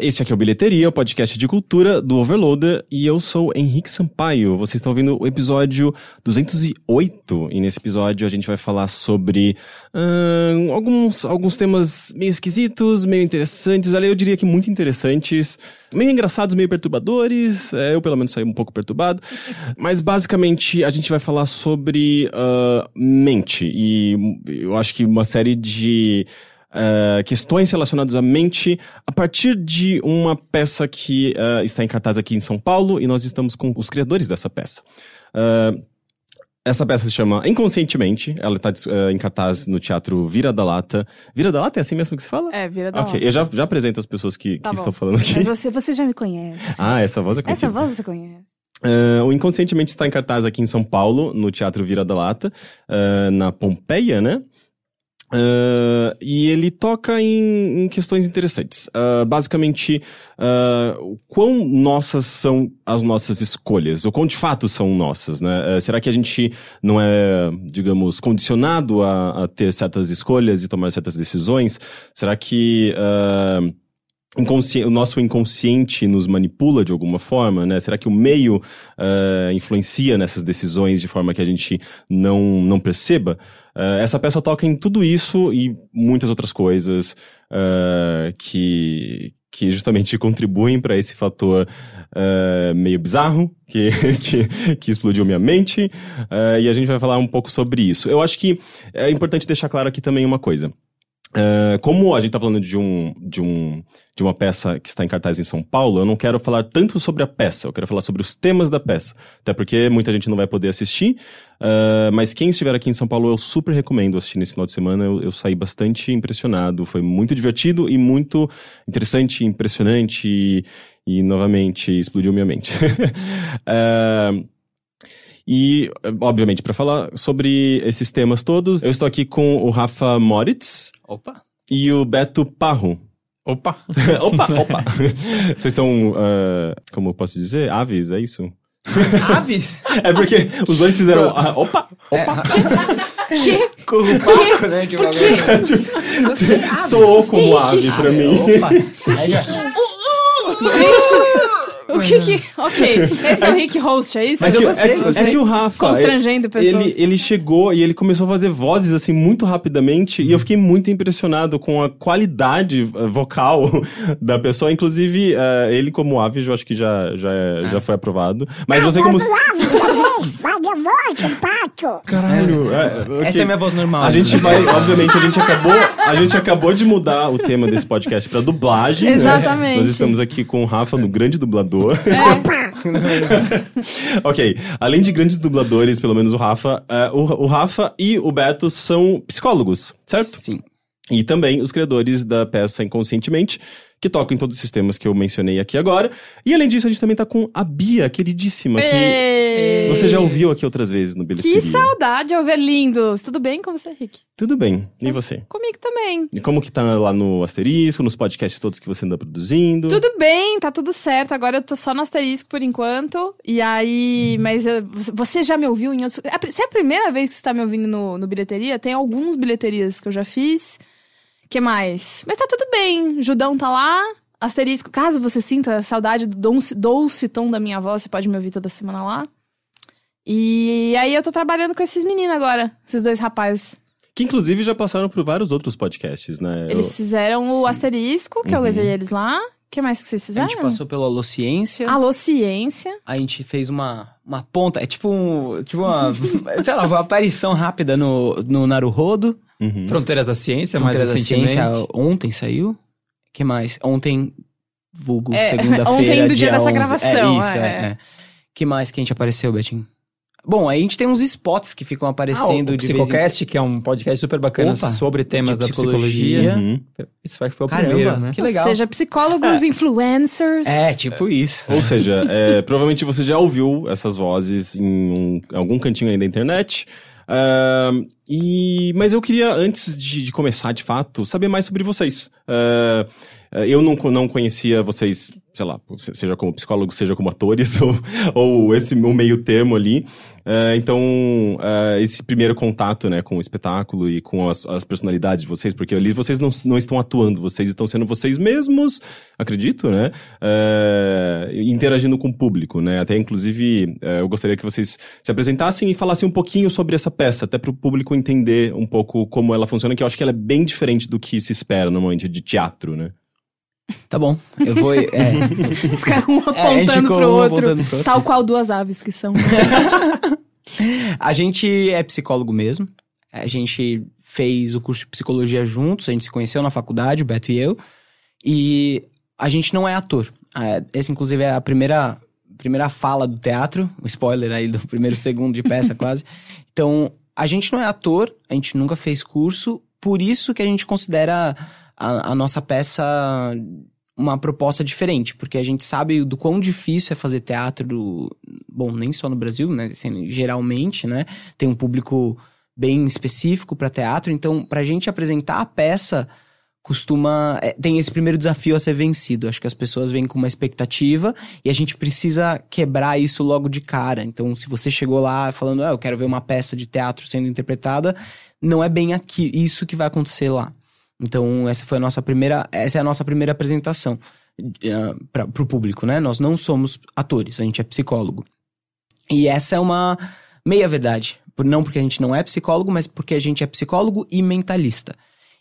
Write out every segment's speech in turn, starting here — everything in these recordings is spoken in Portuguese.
Esse aqui é o Bilheteria, o podcast de cultura do Overloader, e eu sou Henrique Sampaio. Vocês estão ouvindo o episódio 208, e nesse episódio a gente vai falar sobre uh, alguns, alguns temas meio esquisitos, meio interessantes, ali eu diria que muito interessantes, meio engraçados, meio perturbadores, é, eu pelo menos saí um pouco perturbado, mas basicamente a gente vai falar sobre uh, mente, e eu acho que uma série de Uh, questões relacionadas à mente a partir de uma peça que uh, está em cartaz aqui em São Paulo e nós estamos com os criadores dessa peça. Uh, essa peça se chama Inconscientemente, ela está em cartaz no Teatro Vira da Lata. Vira da Lata é assim mesmo que se fala? É, Vira da Ok, Lata. eu já, já apresento as pessoas que, Tá que estão falando aqui. Mas você, você já me conhece. Ah, essa voz é conhecida. Essa voz você conhece. Uh, o Inconscientemente está em cartaz aqui em São Paulo, no Teatro Vira da Lata, uh, na Pompeia, né? Uh, e ele toca em, em questões interessantes. Uh, basicamente, uh, quão nossas são as nossas escolhas, ou quão de fato são nossas, né? Uh, será que a gente não é, digamos, condicionado a, a ter certas escolhas e tomar certas decisões? Será que inconsci- o nosso inconsciente nos manipula de alguma forma, né? Será que o meio uh, influencia nessas decisões de forma que a gente não, não perceba? Uh, essa peça toca em tudo isso e muitas outras coisas uh, que, que justamente contribuem para esse fator meio bizarro que, que, que explodiu minha mente. E a gente vai falar um pouco sobre isso. Eu acho que é importante deixar claro aqui também uma coisa. Uh, como a gente tá falando de um, de um de uma peça que está em cartaz em São Paulo, eu não quero falar tanto sobre a peça, eu quero falar sobre os temas da peça. Até porque muita gente não vai poder assistir, uh, mas quem estiver aqui em São Paulo, eu super recomendo assistir nesse final de semana. Eu, eu saí bastante impressionado, foi muito divertido e muito interessante, impressionante e, e novamente explodiu minha mente. uh, e, obviamente, para falar sobre esses temas todos, eu estou aqui com o Rafa Moritz Opa. e o Beto Parro. Opa. opa, opa. Vocês são, uh, como eu posso dizer, aves, é isso? Aves? É porque os dois fizeram. ah, opa! Opa! Que? Com o Paco, né? De uma É, tipo, soou como ave pra mim. Opa. Aí já... Gente, o que que... Ok, esse é o Rick Host, é isso? Mas é eu que, gostei, é, que- gostei. é que o Rafa. Constrangendo pessoas. Ele, ele chegou e ele começou a fazer vozes assim muito rapidamente e eu fiquei muito impressionado com a qualidade eh, vocal da pessoa. Inclusive, eh, ele como ave, eu acho que já, já, é- já foi aprovado. Mas você como. Voz, o pato. Caralho! é, ok. Essa é a minha voz normal. A gente vai, obviamente, a gente acabou, a gente acabou de mudar o tema desse podcast pra dublagem. né? Exatamente. Nós estamos aqui com o Rafa, no grande dublador. ok, além de grandes dubladores, pelo menos o Rafa, eh, o, o Rafa e o Beto são psicólogos, certo? Sim. E também os criadores da peça Inconscientemente, que tocam em todos os sistemas que eu mencionei aqui agora. E além disso, a gente também tá com a Bia, queridíssima, que Ei. você já ouviu aqui outras vezes no Bilheteria. Que saudade, ouvir lindos. Tudo bem com você, Rick? Tudo bem, e você? Comigo também. E como que tá lá no Asterisco, nos podcasts todos que você anda produzindo? Tudo bem, tá tudo certo. Agora eu tô só no asterisco por enquanto. E aí, mas eu- você já me ouviu em outros. é Se é a primeira vez que você tá me ouvindo no, no bilheteria, tem alguns bilheterias que eu já fiz. Que mais? Mas tá tudo bem. Judão tá lá. Asterisco, caso você sinta saudade do doce, doce tom da minha voz, você pode me ouvir toda semana lá. E aí eu tô trabalhando com esses meninos agora, esses dois rapazes. Que inclusive já passaram por vários outros podcasts, né? Eles fizeram o asterisco, que eu Uhum. levei eles lá. O que mais que vocês A fizeram? gente passou pela Alociência. Alô, ciência. A gente fez uma, uma ponta. É tipo um. Tipo uma. sei lá, uma aparição rápida no, no Naruhodo. Uhum. Fronteiras da Ciência, Fronteiras mais da. Ciência ontem saiu. que mais? Ontem, vulgo É, segunda-feira. ontem do dia dessa 11. gravação, É isso, é. é. é. que mais que a gente apareceu, Betinho? Bom, aí a gente tem uns spots que ficam aparecendo Ah, o de vez em Psicocast, que é um podcast super bacana Opa, sobre temas da psicologia. psicologia. Uhum. Isso foi, foi o Caramba, primeiro, né? que legal. Ou seja, psicólogos, influencers. É, tipo isso. Ou seja, é, provavelmente você já ouviu essas vozes em um- algum cantinho aí da internet. E, mas eu queria, antes de, de começar de fato, saber mais sobre vocês. Ah, eu não, não conhecia vocês sei lá, se- seja como psicólogo, seja como atores, ou, ou esse o meio termo ali. É, então, é, esse primeiro contato, né, com o espetáculo e com as, as personalidades de vocês, porque ali vocês não, não estão atuando, vocês estão sendo vocês mesmos, acredito, né, é, interagindo com o público, né, até inclusive eu gostaria que vocês se apresentassem e falassem um pouquinho sobre essa peça, até para o público entender um pouco como ela funciona, que eu acho que ela é bem diferente do que se espera normalmente de teatro, né. Tá bom, eu vou. É, Os caras um É, apontando ficou pro um outro. apontando pro outro. Tal qual duas aves que são. A gente é psicólogo mesmo. A gente fez o curso de psicologia juntos, a gente se conheceu na faculdade, o Beto e eu. E a gente não é ator. Ah, Essa, inclusive, é a primeira, primeira fala do teatro. O spoiler aí do primeiro segundo de peça, quase. Então, a gente não é ator, a gente nunca fez curso, por isso que a gente considera a, a nossa peça uma proposta diferente, porque a gente sabe do quão difícil é fazer teatro, bom, nem só no Brasil, né, assim, geralmente, né, tem um público bem específico para teatro, então pra gente apresentar a peça costuma é, tem esse primeiro desafio a ser vencido. Acho que as pessoas vêm com uma expectativa e a gente precisa quebrar isso logo de cara. Então, se você chegou lá falando, ah, eu quero ver uma peça de teatro sendo interpretada, não é bem aqui isso que vai acontecer lá. Então, essa foi a nossa primeira, essa é a nossa primeira apresentação uh, para o público, né? Nós não somos atores, a gente é psicólogo. E essa é uma meia verdade. Não porque a gente não é psicólogo, mas porque a gente é psicólogo e mentalista.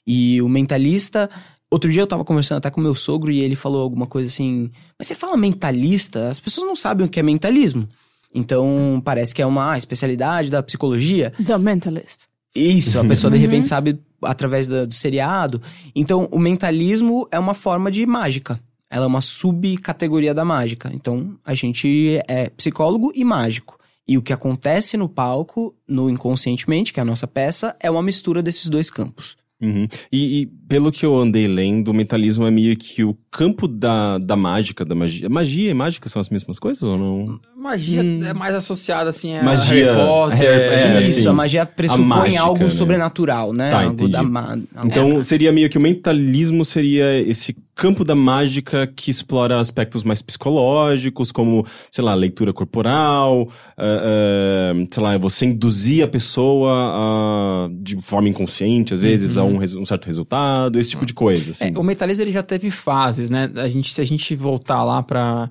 E o mentalista. Outro dia eu tava conversando até com meu sogro e ele falou alguma coisa assim. Mas você fala mentalista? As pessoas não sabem o que é mentalismo. Então, parece que é uma especialidade da psicologia. The Mentalist. Isso, a pessoa de Uhum. repente sabe através da- do seriado. Então, o mentalismo é uma forma de mágica. Ela é uma subcategoria da mágica. Então, a gente é psicólogo e mágico. E o que acontece no palco, no inconscientemente, que é a nossa peça, é uma mistura desses dois campos. Uhum. E, e pelo que eu andei lendo, o mentalismo é meio que o campo da, da mágica, da magia. Magia e mágica são as mesmas coisas ou não? Magia Hum. é mais associada, assim, a Magia- Harry Potter. Harry- é, Isso, sim. a magia pressupõe A mágica, algo né? sobrenatural, né? Tá, algo da ma- Então seria meio que o mentalismo seria esse campo da mágica que explora aspectos mais psicológicos, como, sei lá, leitura corporal, ah, ah, sei lá, você induzir a pessoa a, de forma inconsciente, às vezes, a um, res- um certo resultado, esse tipo de coisa. Assim. É, o mentalismo ele já teve fases, né? A gente, se a gente voltar lá pra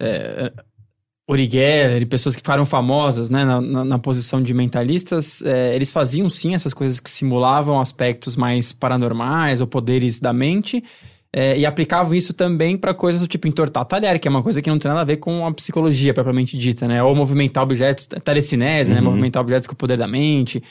é, Uri Geller e pessoas que ficaram famosas, né, na, na- na posição de mentalistas, é, eles faziam sim essas coisas que simulavam aspectos mais paranormais ou poderes da mente. é, e aplicavam isso também pra coisas do tipo entortar talher, que é uma coisa que não tem nada a ver com a psicologia propriamente dita, né? Ou movimentar objetos, telecinese, né? Uhum. Movimentar objetos com o poder da mente.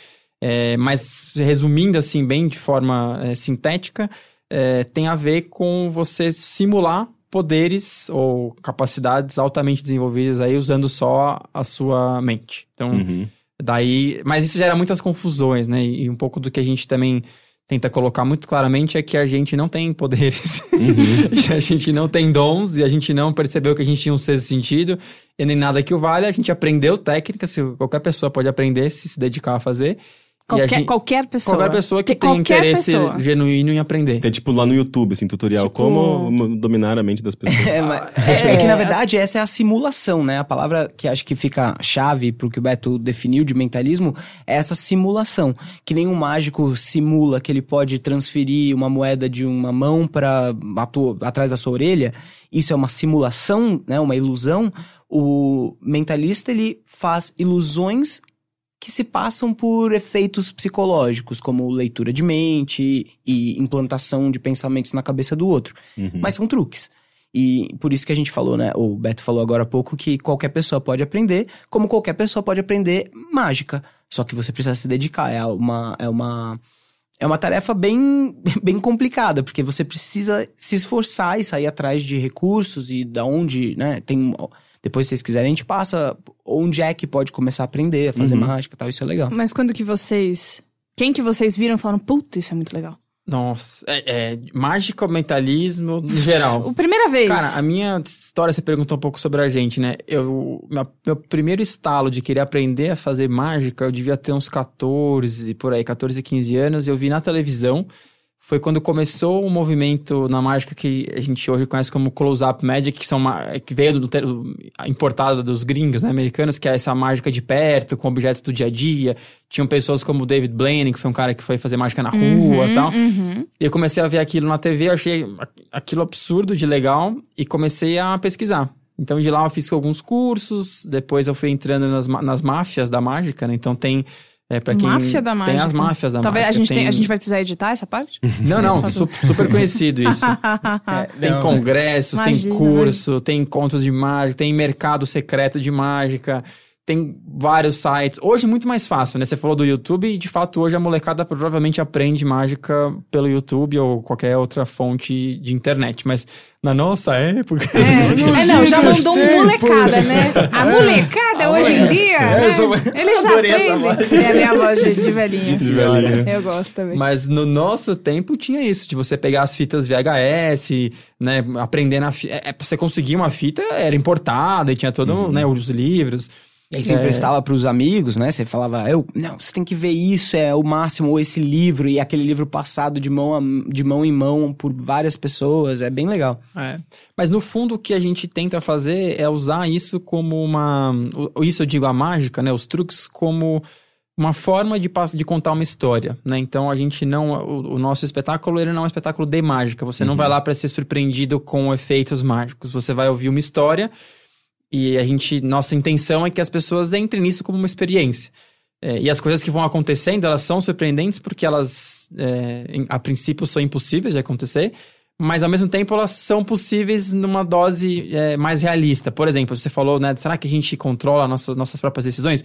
É, mas resumindo assim, bem de forma é, sintética, é, tem a ver com você simular poderes ou capacidades altamente desenvolvidas aí usando só a sua mente. Então, Uhum. daí, mas isso gera muitas confusões, né? E um pouco do que a gente também tenta colocar muito claramente é que a gente não tem poderes, Uhum. a gente não tem dons e a gente não percebeu que a gente tinha um sexto sentido e nem nada que o vale. A gente aprendeu técnicas, qualquer pessoa pode aprender se se dedicar a fazer. Qualquer, gente- qualquer pessoa. Qualquer pessoa que Tem interesse pessoa. genuíno em aprender. Tem tipo lá no YouTube, assim, tutorial, Tipo- como dominar a mente das pessoas. É, mas- é- é que na verdade essa é a simulação, né? A palavra que acho que fica chave pro que o Beto definiu de mentalismo é essa simulação. Que nem um mágico simula que ele pode transferir uma moeda de uma mão para atrás da sua orelha. Isso é uma simulação, né? Uma ilusão. O mentalista ele faz ilusões que se passam por efeitos psicológicos, como leitura de mente e implantação de pensamentos na cabeça do outro. Uhum. Mas são truques. E por isso que a gente falou, né? O Beto falou agora há pouco que qualquer pessoa pode aprender, como qualquer pessoa pode aprender mágica. Só que você precisa se dedicar. É uma. É uma é uma tarefa bem, bem complicada, porque você precisa se esforçar e sair atrás de recursos e da onde, né? Tem. Depois, se vocês quiserem, a gente passa onde é que pode começar a aprender, a fazer Uhum. mágica e tal. Isso é legal. Mas quando que vocês. Quem que vocês viram e falaram, puta, isso é muito legal? Nossa, é, é mágica, mentalismo, no geral. O primeira vez. Cara, a minha história, você perguntou um pouco sobre a gente, né? Eu, meu, meu primeiro estalo de querer aprender a fazer mágica, eu devia ter uns 14, por aí, 14, 15 anos. Eu vi na televisão, foi quando começou o movimento na mágica que a gente hoje conhece como close-up magic, que, são ma- que veio do, do importada dos gringos, né, americanos, que é essa mágica de perto, com objetos do dia a dia. Tinham pessoas como o David Blaine, que foi um cara que foi fazer mágica na rua e tal. Uhum. E eu comecei a ver aquilo na TV, achei aquilo absurdo de legal e comecei a pesquisar. Então de lá eu fiz alguns cursos, depois eu fui entrando nas, nas máfias da mágica, né? Então tem é, para quem Máfia da tem mágica. as máfias da Talvez mágica. a gente, tem- tem... a gente vai precisar editar essa parte? Não, não, su- super conhecido isso. Tem Não, congressos, tem Imagina, curso, tem encontros de mágica, tem mercado secreto de mágica, tem vários sites. Hoje é muito mais fácil, né? Você falou do YouTube e, de fato, hoje a molecada provavelmente aprende mágica pelo YouTube ou qualquer outra fonte de internet. Mas na nossa época... É, é, não, já mandou um molecada, né? A molecada hoje em dia, É, né? eu sou- eles já adorei essa aprendem. É a minha voz de, velhinha. De velhinha. Eu gosto também. Mas no nosso tempo tinha isso, de você pegar as fitas VHS, né, aprender na fita. É, pra você conseguir uma fita, era importada e tinha todo, né, os livros. E aí você É. emprestava pros amigos, né? Você falava, eu, não, você tem que ver isso, é o máximo, ou esse livro, e aquele livro passado de mão, a- de mão em mão por várias pessoas, é bem legal. É. Mas no fundo o que a gente tenta fazer é usar isso como uma. Isso eu digo a mágica, né? Os truques como uma forma de, de contar uma história, né? Então a gente não. O, o nosso espetáculo ele não é um espetáculo de mágica. Você não vai lá para ser surpreendido com efeitos mágicos. Você vai ouvir uma história e a gente. Nossa intenção é que as pessoas entrem nisso como uma experiência. É, e as coisas que vão acontecendo, elas são surpreendentes porque elas, é, em- a princípio, são impossíveis de acontecer mas ao mesmo tempo elas são possíveis numa dose é, mais realista. Por exemplo, você falou, né? Será que a gente controla nossas nossas próprias decisões?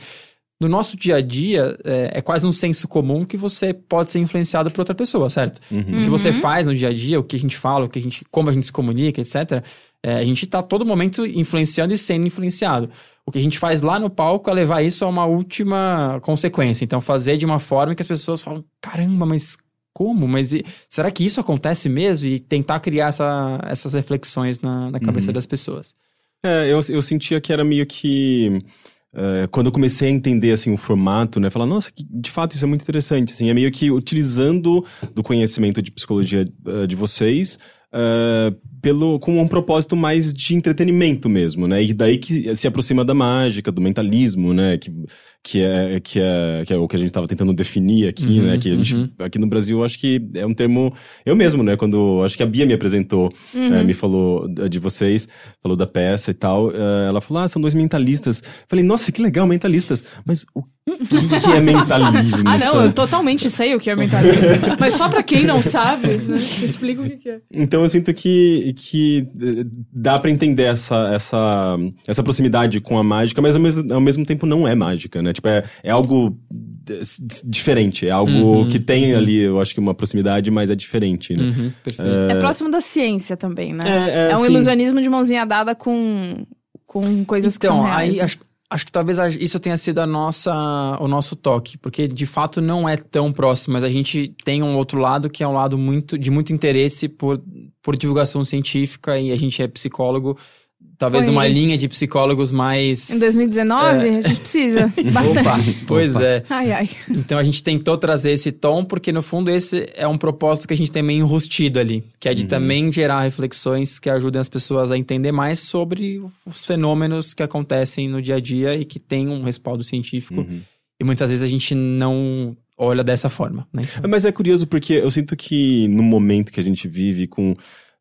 No nosso dia a dia, é, é quase um senso comum que você pode ser influenciado por outra pessoa, certo? Uhum. O que você faz no dia a dia, o que a gente fala, o que a gente, como a gente se comunica, etc. é, a gente tá todo momento influenciando e sendo influenciado. O que a gente faz lá no palco é levar isso a uma última consequência. Então, fazer de uma forma que as pessoas falam: caramba, mas como? Mas e- será que isso acontece mesmo? E tentar criar essa- essas reflexões na, na cabeça Uhum. das pessoas. É, eu, eu sentia que era meio que. é, quando eu comecei a entender assim, o formato, né? Falar, nossa, que- de fato isso é muito interessante. Assim, é meio que utilizando do conhecimento de psicologia eh, de vocês eh, pelo, com um propósito mais de entretenimento mesmo, né? E daí que se aproxima da mágica, do mentalismo, né? Que, que, é, que, é, que é o que a gente estava tentando definir aqui, Uhum, né? Que a gente, uhum. aqui no Brasil, acho que é um termo. Eu mesmo, né? Quando acho que a Bia me apresentou, Uhum. eh, me falou de vocês, falou da peça e tal. eh, ela falou: Ah, são dois mentalistas. Falei, nossa, que legal, mentalistas. Mas o que, que é mentalismo? Ah, não, sabe? eu totalmente sei o que é mentalista. Mas só pra quem não sabe, né? Explica o que que é. Então eu sinto que, que eh, dá pra entender essa, essa, essa proximidade com a mágica, mas ao mesmo, ao mesmo tempo não é mágica, né? Tipo, é, é algo diferente, é algo Uhum, que tem ali, eu acho que uma proximidade, mas é diferente, né? Uhum, perfeito. É próximo da ciência também, né? É, é, É um sim. ilusionismo de mãozinha dada com, com coisas que Então, são reais. aí né? acho, acho que talvez a- isso tenha sido a nossa, o nosso toque, porque de fato não é tão próximo, mas a gente tem um outro lado que é um lado muito, de muito interesse por, por divulgação científica e a gente é psicólogo, talvez Põe numa linha de psicólogos mais. Em 2019, a gente precisa bastante. Pois Opa. é. Ai, ai. Então a gente tentou trazer esse tom, porque no fundo esse é um propósito que a gente tem meio enrustido ali, que é de também gerar reflexões que ajudem as pessoas a entender mais sobre os fenômenos que acontecem no dia a dia e que tem um respaldo científico. Uhum. E muitas vezes a gente não olha dessa forma, né? É, Mas é curioso porque eu sinto que no momento que a gente vive com.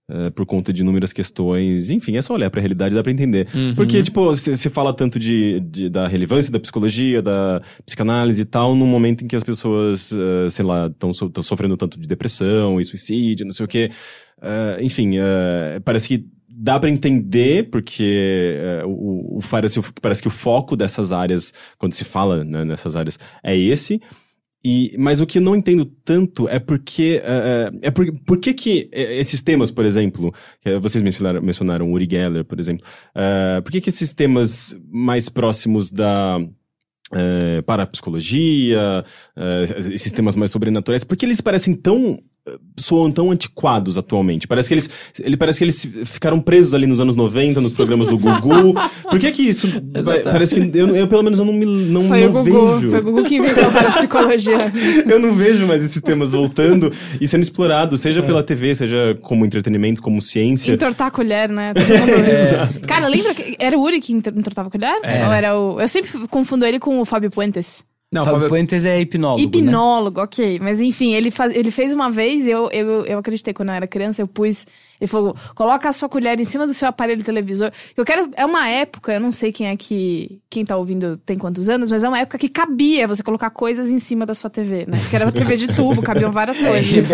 Eh, por conta de inúmeras questões, enfim, é só olhar pra realidade, dá pra entender. Uhum. Porque, tipo, se, se fala tanto de, de- da relevância da psicologia, da psicanálise e tal, num momento em que as pessoas, eh, sei lá, estão sofrendo tanto de depressão e suicídio, não sei o quê. Eh, enfim, parece que dá pra entender, porque o, o, parece, parece que o foco dessas áreas, quando se fala né, nessas áreas, é esse. E, mas o que eu não entendo tanto é porque. É, é por, por que, que eh, esses temas, por exemplo, vocês mencionaram, mencionaram Uri Geller, por exemplo, eh, por que, que esses temas mais próximos da. eh, parapsicologia, eh, esses temas mais sobrenaturais, porque eles parecem tão soam tão antiquados atualmente. Parece que eles, ele parece que eles ficaram presos ali nos anos 90, nos programas do Gugu. Por que que isso vai- parece que eu, eu, pelo menos eu não me não, Foi não o Gugu, vejo. foi o Gugu que inventou a psicologia. Eu não vejo mais esses temas voltando e sendo explorado, seja pela TV, seja como entretenimento, como ciência. Entortar a colher, né? Todo mundo- Cara, lembra que era o Uri que entor- entortava a colher? Ou era o... Eu sempre confundo ele com o Fábio Puentes. Não, Fábio Fábio- Puentes é hipnólogo, né? Hipnólogo, ok. Mas enfim, ele, faz, ele fez uma vez, eu, eu, eu acreditei quando eu era criança, eu pus. Ele falou: coloca a sua colher em cima do seu aparelho televisor. Eu quero. É uma época, eu não sei quem é que. Quem tá ouvindo tem quantos anos, mas é uma época que cabia você colocar coisas em cima da sua TV, né? Porque era uma TV de tubo, cabiam várias coisas.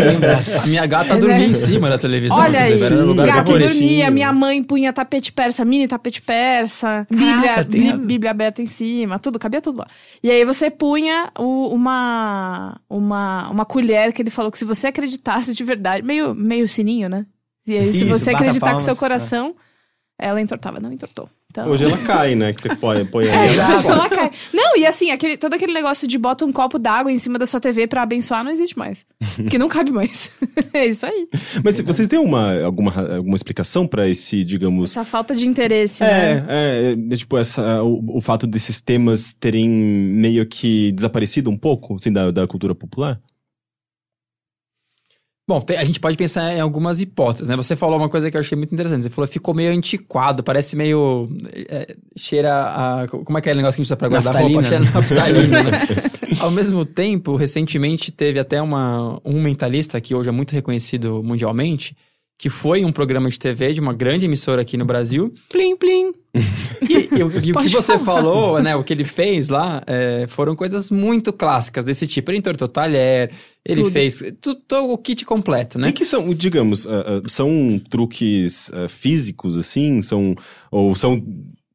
A minha gata É, dormia né? em cima da televisão. Olha aí, gato dormia, minha mãe punha tapete persa, mini tapete persa, bíblia, bíblia aberta em cima, tudo, cabia tudo lá. E aí você punha o- uma, uma, uma colher que ele falou que se você acreditasse de verdade, meio, meio sininho, né? E aí se Isso, você bata acreditar com palmas, seu é. coração, ela entortava, não entortou. Então... Hoje ela cai, né? Que você põe, põe É, aí. acho que ela cai. Não, e assim, aquele, todo aquele negócio de bota um copo d'água em cima da sua TV pra abençoar não existe mais. Porque não cabe mais. é isso aí. Mas vocês têm uma, alguma, alguma explicação pra esse, digamos. Essa falta de interesse, É, né? é, é, tipo, essa, o, o fato desses temas terem meio que desaparecido um pouco, assim, da, da cultura popular? Bom, a gente pode pensar em algumas hipóteses, né? Você falou uma coisa que eu achei muito interessante. Você falou ficou meio antiquado, parece meio. é, cheira a. Como é que é o negócio que a gente usa pra guardar roupa? Naftalina. Cheira a naftalina, né? Ao mesmo tempo, recentemente teve até uma, um mentalista que hoje é muito reconhecido mundialmente, que foi um programa de TV de uma grande emissora aqui no Brasil. Plim, plim. E, e o- e o que você falar. falou, né? O que ele fez lá é, foram coisas muito clássicas desse tipo. Ele entortou talher, ele Tudo. fez tu- o kit completo, né? E que são, digamos, ah, ah, são truques ah, físicos, assim? São. Ou são,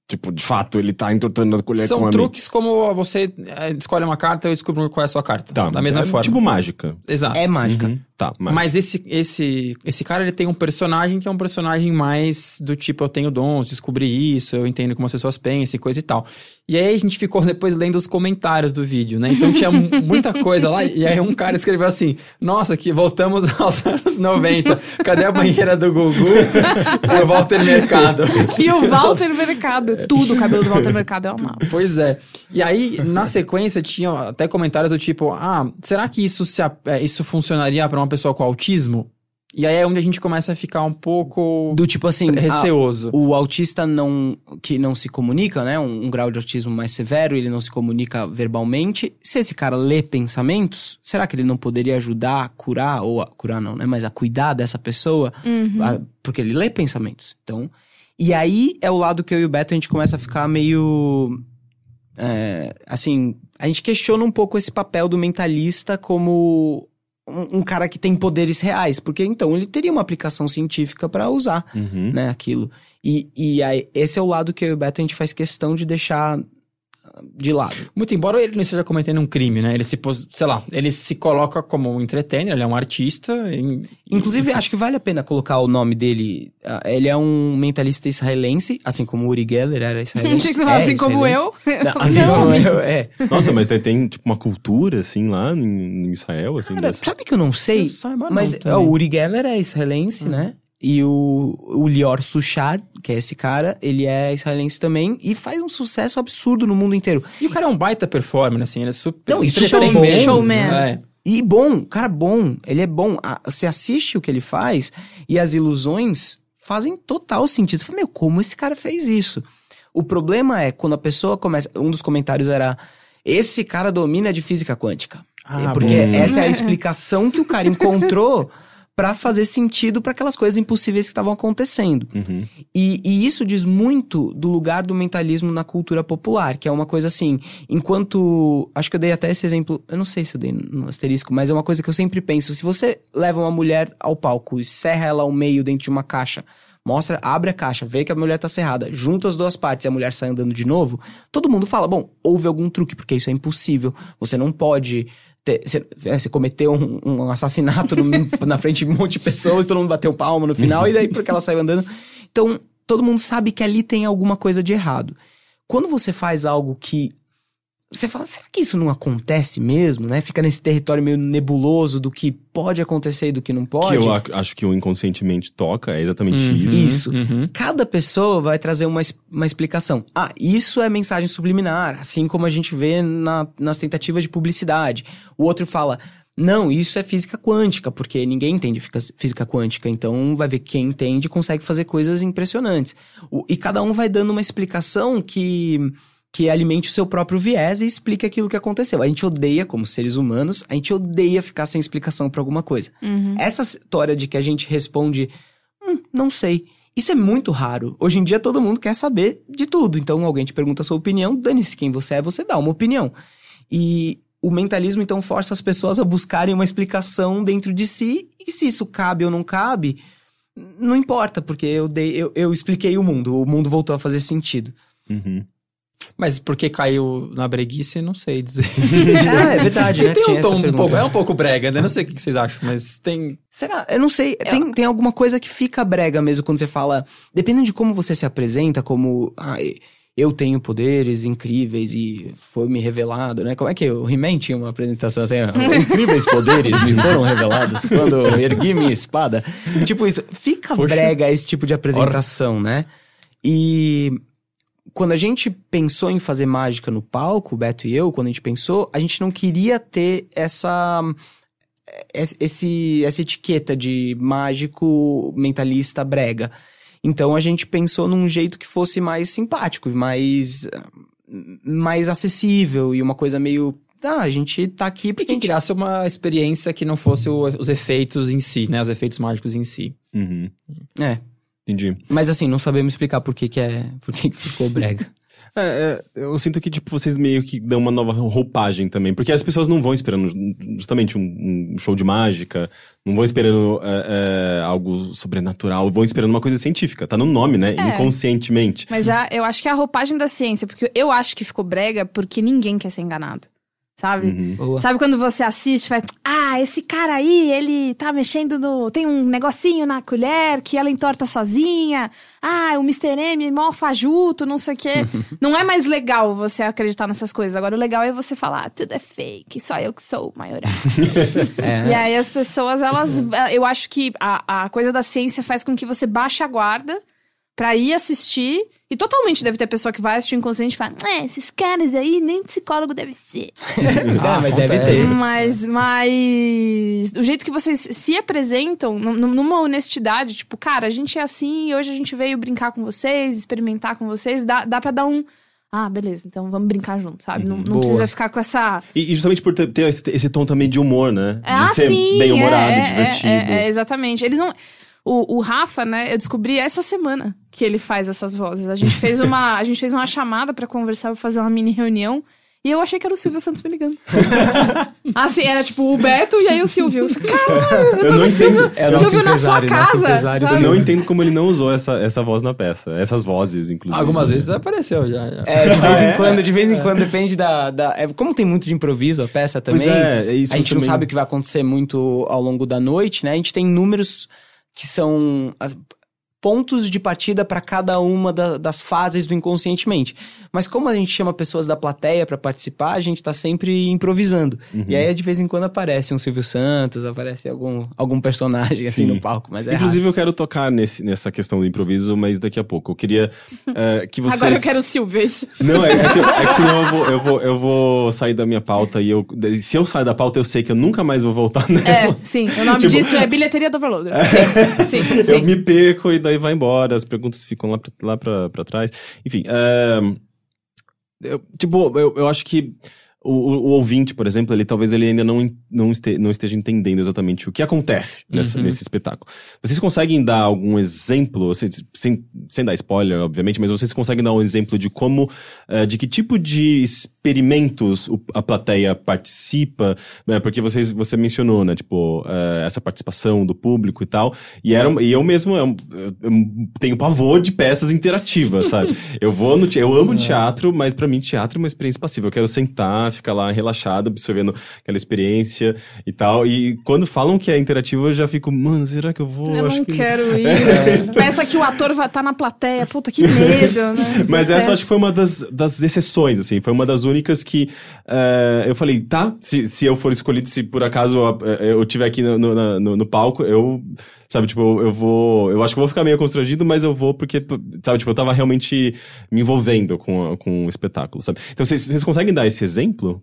tipo, de fato, ele tá entortando a colher com São a truques como você é, escolhe uma carta e eu descubro qual é a sua carta. Tá, da mesma é forma. Tipo mágica. Exato. É mágica. Tá, mas. Mas esse, esse, esse cara, ele tem um personagem que é um personagem mais do tipo, eu tenho dons, descobri isso, eu entendo como as pessoas pensam e coisa e tal. E aí a gente ficou depois lendo os comentários do vídeo, né? Então tinha mu- muita coisa lá, e aí um cara escreveu assim, nossa, que voltamos aos anos 90, cadê a banheira do Gugu? o Walter Mercado. E o Walter Mercado. Tudo o cabelo do Walter Mercado eu amava. Pois é. E aí, na sequência, tinha até comentários do tipo: ah, será que isso, se, a- é, isso funcionaria pra uma pessoa com autismo? E aí é onde a gente começa a ficar um pouco Do tipo assim, a- receoso. o autista não que não se comunica, né? Um, um grau de autismo mais severo, ele não se comunica verbalmente. Se esse cara lê pensamentos, será que ele não poderia ajudar a curar ou a curar não, né? Mas a cuidar dessa pessoa, Uhum. a- porque ele lê pensamentos. Então, e aí é o lado que eu e o Beto a gente começa a ficar meio é, assim, a gente questiona um pouco esse papel do mentalista como um, um cara que tem poderes reais, porque então ele teria uma aplicação científica pra usar Uhum. né, aquilo. E, e aí, esse é o lado que eu e o Beto a gente faz questão de deixar de lado. Muito embora ele não esteja cometendo um crime, né? Ele se, pos- sei lá, ele se coloca como um entertainer, ele é um artista. em- Inclusive, acho que vale a pena colocar o nome dele. Ah, Ele é um mentalista israelense, assim como o Uri Geller era israelense. Achei que você É assim como eu. Não, assim Não, como eu, é. Nossa, mas tem, tem, tipo, uma cultura, assim, lá em, Israel, assim, Cara, dessa... sabe que eu não sei? Eu saiba não mas também. ó, o Uri Geller é israelense, Uhum. né? E o, o Lior Suchar, que é esse cara, ele é israelense também e faz um sucesso absurdo no mundo inteiro. E o cara é um baita performer, assim, ele é super. Não, isso é bom. Showman. É. E bom, cara bom, ele é bom. Ah, Você assiste o que ele faz e as ilusões fazem total sentido. Você fala, meu, como esse cara fez isso? O problema é quando a pessoa começa. Um dos comentários era: esse cara domina de física quântica. Ah, É porque bom. essa é a explicação que o cara encontrou pra fazer sentido para aquelas coisas impossíveis que estavam acontecendo. Uhum. E, e isso diz muito do lugar do mentalismo na cultura popular, que é uma coisa assim, enquanto. Acho que eu dei até esse exemplo, eu não sei se eu dei no asterisco, mas é uma coisa que eu sempre penso. Se você leva uma mulher ao palco e serra ela ao meio dentro de uma caixa, mostra, abre a caixa, vê que a mulher tá cerrada, junta as duas partes e a mulher sai andando de novo, todo mundo fala: bom, houve algum truque, porque isso é impossível. Você não pode. Você, é, você cometeu um, um assassinato no- na frente de um monte de pessoas, todo mundo bateu palma no final, e daí porque ela saiu andando. Então, todo mundo sabe que ali tem alguma coisa de errado. Quando você faz algo que você fala, será que isso não acontece mesmo, né? Fica nesse território meio nebuloso do que pode acontecer e do que não pode. Que eu ac- acho que o inconscientemente toca, é exatamente Uhum. isso. Isso. Uhum. Cada pessoa vai trazer uma, uma explicação. Ah, isso é mensagem subliminar, assim como a gente vê na- nas tentativas de publicidade. O outro fala, não, isso é física quântica, porque ninguém entende fica- física quântica, então vai ver quem entende consegue fazer coisas impressionantes. O- e cada um vai dando uma explicação que, que alimente o seu próprio viés e explique aquilo que aconteceu. A gente odeia, como seres humanos, a gente odeia ficar sem explicação pra alguma coisa. Uhum. Essa história de que a gente responde, hum, não sei. Isso é muito raro. Hoje em dia todo mundo quer saber de tudo. Então alguém te pergunta a sua opinião, dane-se quem você é, você dá uma opinião. E o mentalismo então força as pessoas a buscarem uma explicação dentro de si. E se isso cabe ou não cabe, não importa, porque eu, dei, eu, eu expliquei o mundo. O mundo voltou a fazer sentido. Uhum. Mas porque caiu na breguice, não sei dizer. ah, é verdade, né? tem Tinha um tom um pouco, é um pouco brega, né? Não sei o que vocês acham, mas tem. Será? Eu não sei. Tem, tem alguma coisa que fica brega mesmo quando você fala. Dependendo de como você se apresenta, como. Ah, eu tenho poderes incríveis e foi me revelado, né? Como é que o He-Man tinha uma apresentação assim? "Ah, Incríveis poderes me foram revelados quando eu ergui minha espada. Tipo isso. Fica Poxa. brega esse tipo de apresentação, né? E quando a gente pensou em fazer mágica no palco, o Beto e eu, quando a gente pensou, a gente não queria ter essa es- esse, essa etiqueta de mágico mentalista brega. Então a gente pensou num jeito que fosse mais simpático, mais mais acessível e uma coisa meio ah, a gente tá aqui E porque a que gente criasse uma experiência que não fosse o- os efeitos em si, né? Os efeitos mágicos em si. Uhum. é, Entendi. mas assim, não sabemos explicar por que que é, por que que ficou brega. É, é, eu sinto que, tipo, vocês meio que dão uma nova roupagem também. Porque as pessoas não vão esperando justamente um, um show de mágica, não vão esperando é, é, algo sobrenatural, vão esperando uma coisa científica. Tá no nome, né? É. Inconscientemente. Mas a- eu acho que é a roupagem da ciência, porque eu acho que ficou brega porque ninguém quer ser enganado. Sabe? Uhum. Sabe quando você assiste e faz, ah, esse cara aí, ele tá mexendo no. Tem um negocinho na colher que ela entorta sozinha. Ah, o Mr. M é mó fajuto, não sei o quê. não é mais legal você acreditar nessas coisas. Agora, o legal é você falar, ah, tudo é fake, só eu que sou o maioral. É. E aí as pessoas, elas. Eu acho que a, a coisa da ciência faz com que você baixe a guarda pra ir assistir. E totalmente deve ter pessoa que vai assistir o inconsciente e fala: É, esses caras aí nem psicólogo deve ser. Ah, mas deve ter. Mas, mas. O jeito que vocês se apresentam, num- numa honestidade, tipo, cara, a gente é assim e hoje a gente veio brincar com vocês, experimentar com vocês, dá, dá pra dar um. Ah, beleza, então vamos brincar junto, sabe? Não, não precisa ficar com essa. E, e justamente por ter, ter esse, esse tom também de humor, né? De Ah, ser sim, bem-humorado, é, é, divertido. É, é, exatamente. Eles não. O, o Rafa, né, eu descobri essa semana que ele faz essas vozes. A gente fez uma, a gente fez uma chamada pra conversar, pra fazer uma mini reunião. E eu achei que era o Silvio Santos me ligando. assim, era tipo o Beto e aí o Silvio. Eu falei, Caralho, eu tô Eu não. Silvio, É Silvio na sua casa. Eu não entendo como ele não usou essa, essa voz na peça. Essas vozes, inclusive. Algumas vezes apareceu já. já. É, de vez em é? quando, de vez em quando, depende da. da é, como tem muito de improviso a peça também. Pois é, é isso a gente não também. sabe o que vai acontecer muito ao longo da noite, né? A gente tem números que são pontos de partida para cada uma da- das fases do inconscientemente. Mas como a gente chama pessoas da plateia para participar, a gente tá sempre improvisando. Uhum. E aí, de vez em quando, aparece um Silvio Santos, aparece algum, algum personagem assim Sim. no palco, mas é Inclusive, eu quero tocar nesse, nessa questão do improviso, mas daqui a pouco. Eu queria eh, que vocês... Agora eu quero o Silvio. é. Não, é, é que, é que senão eu vou, eu, vou, eu vou sair da minha pauta e eu... Se eu sair da pauta, eu sei que eu nunca mais vou voltar nela. É, sim. O nome Tipo- disso é Bilheteria do Overloader. Sim, sim, Eu sim. me perco e daí vai embora, as perguntas ficam lá pra, lá pra, pra trás. Enfim, ahn, eu- tipo, eu, eu acho que o, o- ouvinte, por exemplo, ele talvez ele ainda não, não, este- não esteja entendendo exatamente o que acontece nessa- Uhum. nesse espetáculo. Vocês conseguem dar algum exemplo, assim, sem, sem dar spoiler, obviamente, mas vocês conseguem dar um exemplo de como, eh, de que tipo de experimentos a plateia participa, né? Porque vocês, você mencionou, né, tipo, eh, essa participação do público e tal, e, era, e eu mesmo eu, eu- tenho pavor de peças interativas, sabe? Eu vou no eu amo teatro, mas pra mim teatro é uma experiência passiva. Eu quero sentar, fica lá relaxado, absorvendo aquela experiência e tal. E quando falam que é interativo, eu já fico, mano, será que eu vou? Eu Acho não que quero ir. Pensa que o ator vai estar na plateia. Puta, que medo, né? Mas essa eu quero. acho que foi uma das, das exceções, assim. Foi uma das únicas que eh, eu falei, tá, se, se eu for escolhido, se por acaso eh, eu estiver aqui no, no, no- no palco, eu, sabe, tipo, eu, eu vou... Eu acho que vou ficar meio constrangido, mas eu vou porque, sabe, tipo, eu tava realmente me envolvendo com, a- com o espetáculo, sabe? Então, vocês conseguem dar esse exemplo?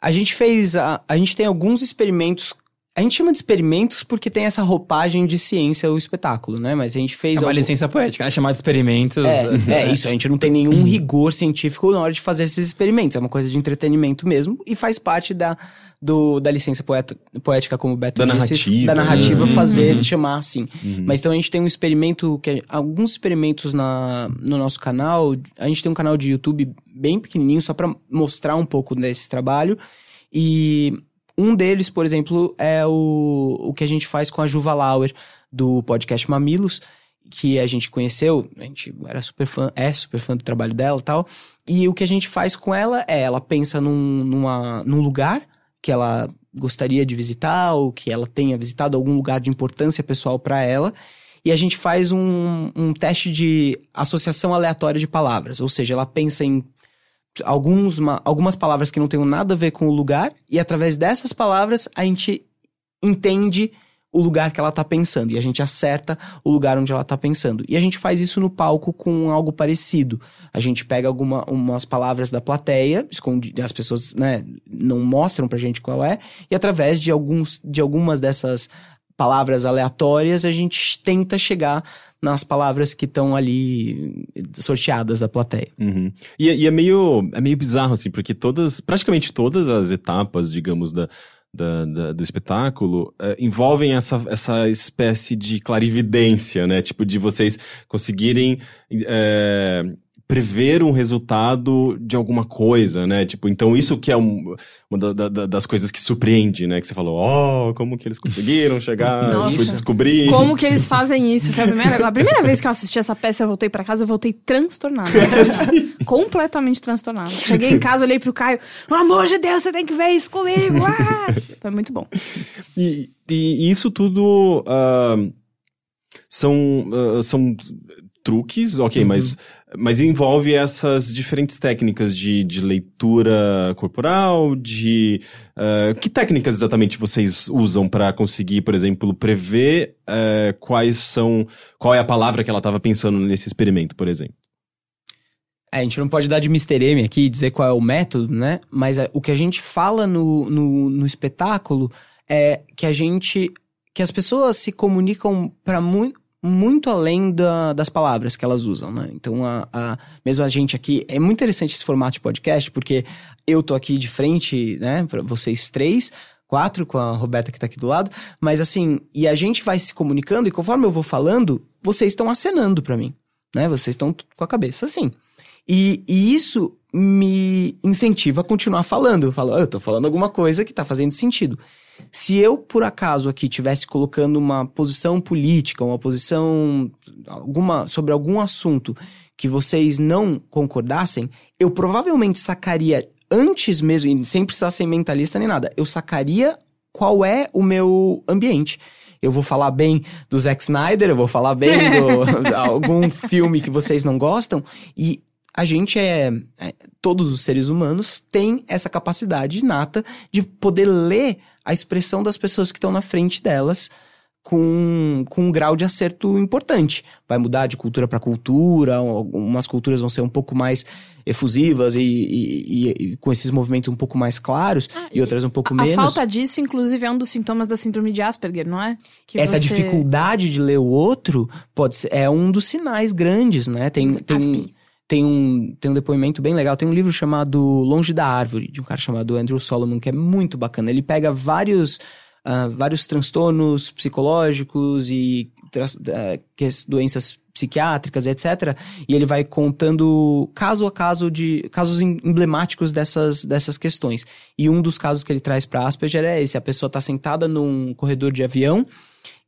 A gente fez. A, a gente tem alguns experimentos. A gente chama de experimentos porque tem essa roupagem de ciência o espetáculo, né? Mas a gente É fez. uma algum- licença poética, né? Chamar de experimentos. É, é, isso, a gente não tem nenhum rigor científico na hora de fazer esses experimentos. É uma coisa de entretenimento mesmo e faz parte da, do, da licença poeta- poética, como o Beto Da disse. narrativa, Da narrativa né? fazer, Uhum. chamar assim. Mas então a gente tem um experimento, que alguns experimentos na, no nosso canal. A gente tem um canal de YouTube bem pequenininho, só pra mostrar um pouco desse trabalho. E um deles, por exemplo, é o, o que a gente faz com a Juva Lauer, do podcast Mamilos, que a gente conheceu, a gente era super fã, é super fã do trabalho dela e tal. E o que a gente faz com ela é, ela pensa num, numa, num lugar que ela gostaria de visitar, ou que ela tenha visitado algum lugar de importância pessoal para ela. E a gente faz um, um teste de associação aleatória de palavras. Ou seja, ela pensa em alguns, ma- algumas palavras que não tenham nada a ver com o lugar, e através dessas palavras a gente entende o lugar que ela tá pensando, e a gente acerta o lugar onde ela tá pensando. E a gente faz isso no palco com algo parecido. A gente pega alguma, umas palavras da plateia, esconde, as pessoas né, não mostram pra gente qual é, e através de, alguns, de algumas dessas palavras aleatórias, a gente tenta chegar nas palavras que estão ali sorteadas da plateia. Uhum. E, é- e é meio é meio bizarro, assim, porque todas, praticamente todas as etapas, digamos, da, da- da- do espetáculo eh, envolvem essa, essa espécie de clarividência, né? Tipo, de vocês conseguirem eh, prever um resultado de alguma coisa, né? Tipo, então isso que é um- uma da- da- da- das coisas que surpreende, né? Que você falou, oh, como que eles conseguiram chegar, Nossa. descobrir. Como que eles fazem isso? Foi a primeira, a primeira vez que eu assisti essa peça, eu voltei pra casa, eu voltei transtornada. Completamente transtornada. Cheguei em casa, olhei pro Caio, pelo amor de Deus, você tem que ver isso comigo. Ah! Foi muito bom. E, e isso tudo ah, são, ah, são truques, ok, Uhum. mas, mas envolve essas diferentes técnicas de, de leitura corporal, de... ah, que técnicas exatamente vocês usam para conseguir, por exemplo, prever eh, quais são... Qual é a palavra que ela estava pensando nesse experimento, por exemplo? É, a gente não pode dar de Mr. M aqui e dizer qual é o método, né? Mas é, o que a gente fala no, no, no espetáculo é que a gente. que as pessoas se comunicam para muito. Muito além da- das palavras que elas usam, né? Então, a, a- mesmo a gente aqui. É muito interessante esse formato de podcast, porque eu tô aqui de frente, né, para vocês três, quatro, com a Roberta que tá aqui do lado. Mas assim, e a gente vai se comunicando, e conforme eu vou falando, vocês estão acenando pra mim, né? Vocês estão com a cabeça assim. E, e isso me incentiva a continuar falando. Eu falo, "Ah, eu tô falando alguma coisa que tá fazendo sentido. Se eu, por acaso, aqui tivesse colocando uma posição política, uma posição alguma sobre algum assunto que vocês não concordassem, eu provavelmente sacaria antes mesmo, sem precisar ser mentalista nem nada, eu sacaria qual é o meu ambiente. Eu vou falar bem do Zack Snyder, eu vou falar bem de algum filme que vocês não gostam, e a gente é, é- Todos os seres humanos têm essa capacidade inata de poder ler a expressão das pessoas que estão na frente delas com, com um grau de acerto importante. Vai mudar de cultura para cultura, algumas culturas vão ser um pouco mais efusivas e, e- e- e com esses movimentos um pouco mais claros, e outras um pouco A, a menos. falta disso, inclusive, é um dos sintomas da síndrome de Asperger, não é? Que Essa você- dificuldade de ler o outro pode ser, é um dos sinais grandes, né? Tem, tem, Aspens. Tem, um, tem um depoimento bem legal. Tem um livro chamado Longe da Árvore, de um cara chamado Andrew Solomon, que é muito bacana. Ele pega vários, ah, vários transtornos psicológicos e que- doenças psiquiátricas, etc. E ele vai contando caso a caso de casos em- emblemáticos dessas, dessas questões. E um dos casos que ele traz para Asperger é esse: a pessoa está sentada num corredor de avião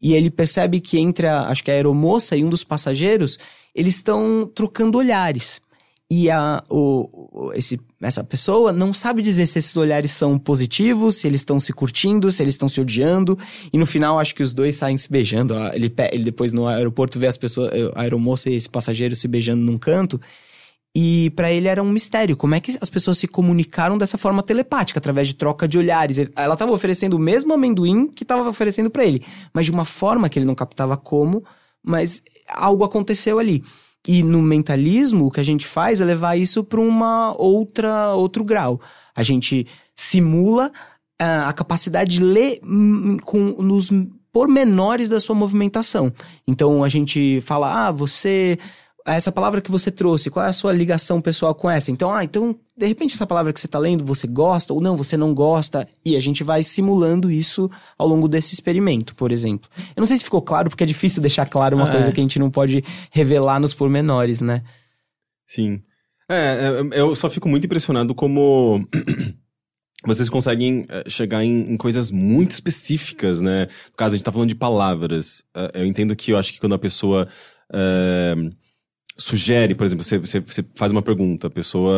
e ele percebe que entre a, acho que a aeromoça e um dos passageiros, eles estão trocando olhares. E a, o, esse, essa pessoa não sabe dizer se esses olhares são positivos, se eles estão se curtindo, se eles estão se odiando. E no final, acho que os dois saem se beijando. ó. Ele, ele depois no aeroporto vê as pessoas, a aeromoça e esse passageiro se beijando num canto. E pra ele era um mistério. Como é que as pessoas se comunicaram dessa forma telepática, através de troca de olhares? Ela tava oferecendo o mesmo amendoim que tava oferecendo pra ele, mas de uma forma que ele não captava como, mas algo aconteceu ali. E no mentalismo, o que a gente faz é levar isso para uma outra outro grau. A gente simula ah, a capacidade de ler hum, com nos pormenores da sua movimentação. Então a gente fala: "Ah, você essa palavra que você trouxe, qual é a sua ligação pessoal com essa? Então, ah, então, de repente essa palavra que você tá lendo, você gosta ou não, você não gosta, e a gente vai simulando isso ao longo desse experimento, por exemplo. Eu não sei se ficou claro, porque é difícil deixar claro uma É. coisa que a gente não pode revelar nos pormenores, né? Sim. É, é, eu só fico muito impressionado como vocês conseguem é, chegar em, em coisas muito específicas, né? No caso, a gente tá falando de palavras. É, eu entendo que eu acho que quando a pessoa é, sugere, por exemplo, você, você, você faz uma pergunta, a pessoa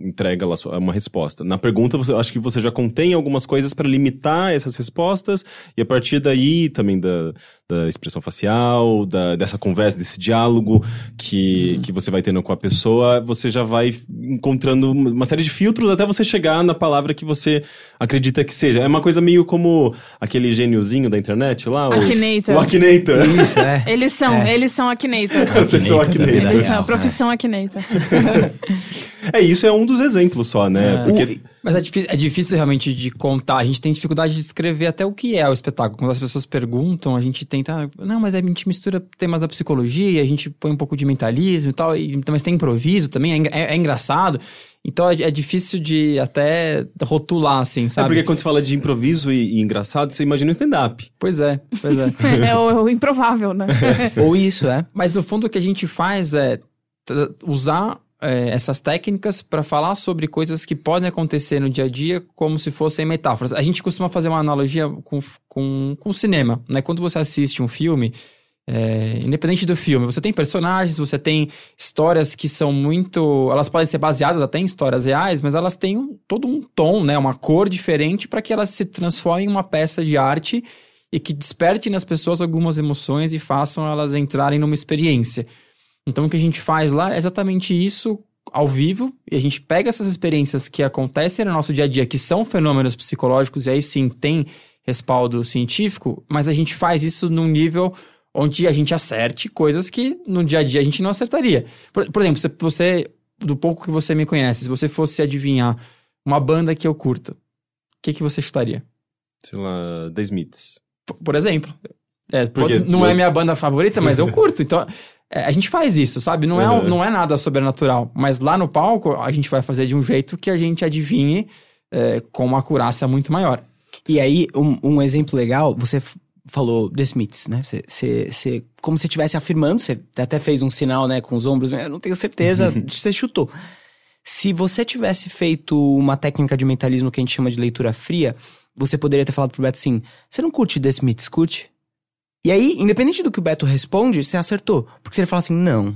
entrega lá sua- uma resposta. Na pergunta, você, eu acho que você já contém algumas coisas para limitar essas respostas, e a partir daí também da, da expressão facial, da, dessa conversa, desse diálogo que, que você vai tendo com a pessoa, você já vai encontrando uma série de filtros até você chegar na palavra que você acredita que seja. É uma coisa meio como aquele gêniozinho da internet lá, o, Akinator. o Akinator. Isso, é. Eles são, eles são Akinator. Vocês são Akinator Akinator. Eles são real, a profissão Akinator. É, isso é um dos exemplos só, né? É. Porque Mas é difícil, é difícil realmente de contar. A gente tem dificuldade de descrever até o que é o espetáculo. Quando as pessoas perguntam, a gente tenta. Não, mas a gente mistura temas da psicologia, a gente põe um pouco de mentalismo e tal. E, mas tem improviso também, é, é- é engraçado. Então é, é difícil de até rotular, assim, É sabe? porque quando você fala de improviso e, e engraçado, você imagina um stand-up. Pois é, pois é. É o, o improvável, né? Ou isso, é. Mas no fundo o que a gente faz é usar é, essas técnicas para falar sobre coisas que podem acontecer no dia a dia como se fossem metáforas. A gente costuma fazer uma analogia com, com, com o cinema, né? Quando você assiste um filme, é, independente do filme, você tem personagens, você tem histórias que são muito. Elas podem ser baseadas até em histórias reais, mas elas têm um- todo um tom, né? Uma cor diferente para que elas se transformem em uma peça de arte e que desperte nas pessoas algumas emoções e façam elas entrarem numa experiência. Então o que a gente faz lá é exatamente isso ao vivo e a gente pega essas experiências que acontecem no nosso dia a dia, que são fenômenos psicológicos e aí sim tem respaldo científico, mas a gente faz isso num nível onde a gente acerte coisas que no dia a dia a gente não acertaria. Por, por exemplo, se você, do pouco que você me conhece, se você fosse adivinhar uma banda que eu curto, o que, que você chutaria? Sei lá, The Smiths. P- Por exemplo. É, Porque- pode- não é minha banda favorita, mas eu curto. Então, é, a gente faz isso, sabe? Não é, Uhum. não é nada sobrenatural. Mas lá no palco, a gente vai fazer de um jeito que a gente adivinhe é, com uma acurácia muito maior. E aí, um, um exemplo legal, você falou The Smiths, né? Você, você, você- como se estivesse afirmando, você até fez um sinal, né, com os ombros, mas eu não tenho certeza, você chutou. Se você tivesse feito uma técnica de mentalismo que a gente chama de leitura fria, você poderia ter falado pro Beto assim: você não curte The Smiths, curte? E aí, independente do que o Beto responde, você acertou. Porque se ele fala assim, não.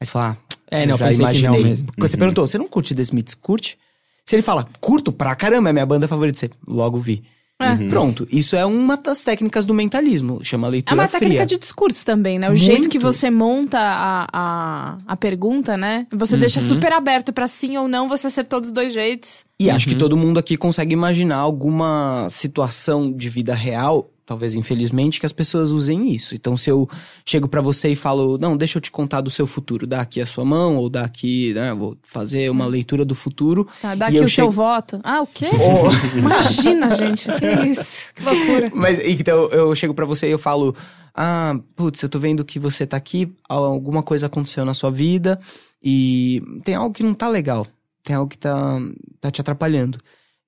Aí você fala, ah, É, não, já pensei imaginei. que não mesmo. Porque você perguntou, você não curte The Smiths, curte? Se ele fala, curto pra caramba, é minha banda favorita, você logo vi. É. Pronto, isso é uma das técnicas do mentalismo, chama É leitura uma fria. técnica de discurso também, né? O Muito. jeito que você monta a, a, a pergunta, né? Você deixa Uhum. super aberto pra sim ou não, você acertou dos dois jeitos. E acho Uhum. que todo mundo aqui consegue imaginar alguma situação de vida real, talvez infelizmente, que as pessoas usem isso. Então, se eu chego pra você e falo, não, deixa eu te contar do seu futuro, dá aqui a sua mão, ou dá aqui, né, vou fazer uma leitura do futuro. Tá, dá E aqui eu o chego- seu voto. Ah, o quê? Oh. Imagina, gente. Que isso? Que loucura. Mas então eu chego pra você e eu falo: Ah, putz, eu tô vendo que você tá aqui, alguma coisa aconteceu na sua vida e tem algo que não tá legal. Tem algo que tá, tá te atrapalhando.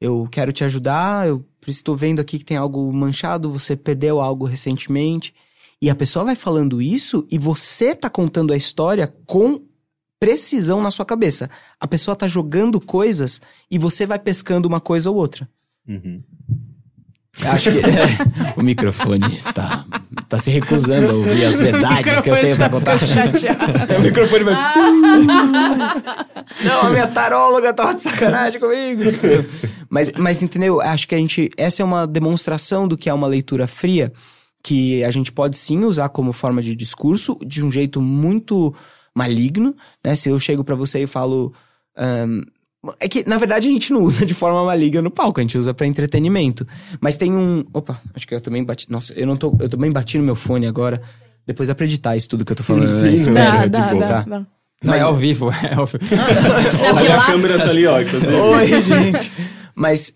Eu quero te ajudar, eu estou vendo aqui que tem algo manchado, você perdeu algo recentemente. E a pessoa vai falando isso e você tá contando a história com precisão na sua cabeça. A pessoa tá jogando coisas e você vai pescando uma coisa ou outra. Uhum. Acho que o microfone tá Tá se recusando a ouvir as verdades que eu tenho pra contar. Chateado. o microfone vai. Não, a minha taróloga tava de sacanagem comigo. Mas, mas entendeu? Acho que a gente. Essa é uma demonstração do que é uma leitura fria, que a gente pode sim usar como forma de discurso, de um jeito muito maligno, né? Se eu chego pra você e falo. ahn, é que, na verdade, a gente não usa de forma maligna no palco, a gente usa pra entretenimento. Mas tem um. Opa, acho que eu também bati. Nossa, eu não tô. Eu também bati no meu fone agora. Depois dá pra editar isso tudo que eu tô falando. Sim, né? Espero. é. Dá, de dá, boa. dá, Tá. dá. Não, Mas- é ao vivo, é ao vivo. Não, Olha, lá- a câmera tá ali, ó. Oi, gente. Mas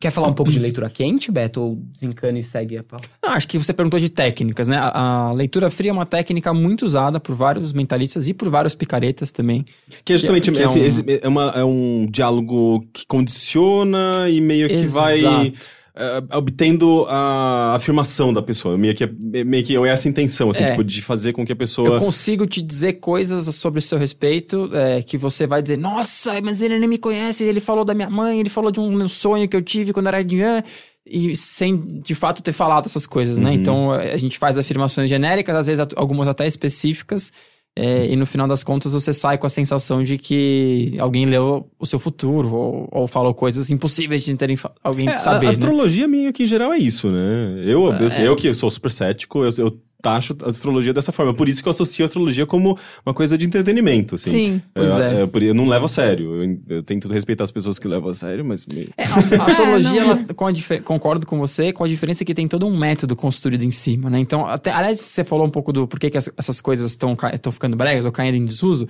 quer falar um pouco de leitura quente, Beto? Ou desencana e segue a pauta? Não, acho que você perguntou de técnicas, né? A, a leitura fria é uma técnica muito usada por vários mentalistas e por vários picaretas também. Que é justamente Que é esse- um- esse- é, uma- é um diálogo que condiciona e meio que vai É, obtendo a afirmação da pessoa. Meio que, é- meio que é essa intenção, assim, É. tipo, de fazer com que a Eu pessoa. consigo te dizer coisas sobre o seu respeito é, que você vai dizer, nossa, mas ele nem me conhece, ele falou da minha mãe, ele falou de um sonho que eu tive quando era criança, e sem de fato ter falado essas coisas, né? Uhum. Então a gente faz afirmações genéricas, às vezes algumas até específicas, é, e no final das contas você sai com a sensação de que alguém leu o seu futuro, ou, ou falou coisas impossíveis de terem alguém É, saber. a né? astrologia, meio que em geral, é isso, né? Eu, eu, É. eu que sou super cético, eu, eu taxo a astrologia dessa forma. Por isso que eu associo a astrologia como uma coisa de entretenimento, assim. Sim. Pois é. Eu, eu não levo a sério. Eu, eu tento respeitar as pessoas que levam a sério, mas. meio- É, a a astrologia, É, não. ela, com a difer- concordo com você, com a diferença que tem todo um método construído em cima, né? Então, até, aliás, você falou um pouco do porquê que as- essas coisas estão ficando bregas ou caindo em desuso.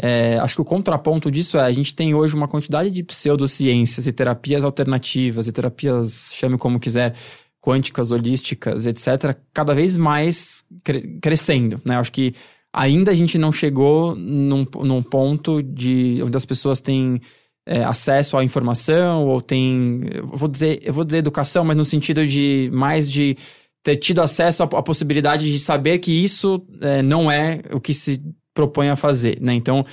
É, acho que o contraponto disso é a gente tem hoje uma quantidade de pseudociências e terapias alternativas e terapias, chame como quiser, quânticas, holísticas, etc., cada vez mais cre- crescendo, né? Acho que ainda a gente não chegou num, num ponto de onde as pessoas têm é, acesso à informação ou têm, vou dizer, eu vou dizer educação, mas no sentido de mais de ter tido acesso à, à possibilidade de saber que isso é, não é o que se propõe a fazer, né? Então,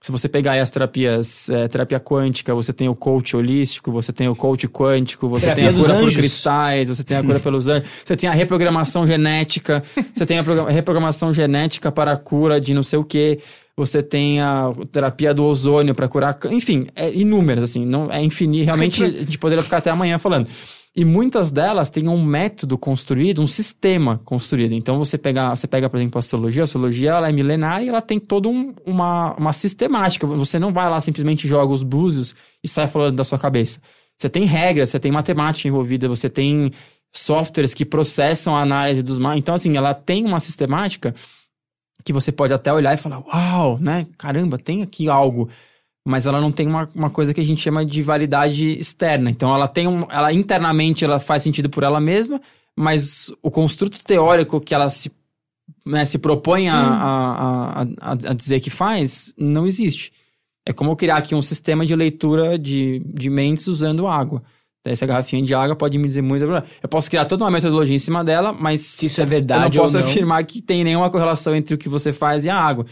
se você pegar as terapias, é, terapia quântica, você tem o coach holístico, você tem o coach quântico, você Terapia tem a cura por anjos. cristais, você tem a cura pelos anjos, você tem a reprogramação genética, você tem a progra- reprogramação genética para a cura de não sei o quê, você tem a terapia do ozônio para curar, enfim, é inúmeras assim, não é infinito, realmente a gente poderia ficar até amanhã falando. E muitas delas têm um método construído, um sistema construído. Então você pega, você pega, por exemplo, a astrologia, a astrologia ela é milenária e ela tem toda um- uma, uma sistemática. Você não vai lá simplesmente joga os búzios e sai falando da sua cabeça. Você tem regras, você tem matemática envolvida, você tem softwares que processam a análise dos mapas. Então, assim, ela tem uma sistemática que você pode até olhar e falar, uau, né? Caramba, tem aqui algo. Mas ela não tem uma, uma coisa que a gente chama de validade externa. Então, ela tem um. Ela internamente ela faz sentido por ela mesma, mas o construto teórico que ela se, né, se propõe a, a, a, a, a dizer que faz, não existe. É como eu criar aqui um sistema de leitura de, de mentes usando água. Então, Essa garrafinha de água pode me dizer muito. Eu posso criar toda uma metodologia em cima dela, mas Se isso é eu verdade não posso não. afirmar que tem nenhuma correlação entre o que você faz e a água.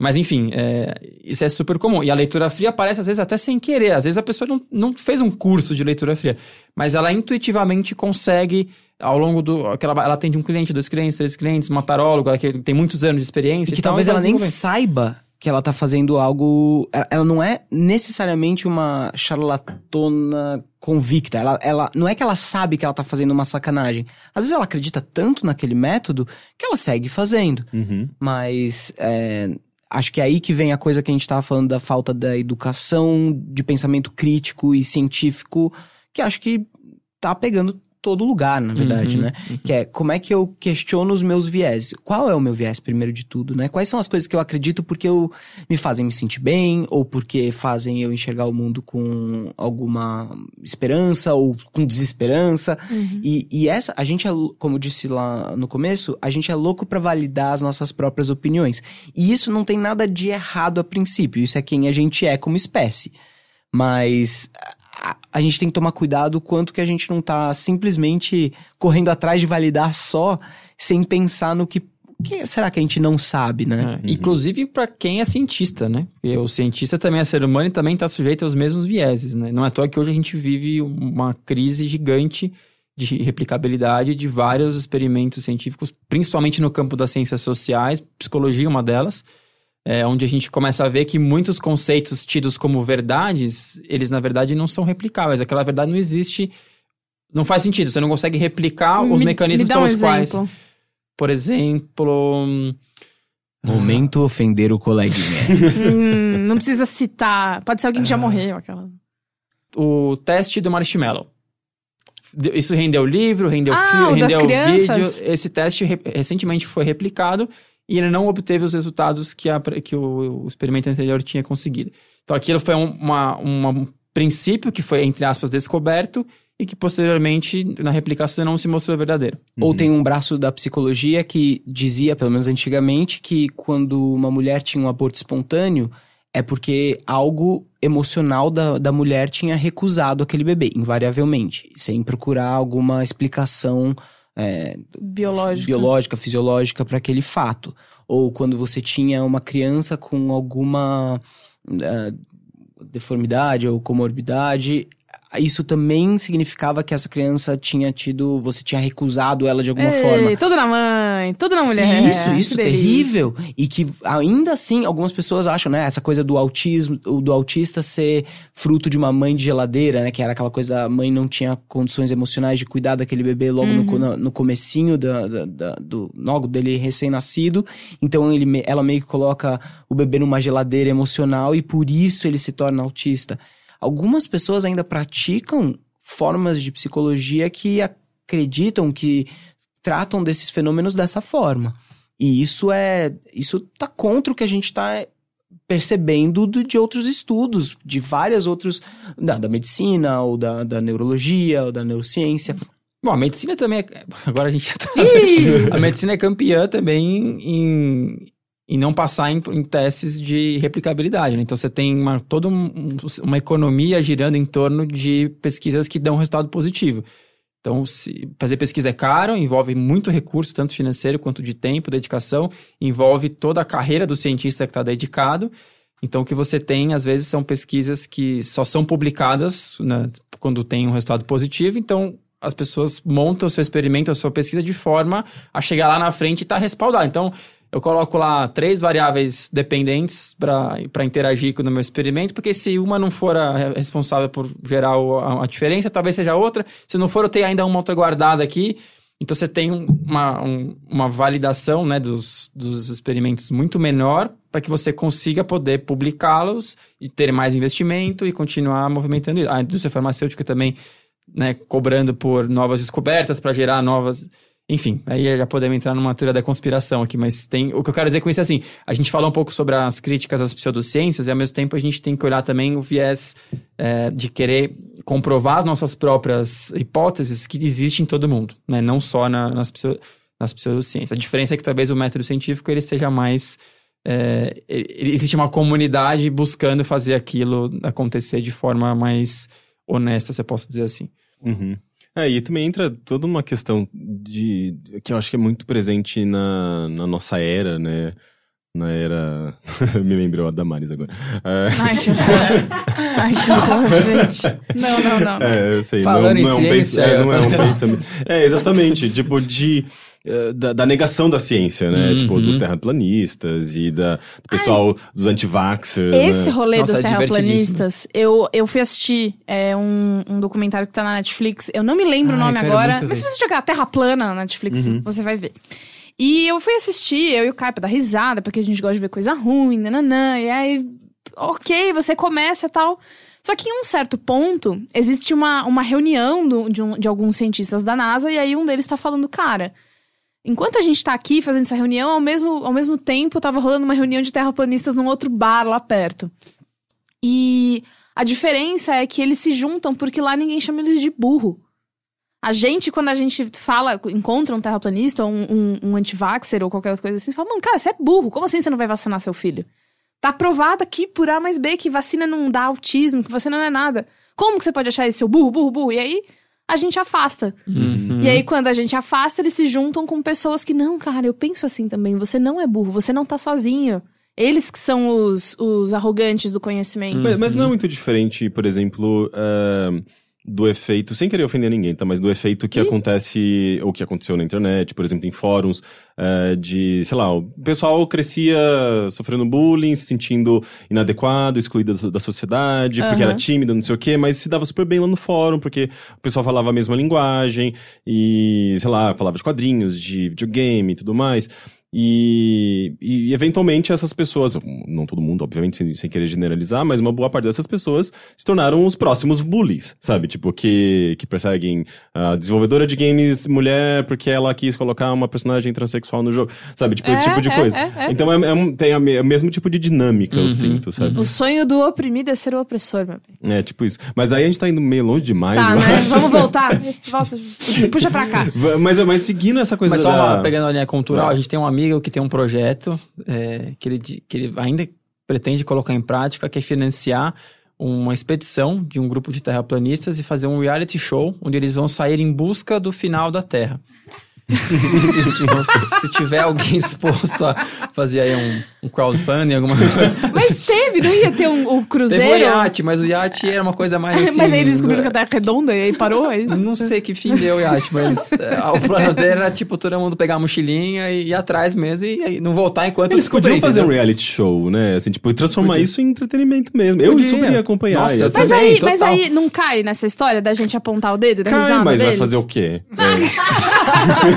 Mas enfim, é, isso é super comum. E a leitura fria aparece às vezes até sem querer. Às vezes a pessoa não, não fez um curso de leitura fria, mas ela intuitivamente consegue, ao longo do. que ela, ela atende um cliente, dois clientes, três clientes, uma taróloga que tem muitos anos de experiência. E que tal, talvez e vai ela nem saiba que ela tá fazendo algo. Ela, ela não é necessariamente uma charlatona convicta. Ela, ela não é que ela sabe que ela tá fazendo uma sacanagem. Às vezes ela acredita tanto naquele método que ela segue fazendo. Uhum. Mas é, acho que é aí que vem a coisa que a gente tava falando da falta da educação, de pensamento crítico e científico, que acho que tá pegando todo lugar, na verdade, Uhum, né? Que é como é que eu questiono os meus viés? Qual é o meu viés, primeiro de tudo, né? Quais são as coisas que eu acredito porque eu, me fazem me sentir bem, ou porque fazem eu enxergar o mundo com alguma esperança, ou com desesperança. Uhum. E, e essa, a gente é, como eu disse lá no começo, a gente é louco pra validar as nossas próprias opiniões. E isso não tem nada de errado a princípio, isso é quem a gente é como espécie. Mas a, a gente tem que tomar cuidado quanto que a gente não tá simplesmente correndo atrás de validar só, sem pensar no que, o que será que a gente não sabe, né? É, Inclusive para quem é cientista, né? Porque o cientista também é ser humano e também está sujeito aos mesmos vieses, né? Não é à toa que hoje a gente vive uma crise gigante de replicabilidade de vários experimentos científicos, principalmente no campo das ciências sociais, psicologia é uma delas, é, onde a gente começa a ver que muitos conceitos tidos como verdades, eles na verdade não são replicáveis. Aquela verdade não existe, não faz sentido. Você não consegue replicar os Me- mecanismos me dá um pelos quais, por exemplo, Momento ofender o coleguinha. Hum, não precisa citar. Pode ser alguém que já morreu. Aquela... o teste do marshmallow. Isso rendeu livro, rendeu Ah, filme, rendeu crianças? vídeo. Esse teste re- recentemente foi replicado e ele não obteve os resultados que, a que o, o experimento anterior tinha conseguido. Então aquilo foi um, uma, uma- um princípio que foi, entre aspas, descoberto e que posteriormente na replicação não se mostrou verdadeiro. Ou tem um braço da psicologia que dizia, pelo menos antigamente, que quando uma mulher tinha um aborto espontâneo, é porque algo emocional da, da mulher tinha recusado aquele bebê, invariavelmente, sem procurar alguma explicação é, Biológica. biológica, fisiológica para aquele fato. Ou quando você tinha uma criança com alguma ah, deformidade ou comorbidade, isso também significava que essa criança tinha tido, você tinha recusado ela de alguma Ei, forma. Tudo na mãe, tudo na mulher. Isso, isso, que delícia. terrível. E que ainda assim, algumas pessoas acham, né, essa coisa do autismo, do autista ser fruto de uma mãe de geladeira, né, que era aquela coisa da mãe não tinha condições emocionais de cuidar daquele bebê logo no, co- no, no comecinho da, da- da- do, logo dele recém-nascido. Então ele, ela meio que coloca o bebê numa geladeira emocional e por isso ele se torna autista. Algumas pessoas ainda praticam formas de psicologia que acreditam que tratam desses fenômenos dessa forma. E isso é. Isso tá contra o que a gente tá percebendo do- de outros estudos, de várias outros. Da, da medicina, ou da, da neurologia, ou da neurociência. Bom, a medicina também é... Agora a gente já tá... A medicina é campeã também em, em não passar em, em testes de replicabilidade. Né? Então você tem uma, toda um- um- uma economia girando em torno de pesquisas que dão resultado positivo. Então, fazer pesquisa é caro, envolve muito recurso, tanto financeiro quanto de tempo, dedicação, envolve toda a carreira do cientista que está dedicado. Então, o que você tem, às vezes, são pesquisas que só são publicadas né, quando tem um resultado positivo. Então, as pessoas montam o seu experimento, a sua pesquisa de forma a chegar lá na frente e estar respaldado. Então, eu coloco lá três variáveis dependentes para interagir com o meu experimento, porque se uma não for a responsável por gerar a, a diferença, talvez seja outra. Se não for, eu tenho ainda uma outra guardada aqui. Então você tem um- uma, um- uma validação né, dos, dos experimentos muito menor para que você consiga poder publicá-los e ter mais investimento e continuar movimentando isso. A indústria farmacêutica também né, cobrando por novas descobertas para gerar novas. Enfim, aí já podemos entrar numa teoria da conspiração aqui, mas tem. O que eu quero dizer com isso é assim: a gente falou um pouco sobre as críticas às pseudociências e ao mesmo tempo a gente tem que olhar também o viés é, de querer comprovar as nossas próprias hipóteses que existem em todo mundo, né? Não só na- nas, pseu- nas pseudociências. A diferença é que talvez o método científico ele seja mais. é, existe uma comunidade buscando fazer aquilo acontecer de forma mais honesta, se eu posso dizer assim. Uhum. É, e também entra toda uma questão de que eu acho que é muito presente na, na nossa era, né? Na era. Me lembrou a Damares agora. É, Ai, que horror. Ai, que horror, gente. Não, não, não. É, eu sei. Falando não, em não é um ciência, pens- é, não é um pensamento. É, exatamente. tipo, de. Eh, Da, da negação da ciência, né? Uhum. Tipo, dos terraplanistas e da, do pessoal dos anti-vaxxers. Esse né? rolê Nossa, dos é terraplanistas, eu, eu fui assistir é, um, um documentário que tá na Netflix. Eu não me lembro o Ai, nome quero agora, mas se você jogar Terra Plana na Netflix, Uhum. você vai ver. E eu fui assistir, eu e o Caio, pra dar risada, porque a gente gosta de ver coisa ruim, nananã. E aí, ok, você começa e tal. Só que em um certo ponto, existe uma, uma reunião do- de, um- de alguns cientistas da NASA, e aí um deles tá falando, cara. Enquanto a gente tá aqui fazendo essa reunião, ao mesmo, ao mesmo tempo tava rolando uma reunião de terraplanistas num outro bar lá perto. E a diferença é que eles se juntam porque lá ninguém chama eles de burro. A gente, quando a gente fala, encontra um terraplanista ou um, um, um antivaxer ou qualquer outra coisa assim, fala, mano, cara, você é burro. Como assim você não vai vacinar seu filho? Tá provado aqui por A mais B que vacina não dá autismo, que vacina não é nada. Como que você pode achar isso, seu burro, burro, burro? E aí a gente afasta. Uhum. E aí, quando a gente afasta, eles se juntam com pessoas que, não, cara, eu penso assim também. Você não é burro, você não tá sozinho. Eles que são os, os arrogantes do conhecimento. Mas, mas não é muito diferente, por exemplo, ah, do efeito, sem querer ofender ninguém, tá? Mas do efeito que acontece, ou que aconteceu na internet, por exemplo, em fóruns, eh, de, sei lá, o pessoal crescia sofrendo bullying, se sentindo inadequado, excluído da, da sociedade, porque Aham. era tímido, não sei o quê, mas se dava super bem lá no fórum, porque o pessoal falava a mesma linguagem, e, sei lá, falava de quadrinhos, de videogame e tudo mais. E, e, eventualmente essas pessoas, não todo mundo, obviamente, sem, sem querer generalizar, mas uma boa parte dessas pessoas se tornaram os próximos bullies, sabe? Tipo, que, que perseguem a desenvolvedora de games mulher porque ela quis colocar uma personagem transexual no jogo, sabe? Tipo, esse É, tipo de é, coisa. é, é. Então é, é um- tem a me- o mesmo tipo de dinâmica, eu Uhum, sinto, sabe? O sonho do oprimido é ser o opressor, meu bem. É, tipo isso. Mas aí a gente tá indo meio longe demais, Tá, eu né? acho. Vamos voltar. Volta. Puxa pra cá. Mas, mas seguindo essa coisa Mas só da... uma, pegando a linha cultural, a gente tem um amigo que tem um projeto é, que, ele, que ele ainda pretende colocar em prática, que é financiar uma expedição de um grupo de terraplanistas e fazer um reality show onde eles vão sair em busca do final da Terra. então, se tiver alguém exposto a fazer aí um, um crowdfunding, alguma coisa. Mas teve, não ia ter um, o Teve um cruzeiro? iate, mas o iate era uma coisa mais assim... mas aí eles descobriram que a Terra é redonda e aí parou, é isso? Não sei que fim deu o iate, mas é, o plano dele era, tipo, todo mundo pegar a mochilinha e ir atrás mesmo e, e não voltar enquanto Eles podiam fazer um entendeu? reality show, né? Assim, tipo, transformar Podia. isso em entretenimento mesmo. Eu Podia. super ia acompanhar. Nossa, ia Mas também, aí, mas aí não cai nessa história da gente apontar o dedo dar Cai, risada mas vai deles? fazer o quê?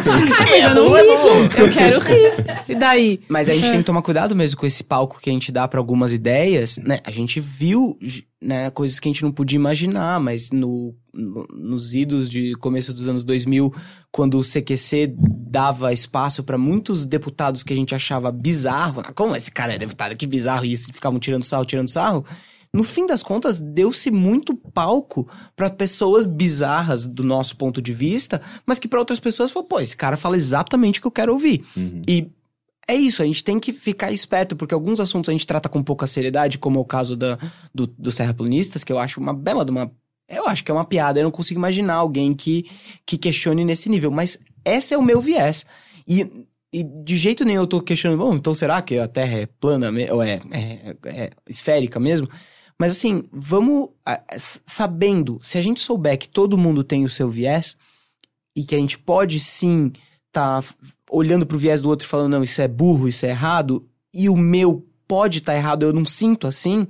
Ah, mas eu não ligo. Eu quero rir. E daí? Mas a gente tem que tomar cuidado mesmo com esse palco que a gente dá pra algumas ideias, né? A gente viu, né, coisas que a gente não podia imaginar, mas no, no- nos idos de começo dos anos 2000, quando o CQC dava espaço pra muitos deputados que a gente achava bizarro, "Ah, como esse cara é deputado, que bizarro isso, e ficavam tirando sarro, tirando sarro. No fim das contas, deu-se muito palco pra pessoas bizarras do nosso ponto de vista, mas que pra outras pessoas falou, pô, esse cara fala exatamente o que eu quero ouvir. Uhum. E é isso, a gente tem que ficar esperto, porque alguns assuntos a gente trata com pouca seriedade, como é o caso da, do, dos terraplanistas, que eu acho uma bela de uma. Eu acho que é uma piada, eu não consigo imaginar alguém que, que questione nesse nível, mas esse é o meu viés. E, e de jeito nenhum eu tô questionando, bom, então será que a Terra é plana, ou é, é, é esférica mesmo? Mas assim, vamos sabendo, se a gente souber que todo mundo tem o seu viés, e que a gente pode sim tá olhando pro viés do outro e falando, não, isso é burro, isso é errado, e o meu pode estar errado, eu não sinto assim,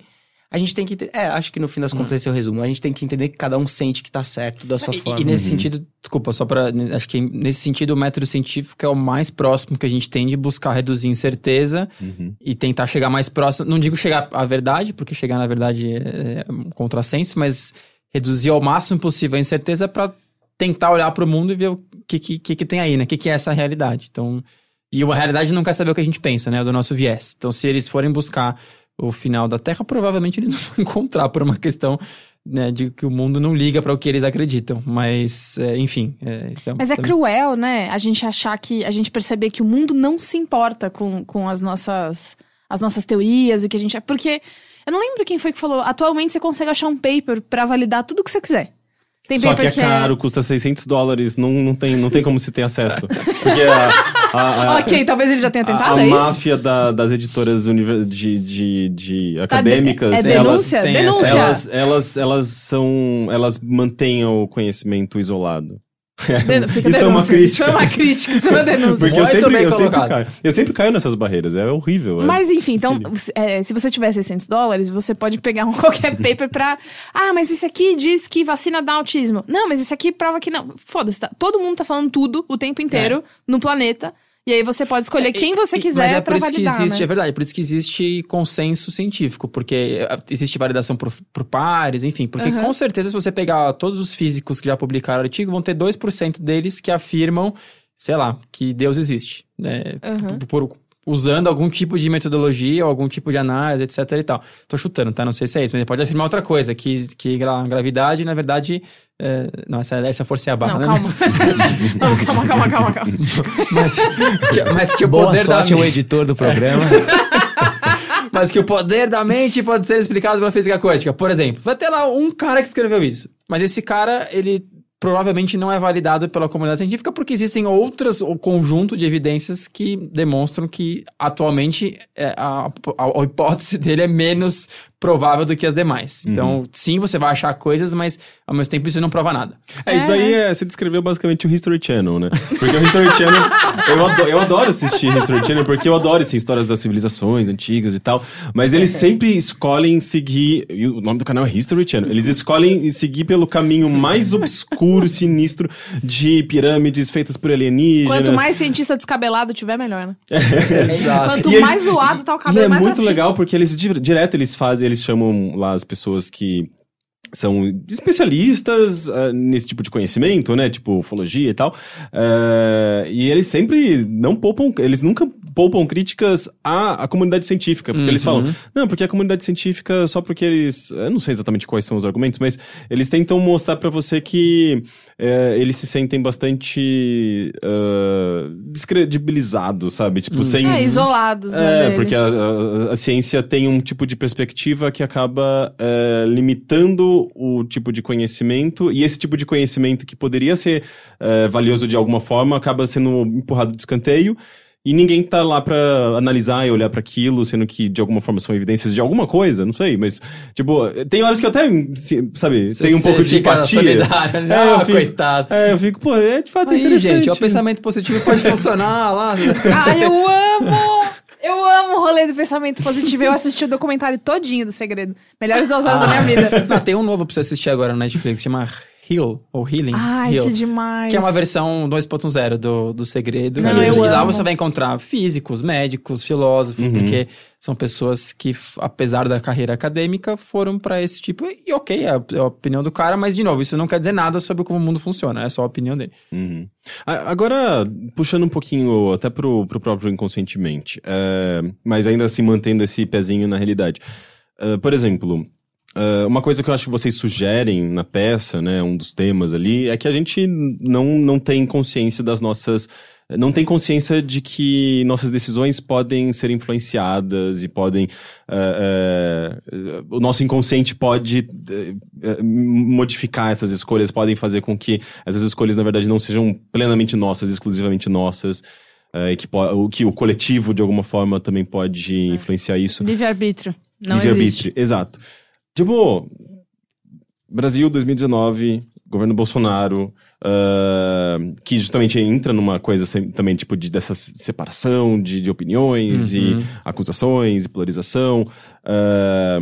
a gente tem que. É, acho que no fim das contas esse é o resumo. A gente tem que entender que cada um sente que tá certo da sua E- forma. E, nesse Uhum. sentido, desculpa, só pra. Acho que nesse sentido o método científico é o mais próximo que a gente tem de buscar reduzir incerteza Uhum. e tentar chegar mais próximo. Não digo chegar à verdade, porque chegar na verdade é um contrassenso, mas reduzir ao máximo possível a incerteza pra tentar olhar pro mundo e ver o que, que, que, que tem aí, né? O que, que é essa realidade. Então. E a realidade não quer saber o que a gente pensa, né? Do nosso viés. Então, se eles forem buscar o final da Terra, provavelmente eles não vão encontrar por uma questão né, de que o mundo não liga para o que eles acreditam. Mas, é, enfim. É, isso Mas é também- cruel, né? A gente achar que. A gente perceber que o mundo não se importa com, com as nossas. As nossas teorias, o que a gente. Porque. Eu não lembro quem foi que falou. Atualmente você consegue achar um paper pra validar tudo que você quiser. Tem Só que é caro, custa 600 dólares, não, não, tem, não tem como se ter acesso. Porque a, a, a, ok, talvez ele já tenha tentado, a é isso? máfia da- das editoras univer- de, de, de Tá, acadêmicas, É elas, denúncia? têm denúncia. elas, elas, elas são. Elas mantêm o conhecimento isolado. Fica Isso é uma denúncia. Isso crítica. é uma crítica, isso é uma denúncia. Porque eu sempre, eu, sempre caio, eu sempre caio nessas barreiras, é horrível. é- Mas enfim, então, é, se você tiver 600 dólares, você pode pegar um qualquer paper pra. Ah, mas esse aqui diz que vacina dá autismo. Não, mas esse aqui prova que não. Foda-se, tá? todo mundo tá falando tudo o tempo inteiro no planeta. E aí você pode escolher quem você quiser Mas é por isso que validar, existe, né? é verdade, é por isso que existe consenso científico, porque eh, existe validação por, por pares, enfim. Porque Aham. com certeza, se você pegar todos os físicos que já publicaram artigo, vão ter 2% deles que afirmam, sei lá, que Deus existe. Né? Aham. Por- por- usando algum tipo de metodologia ou algum tipo de análise, etc e tal. Tô chutando, tá? Não sei se é isso, mas ele pode afirmar outra coisa, que, que gra- gravidade, na verdade... é, Não, essa, essa força é a barra, Não, né? calma. Não, calma, calma, calma, calma. Mas, que, mas que o Boa poder da sorte ao editor do programa. Mas que o poder da mente pode ser explicado pela física quântica. Por exemplo, vai ter lá um cara que escreveu isso. Mas esse cara, ele provavelmente não é validado pela comunidade científica porque existem outras, o conjunto de evidências que demonstram que atualmente é, a, a, a hipótese dele é menos provável do que as demais. Uhum. Então, sim, você vai achar coisas, mas ao mesmo tempo isso não prova nada. É, isso daí é, você descreveu basicamente o History Channel, né? Porque o History Channel, eu adoro, eu adoro assistir History Channel porque eu adoro assim, histórias das civilizações antigas e tal. Mas eles sempre escolhem seguir. E o nome do canal é History Channel. Eles escolhem seguir pelo caminho mais obscuro, sinistro de pirâmides feitas por alienígenas. Quanto mais cientista descabelado tiver, melhor, né? Exato. Quanto E eles- mais zoado tá o E cabelo, é mais pra muito legal porque eles di- direto eles fazem, eles chamam lá as pessoas que são especialistas ah, nesse tipo de conhecimento, né? Tipo ufologia e tal. Ah, e eles sempre não poupam, eles nunca poupam críticas à, à comunidade científica. Porque eles Uhum. falam, não, porque a comunidade científica, só porque eles. Eu não sei exatamente quais são os argumentos, mas eles tentam mostrar pra você que eh, eles se sentem bastante ah, descredibilizados, sabe? Tipo, sem. É, isolados, né? É, porque a, a- a ciência tem um tipo de perspectiva que acaba é, limitando o tipo de conhecimento, e esse tipo de conhecimento que poderia ser é, valioso de alguma forma acaba sendo empurrado de escanteio. E ninguém tá lá pra analisar e olhar pra aquilo, sendo que de alguma forma são evidências de alguma coisa, não sei, mas, tipo, tem horas que eu até, se- sabe, tem um pouco de empatia. solidário, né? É, Ah, eu fico- coitado. É, eu fico, pô, é de fato Aí, interessante. gente, o pensamento positivo pode funcionar lá. Ai, eu amo! Eu amo o rolê do pensamento positivo. Eu assisti o documentário todinho do segredo. Melhores duas horas da minha vida. Não, tem um novo pra você assistir agora no Netflix, chama Heal, ou Healing. Ai, Heal. que demais. Que é uma versão 2.0 do, do segredo. Não, e eu lá amo. você vai encontrar físicos, médicos, filósofos, Uhum. porque são pessoas que, apesar da carreira acadêmica, foram pra esse tipo. E ok, é a, é a opinião do cara, mas de novo, isso não quer dizer nada sobre como o mundo funciona, é só a opinião dele. Uhum. A- Agora, puxando um pouquinho até pro, pro próprio inconscientemente, é, mas ainda assim mantendo esse pezinho na realidade. É, por exemplo, é, uma coisa que eu acho que vocês sugerem na peça, né, um dos temas ali, é que a gente não, não tem consciência das nossas. Não tem consciência de que nossas decisões podem ser influenciadas e podem. é, é, o nosso inconsciente pode é, é, modificar essas escolhas, podem fazer com que essas escolhas, na verdade, não sejam plenamente nossas, exclusivamente nossas. é, e que, o que o coletivo, de alguma forma, também pode influenciar isso. Livre-arbítrio. Não Livre-arbítrio, exato. Tipo, Brasil 2019, governo Bolsonaro, ah, que justamente entra numa coisa também, tipo, de, dessa separação de, de opiniões e Uhum. acusações e polarização. Ah,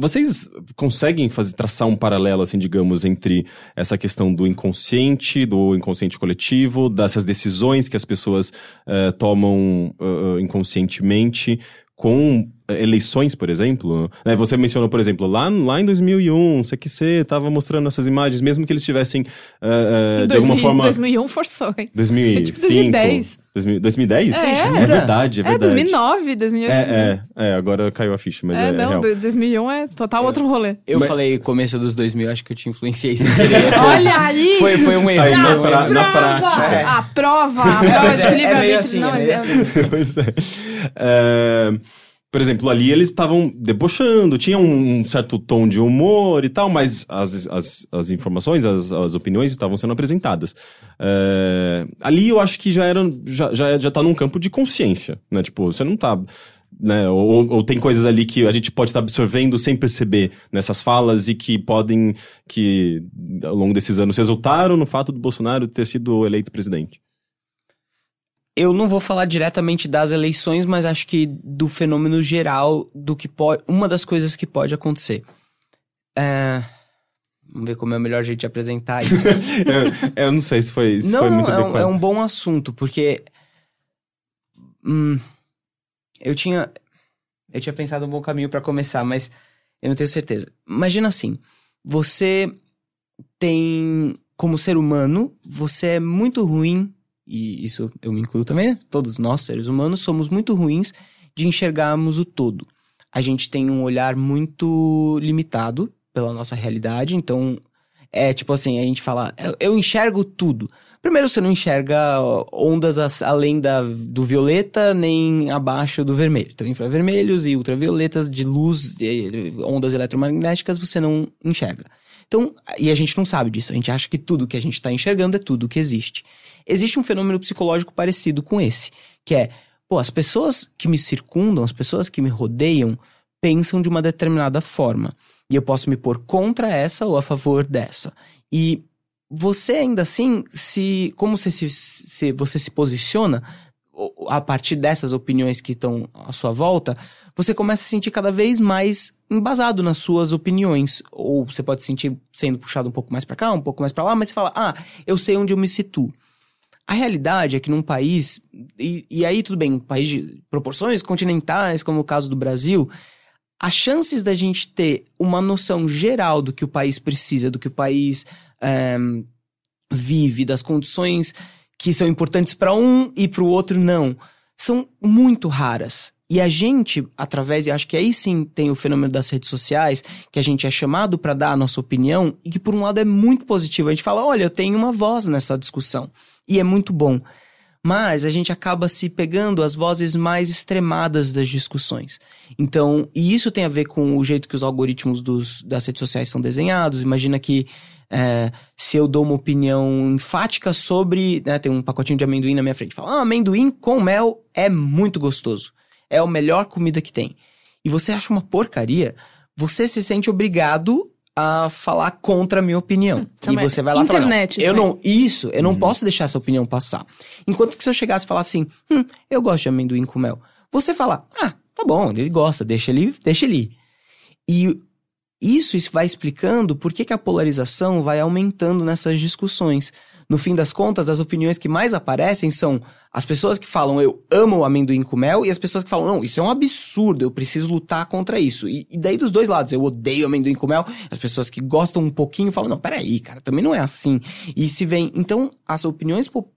vocês conseguem fazer, traçar um paralelo, assim, digamos, entre essa questão do inconsciente, do inconsciente coletivo, dessas decisões que as pessoas eh, tomam inconscientemente com eh, eleições, por exemplo? Né, Você mencionou, por exemplo, lá, lá em 2001, sei que você estava mostrando essas imagens, mesmo que eles tivessem, eh, eh, de alguma 2000 forma... 2001 forçou, hein? 2005? É tipo 2010. 2000 2010? É. É verdade, é É, verdade. 2009, 2008. É, é, é, agora caiu a ficha, mas é, É, é não, real. do- 2001 é total outro rolê. Eu Mas- falei começo dos 2000, acho que eu te influenciei sem querer. Olha aí! foi, foi um erro. Tá aí, na pra- na prova! prática. É. A prova! A É, prova mas de é- é meio assim, não é meio existe. assim. Pois é. É, Por exemplo, ali eles estavam debochando, tinha um certo tom de humor e tal, mas as, as, as informações, as, as opiniões estavam sendo apresentadas. É, ali eu acho que já era, já, já, já tá num campo de consciência, né? Tipo, você não tá. Né? Ou, ou tem coisas ali que a gente pode estar absorvendo sem perceber nessas falas e que podem, que ao longo desses anos resultaram no fato do Bolsonaro ter sido eleito presidente. Eu não vou falar diretamente das eleições, mas acho que do fenômeno geral do que pode. Uma das coisas que pode acontecer. É, Vamos ver como é o melhor jeito de apresentar isso. eu, eu não sei se foi, se não, foi não, muito é um, é um bom assunto, porque. Hum, eu tinha. Eu tinha pensado um bom caminho pra começar, mas eu não tenho certeza. Imagina assim: você tem. Como ser humano, você é muito ruim, e isso eu me incluo também, né? Todos nós, seres humanos, somos muito ruins de enxergarmos o todo. A gente tem um olhar muito limitado pela nossa realidade, então é tipo assim, a gente fala, eu, eu enxergo tudo. Primeiro, você não enxerga ondas as- além da, do violeta, nem abaixo do vermelho. Então, infravermelhos e ultravioletas de luz, ondas eletromagnéticas, você não enxerga. Então, e a gente não sabe disso. A gente acha que tudo que a gente está enxergando é tudo que existe. Existe um fenômeno psicológico parecido com esse, que é, pô, as pessoas que me circundam, as pessoas que me rodeiam, pensam de uma determinada forma. E eu posso me pôr contra essa ou a favor dessa. E você ainda assim, se como você se, se você se posiciona a partir dessas opiniões que estão à sua volta, você começa a se sentir cada vez mais embasado nas suas opiniões. Ou você pode se sentir sendo puxado um pouco mais pra cá, um pouco mais pra lá, mas você fala: "Ah, eu sei onde eu me situo". A realidade é que num país, e, e aí tudo bem, um país de proporções continentais, como o caso do Brasil, as chances da gente ter uma noção geral do que o país precisa, do que o país ehm, vive, das condições que são importantes para um e para o outro não, são muito raras. E a gente, através, e acho que aí sim tem o fenômeno das redes sociais, que a gente é chamado para dar a nossa opinião, e que por um lado é muito positivo. A gente fala, olha, eu tenho uma voz nessa discussão. E é muito bom. Mas a gente acaba se pegando as vozes mais extremadas das discussões. Então, e isso tem a ver com o jeito que os algoritmos dos, das redes sociais são desenhados. Imagina que é, se eu dou uma opinião enfática sobre. Né, tem um pacotinho de amendoim na minha frente. Fala, ah, amendoim com mel é muito gostoso. É a melhor comida que tem. E você acha uma porcaria, você se sente obrigado a falar contra a minha opinião. e também. você vai lá e fala, não, Internet, eu não, isso, eu não posso deixar essa opinião passar. Enquanto que se eu chegasse e falar assim, hum, eu gosto de amendoim com mel. Você fala, ah, tá bom, ele gosta, deixa ele, deixa ele ir. E isso, isso vai explicando por que, que a polarização vai aumentando nessas discussões. No fim das contas, as opiniões que mais aparecem são as pessoas que falam eu amo o amendoim com mel e as pessoas que falam não, isso é um absurdo, eu preciso lutar contra isso. E, e daí dos dois lados, eu odeio amendoim com mel, as pessoas que gostam um pouquinho falam não, peraí, cara, também não é assim. E se vem, então as opiniões po-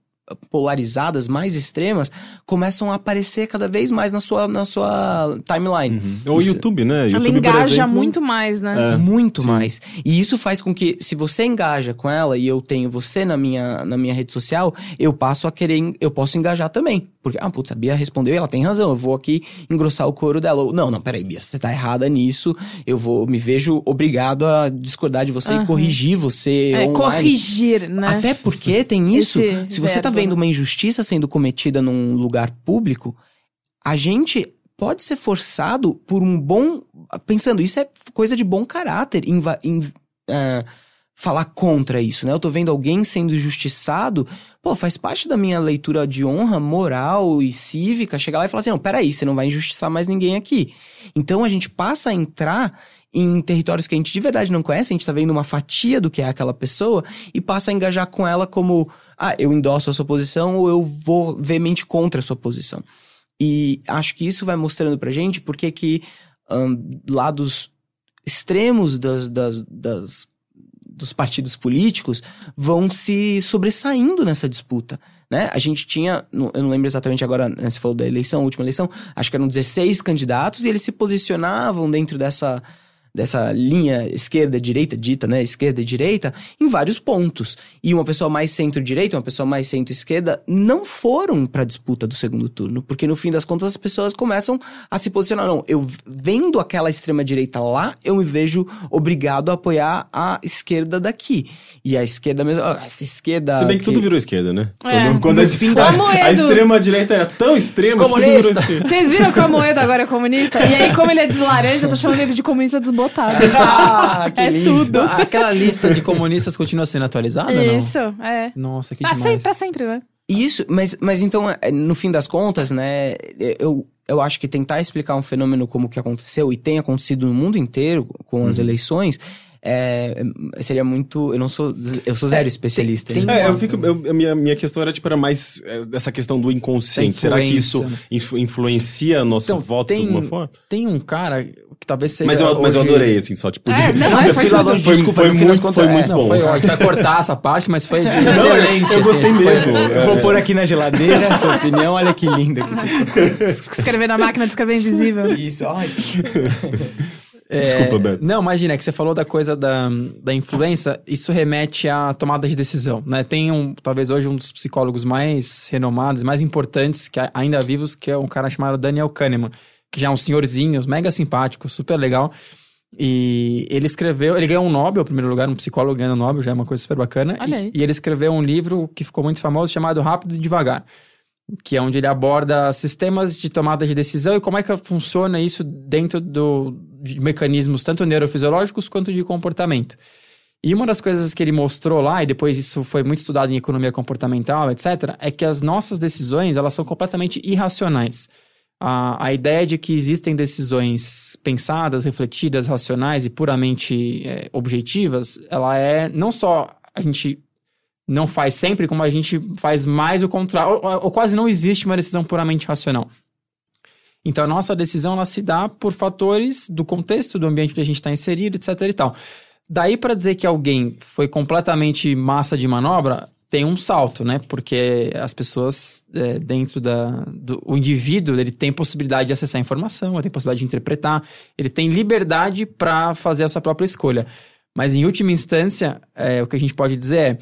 polarizadas mais extremas começam a aparecer cada vez mais na sua, na sua timeline. Ou o Você- YouTube, né? Ela YouTube, por engaja exemplo, muito mais, né? É. Muito mais. E isso faz com que, se você engaja com ela e eu tenho você na minha, na minha rede social, eu passo a querer, eu posso engajar também. Porque, ah, putz, a Bia respondeu e ela tem razão, eu vou aqui engrossar o couro dela. Ou, não, não, peraí, Bia, você tá errada nisso, eu vou, me vejo obrigado a discordar de você Aham. e corrigir você É, online. corrigir, né? Até porque tem isso. Esse Se você tá verbo, vendo uma injustiça sendo cometida num lugar público, a gente pode ser forçado por um bom. Pensando, isso é coisa de bom caráter. inva- in- ah, falar contra isso, né? Eu tô vendo alguém sendo injustiçado. Pô, faz parte da minha leitura de honra moral e cívica chegar lá e falar assim: não, peraí, você não vai injustiçar mais ninguém aqui. Então a gente passa a entrar em territórios que a gente de verdade não conhece, a gente tá vendo uma fatia do que é aquela pessoa e passa a engajar com ela como, ah, eu endosso a sua posição ou eu vou veemente contra a sua posição. E acho que isso vai mostrando pra gente porque que ahn, lados extremos das, das, das- dos partidos políticos vão se sobressaindo nessa disputa. Né? A gente tinha, eu não lembro exatamente agora, né, você falou da eleição, última eleição, acho que eram 16 candidatos e eles se posicionavam dentro dessa, dessa linha esquerda-direita, dita, né? Esquerda-direita, em vários pontos. E uma pessoa mais centro-direita, uma pessoa mais centro-esquerda, não foram pra disputa do segundo turno, porque no fim das contas as pessoas começam a se posicionar. Não, eu vendo aquela extrema-direita lá, eu me vejo obrigado a apoiar a esquerda daqui. E a esquerda mesmo, essa esquerda. Se bem que tudo virou esquerda, né? É. Quando, a, a, a extrema-direita era tão extrema que tudo virou Comunista. esquerda. Vocês viram que o Amoedo agora é comunista? E aí, como ele é de laranja, eu tô chamando ele de comunista desbotado. Ah, que É lindo. tudo. Aquela lista de comunistas continua sendo atualizada, não? Isso, é. Nossa, que Pra demais. sempre, pra sempre, né? Isso, mas, mas então, é, no fim das contas, né, eu, eu acho que tentar explicar um fenômeno como que aconteceu e tem acontecido no mundo inteiro com as eleições, é, seria muito. Eu não sou. Eu sou zero especialista. tem- né? É, eu fico, eu- minha, minha questão era, tipo, era mais é, dessa questão do inconsciente. Será que isso influencia nosso Então, voto tem- de alguma forma? Tem um cara que talvez seja. Mas eu, mas eu hoje- adorei, assim, só, tipo... É, de- não, Nossa, eu foi fui lá tudo. longe, Foi- desculpa, foi no muito- contas, foi é. muito Não, bom. foi ótimo. Vai cortar essa parte, mas foi Não, excelente. eu assim. gostei mesmo. Eu vou É. pôr aqui na geladeira essa opinião, olha que linda que ficou. Escrever na máquina de escrever invisível. Isso, olha. É, Desculpa, Beto. Não, imagina, é que você falou da coisa da, da influência, isso remete à tomada de decisão, né? Tem um, talvez hoje um dos psicólogos mais renomados, mais importantes, que a- ainda vivos, que é um cara chamado Daniel Kahneman, que já é um senhorzinho, mega simpático, super legal. E ele escreveu, ele ganhou um Nobel, em primeiro lugar, um psicólogo ganhando um Nobel, já é uma coisa super bacana. E-. E, ele escreveu um livro que ficou muito famoso, chamado Rápido e Devagar. que é onde ele aborda sistemas de tomada de decisão e como é que funciona isso dentro do, de mecanismos tanto neurofisiológicos quanto de comportamento. E uma das coisas que ele mostrou lá, e depois isso foi muito estudado em economia comportamental, etc., é que as nossas decisões, elas são completamente irracionais. A, a ideia de que existem decisões pensadas, refletidas, racionais e puramente é, objetivas, ela é não só a gente não faz sempre, como a gente faz mais o contrário, ou, ou quase não existe uma decisão puramente racional. Então, a nossa decisão ela se dá por fatores do contexto, do ambiente que a gente está inserido, etc e tal. Daí para dizer que alguém foi completamente massa de manobra, tem um salto, né? Porque as pessoas é, dentro da... Do, o indivíduo, ele tem possibilidade de acessar informação, ele tem possibilidade de interpretar, ele tem liberdade para fazer a sua própria escolha. Mas em última instância, é, o que a gente pode dizer é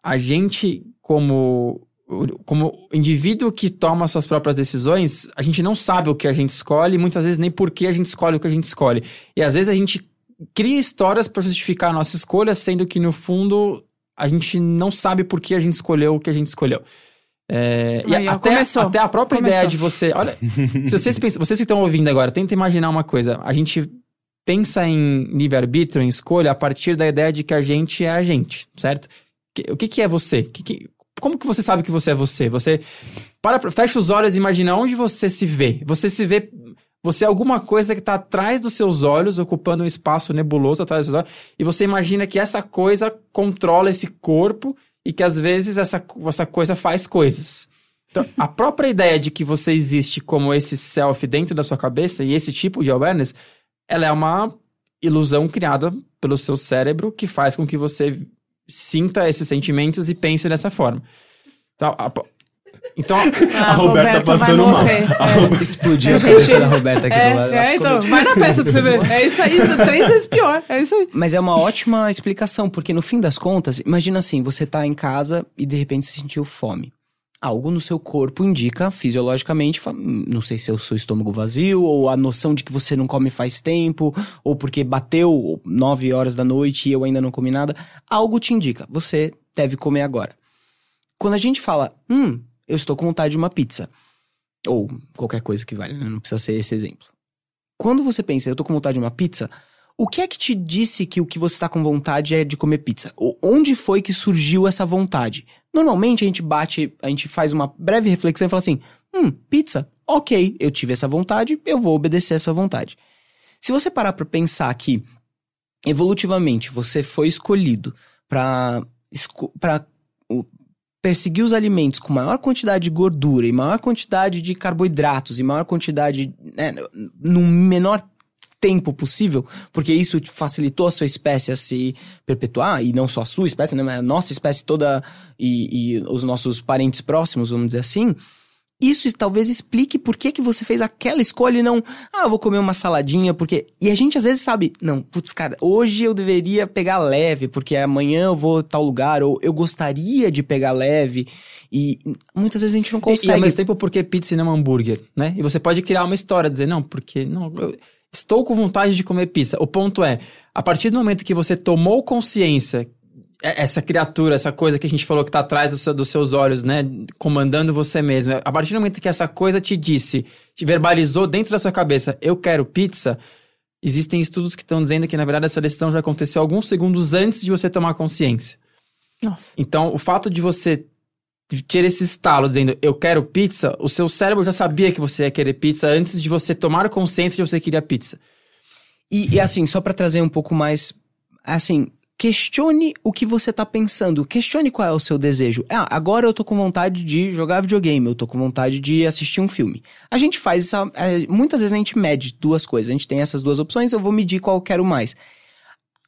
a gente, como, como indivíduo que toma suas próprias decisões, a gente não sabe o que a gente escolhe, muitas vezes nem por que a gente escolhe o que a gente escolhe. E às vezes a gente cria histórias para justificar a nossa escolha, sendo que no fundo a gente não sabe por que a gente escolheu o que a gente escolheu. É, e Aí, ó, até, começou. até a própria Começou. ideia de você. Olha, se vocês, pensam, vocês que estão ouvindo agora, tenta imaginar uma coisa. A gente pensa em livre-arbítrio, em escolha, a partir da ideia de que a gente é a gente, certo? Que- o que, que é você? Que- que- como que você sabe que você é você? Você para, fecha os olhos e imagina onde você se vê. Você se vê. Você é alguma coisa que está atrás dos seus olhos, ocupando um espaço nebuloso atrás dos seus olhos, e você imagina que essa coisa controla esse corpo e que às vezes essa, essa coisa faz coisas. Então, a própria ideia de que você existe como esse self dentro da sua cabeça e esse tipo de awareness, ela é uma ilusão criada pelo seu cérebro que faz com que você sinta esses sentimentos e pense dessa forma. Então, a, então Ah, A Roberta vai passando mal. É. Explodiu a cabeça da Roberta aqui do lado. É, é, então, vai na peça pra você ver. É isso aí, três vezes pior. É isso aí. Mas é uma ótima explicação, porque no fim das contas, imagina assim, você tá em casa e de repente sentiu fome. Algo no seu corpo indica fisiologicamente, "Hum, não sei se é o seu estômago vazio, ou a noção de que você não come faz tempo, ou porque bateu nove horas da noite e eu ainda não comi nada. Algo te indica, você deve comer agora. Quando a gente fala, hum, eu estou com vontade de uma pizza, ou qualquer coisa que vale, né? não precisa ser esse exemplo. Quando você pensa, eu tô com vontade de uma pizza, o que é que te disse que o que você está com vontade é de comer pizza? O- Onde foi que surgiu essa vontade? Normalmente a gente bate, a gente faz uma breve reflexão e fala assim: hum, pizza, ok, eu tive essa vontade, eu vou obedecer essa vontade. Se você parar pra pensar que evolutivamente você foi escolhido o- perseguir os alimentos com maior quantidade de gordura e maior quantidade de carboidratos e maior quantidade, né, menor tempo possível, porque isso facilitou a sua espécie a se perpetuar, e não só a sua espécie, né, mas a nossa espécie toda e, e os nossos parentes próximos, vamos dizer assim. Isso talvez explique por que, que você fez aquela escolha e não, ah, eu vou comer uma saladinha, porque. E a gente às vezes sabe, não, putz, cara, hoje eu deveria pegar leve, porque amanhã eu vou a tal lugar, ou eu gostaria de pegar leve, e muitas vezes a gente não E, consegue. e ao mesmo tempo, por que pizza e não hambúrguer, né? E você pode criar uma história, dizer, não, porque não, eu estou com vontade de comer pizza. O ponto é, a partir do momento que você tomou consciência, é- essa criatura, essa coisa que a gente falou que tá atrás do seu- dos seus olhos, né? Comandando você mesmo. A partir do momento que essa coisa te disse, te verbalizou dentro da sua cabeça, eu quero pizza, existem estudos que estão dizendo que, na verdade, essa decisão já aconteceu alguns segundos antes de você tomar consciência. Nossa. Então, o fato de você ter esse estalo dizendo eu quero pizza, o seu cérebro já sabia que você ia querer pizza antes de você tomar consciência de que você queria pizza. E, e assim, só pra trazer um pouco mais. Assim, questione o que você tá pensando. Questione qual é o seu desejo. Ah, agora eu tô com vontade de jogar videogame, eu tô com vontade de assistir um filme. A gente faz essa. é, muitas vezes a gente mede duas coisas. A gente tem essas duas opções, eu vou medir qual eu quero mais.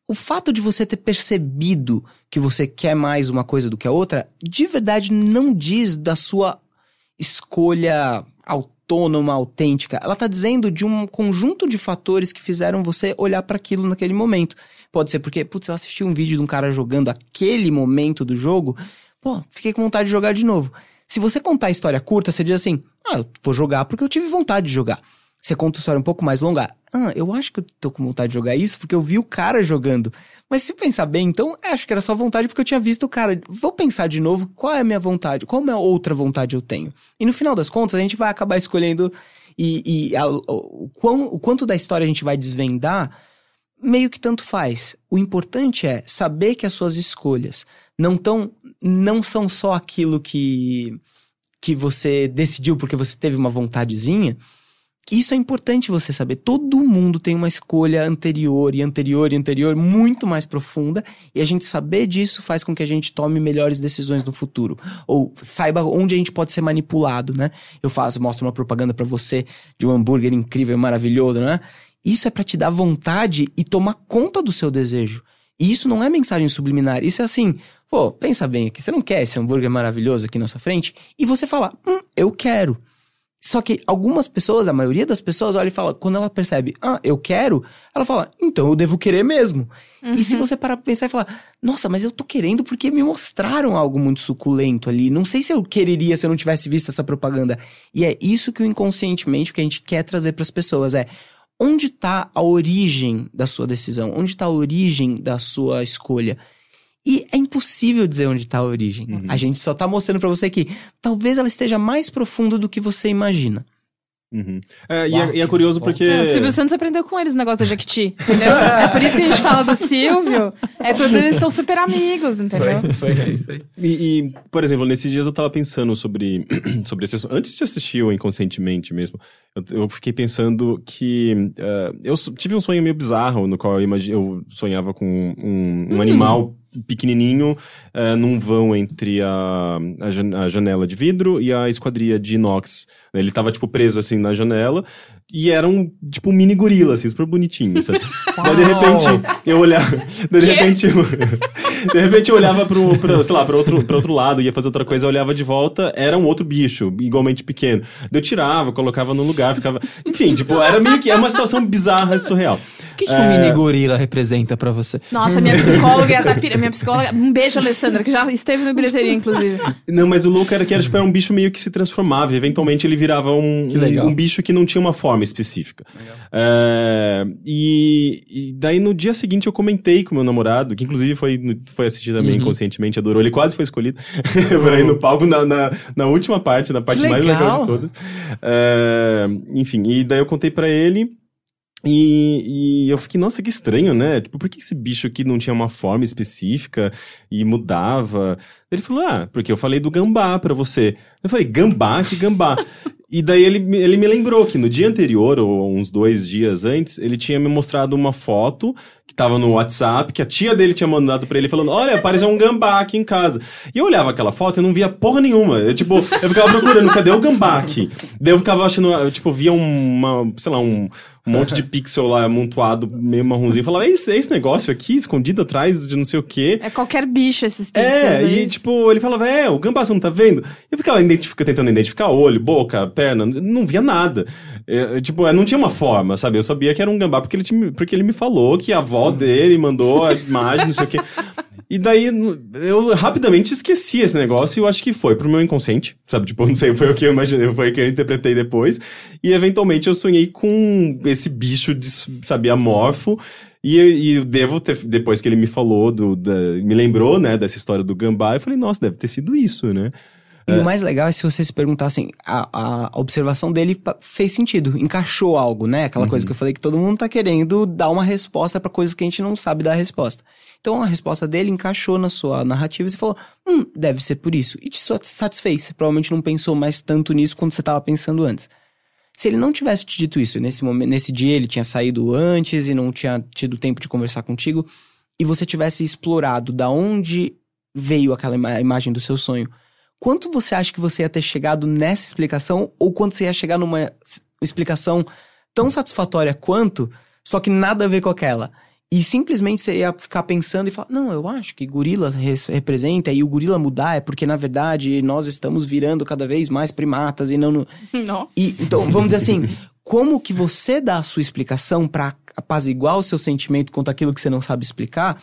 O fato de você ter percebido que você quer mais uma coisa do que a outra, de verdade não diz da sua escolha autônoma, autêntica. Ela tá dizendo de um conjunto de fatores que fizeram você olhar para aquilo naquele momento. Pode ser porque, putz, eu assisti um vídeo de um cara jogando aquele momento do jogo, pô, fiquei com vontade de jogar de novo. Se você contar a história curta, você diz assim: ah, eu vou jogar porque eu tive vontade de jogar. Você conta a história um pouco mais longa. Ah, eu acho que eu tô com vontade de jogar isso porque eu vi o cara jogando. Mas se pensar bem, então, eu acho que era só vontade porque eu tinha visto o cara. Vou pensar de novo qual é a minha vontade, qual é a outra vontade eu tenho. E no final das contas, a gente vai acabar escolhendo e, e a- o, o quão- o quanto da história a gente vai desvendar, meio que tanto faz. O importante é saber que as suas escolhas não tão, não são só aquilo que que você decidiu porque você teve uma vontadezinha. Isso é importante você saber. Todo mundo tem uma escolha anterior e anterior e anterior muito mais profunda, e a gente saber disso faz com que a gente tome melhores decisões no futuro. Ou saiba onde a gente pode ser manipulado, né? Eu faço, mostro uma propaganda pra você de um hambúrguer incrível maravilhoso, né? Isso é pra te dar vontade e tomar conta do seu desejo. E isso não é mensagem subliminar, isso é assim, pô, pensa bem aqui, você não quer esse hambúrguer maravilhoso aqui na sua frente? E você fala, hum, eu quero. Só que algumas pessoas, a maioria das pessoas, olha e fala, quando ela percebe, ah, eu quero, ela fala, então eu devo querer mesmo. E se você parar pra pensar e falar, nossa, mas eu tô querendo porque me mostraram algo muito suculento ali. Não sei se eu quereria se eu não tivesse visto essa propaganda. E é isso que o inconscientemente, o que a gente quer trazer pras pessoas é onde tá a origem da sua decisão? Onde tá a origem da sua escolha? E é impossível dizer onde tá a origem. A gente só tá mostrando pra você que talvez ela esteja mais profunda do que você imagina. Uhum. É, e, Uau, é, e é curioso bom. porque. É, o Silvio Santos aprendeu com eles o negócio da Jequiti, entendeu? É por isso que a gente fala do Silvio. É tudo, eles são super amigos, entendeu? Foi isso aí. E, e, por exemplo, nesses dias eu tava pensando sobre, sobre esse assunto. Antes de assistir o Inconscientemente mesmo, eu, eu fiquei pensando que. eh, eu tive um sonho meio bizarro, no qual eu, imagi- eu sonhava com um, um animal pequenininho eh, num vão entre a, a, jan- a janela de vidro e a esquadria de inox. Ele tava, tipo, preso assim na janela. E era um, tipo, um mini gorila, assim, super bonitinho, sabe? Daí, de repente, eu olhava. Daí, de repente, eu, de repente eu olhava pro, pro sei lá, pro outro, pro outro lado, ia fazer outra coisa, eu olhava de volta, era um outro bicho, igualmente pequeno. Eu tirava, colocava no lugar, ficava. Enfim, tipo, era meio que. É uma situação bizarra e surreal. O que, que o mini gorila representa pra você? Nossa, minha psicóloga é a Tapira. Minha psicóloga. Um beijo, Alessandra, que já esteve no bilheteria, inclusive. Não, mas o louco era que era, tipo, era um bicho meio que se transformava. E eventualmente ele virava um, um, um bicho que não tinha uma forma específica. É, e, e daí no dia seguinte eu comentei com meu namorado, que inclusive foi, no- foi assistir também Uhum. inconscientemente, adorou. Ele quase foi escolhido pra ir no palco na, na, na última parte, na parte Que mais legal legal. de todas. É, enfim, e daí eu contei pra ele. E, e eu fiquei, nossa, que estranho, né? Tipo, por que esse bicho aqui não tinha uma forma específica e mudava? Ele falou, ah, porque eu falei do gambá pra você. Eu falei, gambá? Que gambá? e daí ele, me- ele me lembrou que no dia anterior, ou uns dois dias antes, ele tinha me mostrado uma foto que tava no WhatsApp, que a tia dele tinha mandado pra ele, falando, olha, apareceu um gambá aqui em casa. E eu olhava aquela foto e não via porra nenhuma. Eu, tipo, eu ficava procurando, cadê o gambá aqui? Daí eu ficava achando, eu, tipo, via uma, sei lá, um, um monte de pixel lá amontoado, meio marronzinho. Eu falava, é esse, é esse negócio aqui, escondido atrás de não sei o quê. É qualquer bicho esses pixels É, aí. e tipo, ele falava, é, o gambá, você não tá vendo? Eu ficava identifica- tentando identificar olho, boca, perna, não via nada. É, tipo, é, não tinha uma forma, sabe? Eu sabia que era um gambá porque ele, tinha- porque ele me falou que a avó dele mandou a imagem, não sei o quê. E daí eu rapidamente esqueci esse negócio e eu acho que foi pro meu inconsciente, sabe? Tipo, não sei, foi o que eu imaginei, foi o que eu interpretei depois. E eventualmente eu sonhei com esse bicho de, sabe, amorfo. E, e eu devo ter, depois que ele me falou, do, da- me lembrou, né, dessa história do gambá, eu falei, nossa, deve ter sido isso, né? E o mais legal é se você se perguntar assim, a, a observação dele fez sentido, encaixou algo, né? Aquela coisa que eu falei que todo mundo tá querendo dar uma resposta pra coisas que a gente não sabe dar resposta. Então a resposta dele encaixou na sua narrativa e você falou, hum, deve ser por isso. E te sa- satisfez. Você provavelmente não pensou mais tanto nisso quando você tava pensando antes. Se ele não tivesse te dito isso, nesse momento, nesse dia ele tinha saído antes e não tinha tido tempo de conversar contigo, e você tivesse explorado da onde veio aquela ima- imagem do seu sonho, quanto você acha que você ia ter chegado nessa explicação ou quanto você ia chegar numa explicação tão satisfatória quanto, só que nada a ver com aquela? E simplesmente você ia ficar pensando e falar: Não, eu acho que gorila res- representa, e o gorila mudar é porque, na verdade, nós estamos virando cada vez mais primatas e não. no- Não. e, então, vamos dizer assim, como que você dá a sua explicação pra apaziguar o seu sentimento quanto aquilo que você não sabe explicar,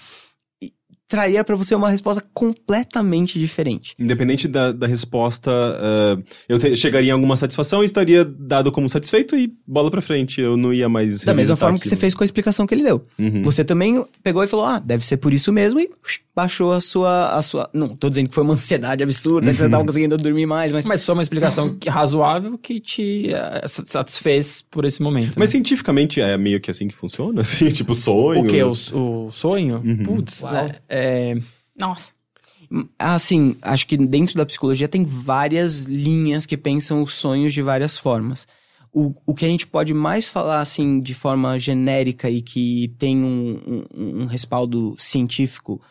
traria pra você uma resposta completamente diferente. Independente da, da resposta, eh, eu te- chegaria em alguma satisfação e estaria dado como satisfeito e bola pra frente. Eu não ia mais. Da mesma forma que você aquilo. fez com a explicação que ele deu. Uhum. Você também pegou e falou, ah, deve ser por isso mesmo, e baixou a sua, a sua... Não, tô dizendo que foi uma ansiedade absurda, que você tava conseguindo dormir mais, mas... Mas só uma explicação razoável que te sa- satisfez por esse momento. Mas né? cientificamente é meio que assim que funciona, assim, tipo sonhos. o que? O, o sonho? Uhum. Putz, Uau. é, é, Nossa. Assim, acho que dentro da psicologia tem várias linhas que pensam os sonhos de várias formas. O, o que a gente pode mais falar, assim, de forma genérica e que tem um, um, um respaldo científico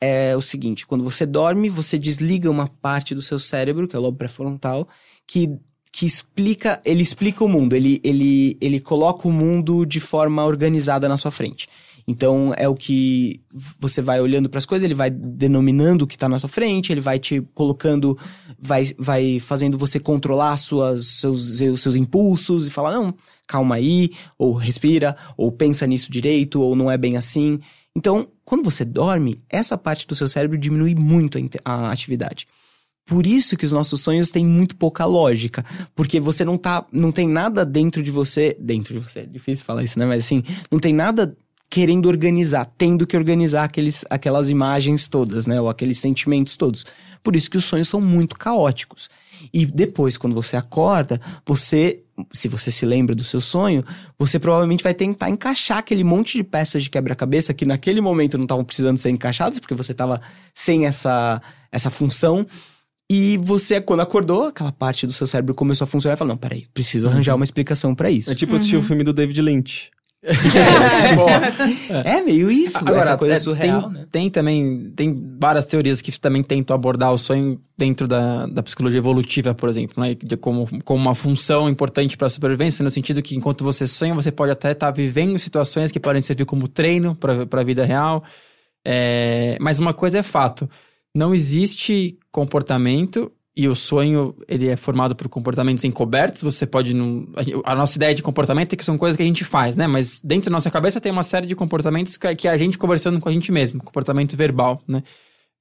é o seguinte: quando você dorme, você desliga uma parte do seu cérebro, que é o lobo pré-frontal, que, que explica, ele explica o mundo, ele, ele, ele coloca o mundo de forma organizada na sua frente. Então é o que você vai olhando para as coisas, ele vai denominando o que tá na sua frente, ele vai te colocando, vai, vai fazendo você controlar suas, seus, seus, impulsos e falar, não, calma aí, ou respira, ou pensa nisso direito, ou não é bem assim. Então, quando você dorme, essa parte do seu cérebro diminui muito a atividade. Por isso que os nossos sonhos têm muito pouca lógica. Porque você não tá. Não tem nada dentro de você. Dentro de você, é difícil falar isso, né? Mas assim, não tem nada querendo organizar, tendo que organizar aqueles, aquelas imagens todas, né? Ou aqueles sentimentos todos. Por isso que os sonhos são muito caóticos. E depois, quando você acorda, você, se você se lembra do seu sonho, você provavelmente vai tentar encaixar aquele monte de peças de quebra-cabeça que naquele momento não estavam precisando ser encaixadas, porque você estava sem essa, essa função. E você, quando acordou, aquela parte do seu cérebro começou a funcionar e falou: Não, peraí, preciso arranjar uma explicação pra isso. É tipo assistir o filme do David Lynch. É meio isso, essa coisa é, surreal, tem, né? tem também, tem várias teorias que também tentam abordar o sonho dentro da, da psicologia evolutiva, por exemplo, né? De como, como uma função importante para a sobrevivência, no sentido que enquanto você sonha, você pode até estar vivendo situações que podem servir como treino para a vida real. É, mas uma coisa é fato, não existe comportamento e o sonho ele é formado por comportamentos encobertos. Você pode não. A, nossa ideia de comportamento é que são coisas que a gente faz, né? Mas dentro da nossa cabeça tem uma série de comportamentos que, a gente conversando com a gente mesmo, comportamento verbal, né?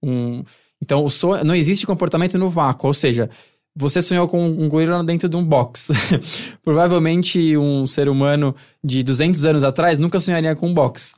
Um, então o sonho não existe comportamento no vácuo, ou seja, você sonhou com um gorila dentro de um box. Provavelmente um ser humano de 200 anos atrás nunca sonharia com um box.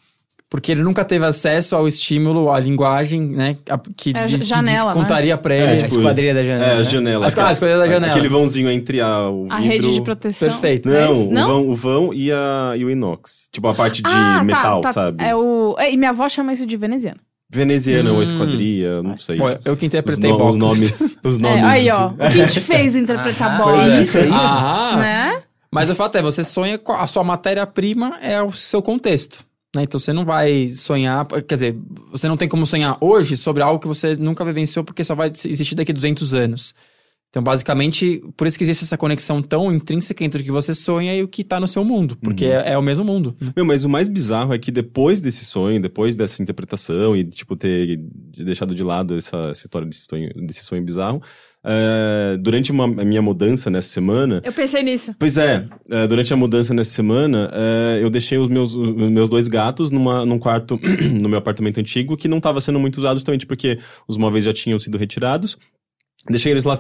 Porque ele nunca teve acesso ao estímulo, à linguagem, né? a- que, É, de- janela, que né? contaria pra É, ele. a tipo, esquadrilha da janela. É, a né? janela. As- ah, a escolha da janela. Aquele vãozinho entre a, o vidro... A rede de proteção. Perfeito. É Não, isso? o vão, o vão e, a, e o inox. Tipo, a parte de Ah, tá, metal, tá. sabe? É o... é, e minha avó chama isso de veneziano. Veneziana ou Hum. esquadria, não sei. Bom, eu que os, interpretei no- box. os nomes. Os nomes. É, aí, ó. O que te fez interpretar bola? é. Isso, Ah, né? Mas o fato é, você sonha com a sua matéria-prima é o seu contexto. Né? Então você não vai sonhar, quer dizer, você não tem como sonhar hoje sobre algo que você nunca vivenciou porque só vai existir daqui a 200 anos. Então, basicamente, por isso que existe essa conexão tão intrínseca entre o que você sonha e o que tá no seu mundo, porque é, é o mesmo mundo. Meu, mas o mais bizarro é que depois desse sonho, depois dessa interpretação e, tipo, ter deixado de lado essa, essa história desse sonho, desse sonho bizarro, é, durante uma, a minha mudança nessa semana, Eu pensei nisso. Pois é, é, durante a mudança nessa semana, é, eu deixei os meus, os meus dois gatos numa, num quarto no meu apartamento antigo que não estava sendo muito usado justamente porque os móveis já tinham sido retirados. Deixei eles lá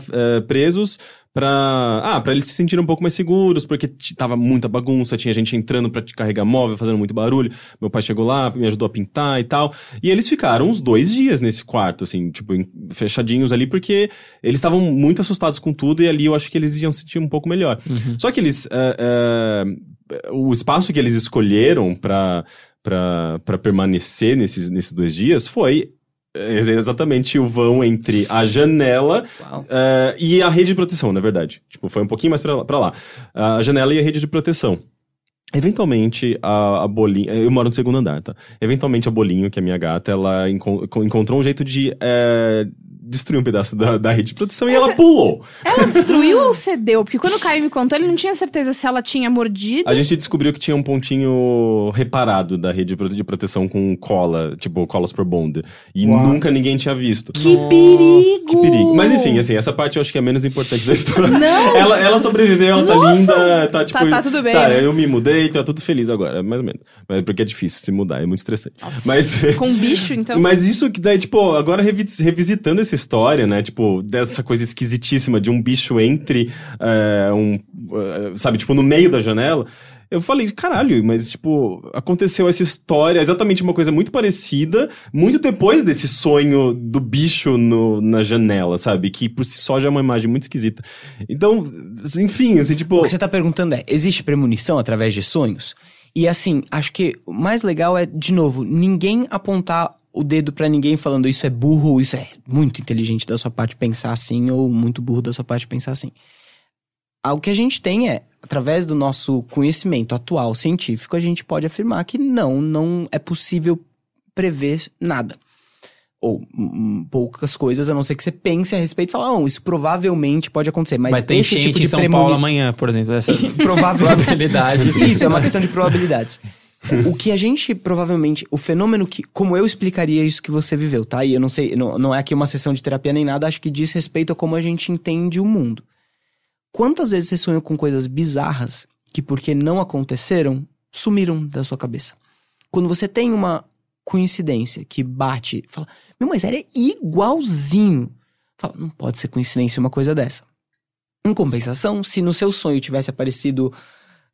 presos pra. Ah, pra eles se sentirem um pouco mais seguros, porque tava muita bagunça, tinha gente entrando pra carregar móvel, fazendo muito barulho. Meu pai chegou lá, me ajudou a pintar e tal. E eles ficaram uns dois dias nesse quarto, assim, tipo, fechadinhos ali, porque eles estavam muito assustados com tudo e ali eu acho que eles iam se sentir um pouco melhor. Só que eles. é, é, o espaço que eles escolheram pra, pra permanecer nesses, nesses dois dias foi exatamente o vão entre a janela é, e a rede de proteção, na verdade. Tipo, foi um pouquinho mais pra, lá-. A janela e a rede de proteção. Eventualmente, a, a Bolinha... Eu moro no segundo andar, tá? Eventualmente, a Bolinho, que é minha gata, ela encon- encontrou um jeito de... é, destruiu um pedaço da, da rede de proteção e ela pulou. Ela destruiu ou cedeu? Porque quando o Caio me contou, ele não tinha certeza se ela tinha mordido. A gente descobriu que tinha um pontinho reparado da rede de prote- de proteção com cola, tipo colas por bond. E Uau. nunca ninguém tinha visto. Que perigo! Que perigo. Mas enfim, assim, essa parte eu acho que é a menos importante da história. Não! Ela, ela sobreviveu, ela tá linda, tá tipo. Tá- tá tudo bem, Tá, né? eu me mudei, tá tudo feliz agora, mais ou menos. Mas porque é difícil se mudar, é muito estressante. Mas. Com bicho, então. Mas isso que daí, tipo, agora revi- revisitando essa história, né? Tipo, dessa coisa esquisitíssima de um bicho entre é, um. é, sabe, tipo, no meio da janela. Eu falei, caralho, mas, tipo, aconteceu essa história, exatamente uma coisa muito parecida, muito depois desse sonho do bicho no, na janela, sabe? Que por si só já é uma imagem muito esquisita. Então, enfim, assim, tipo. O que você tá perguntando é: existe premonição através de sonhos? E assim, acho que o mais legal é, de novo, ninguém apontar o dedo pra ninguém falando isso é burro, isso é muito inteligente da sua parte pensar assim, ou muito burro da sua parte pensar assim. Ah, O que a gente tem é, através do nosso conhecimento atual científico, a gente pode afirmar que não, não é possível prever nada. Ou hum, poucas coisas, a não ser que você pense a respeito e fale, não, isso provavelmente pode acontecer. Mas Vai ter esse enchente tipo de em São premoni- Paulo amanhã, por exemplo. Essa probabilidade. Isso, é uma questão de probabilidades. O que a gente provavelmente. O fenômeno que. Como eu explicaria isso que você viveu, tá? E eu não sei. Não, não é aqui uma sessão de terapia nem nada, acho que diz respeito a como a gente entende o mundo. Quantas vezes você sonhou com coisas bizarras que, porque não aconteceram, sumiram da sua cabeça? Quando você tem uma coincidência que bate, fala, meu, mas era igualzinho. Fala, não pode ser coincidência uma coisa dessa. Em compensação, se no seu sonho tivesse aparecido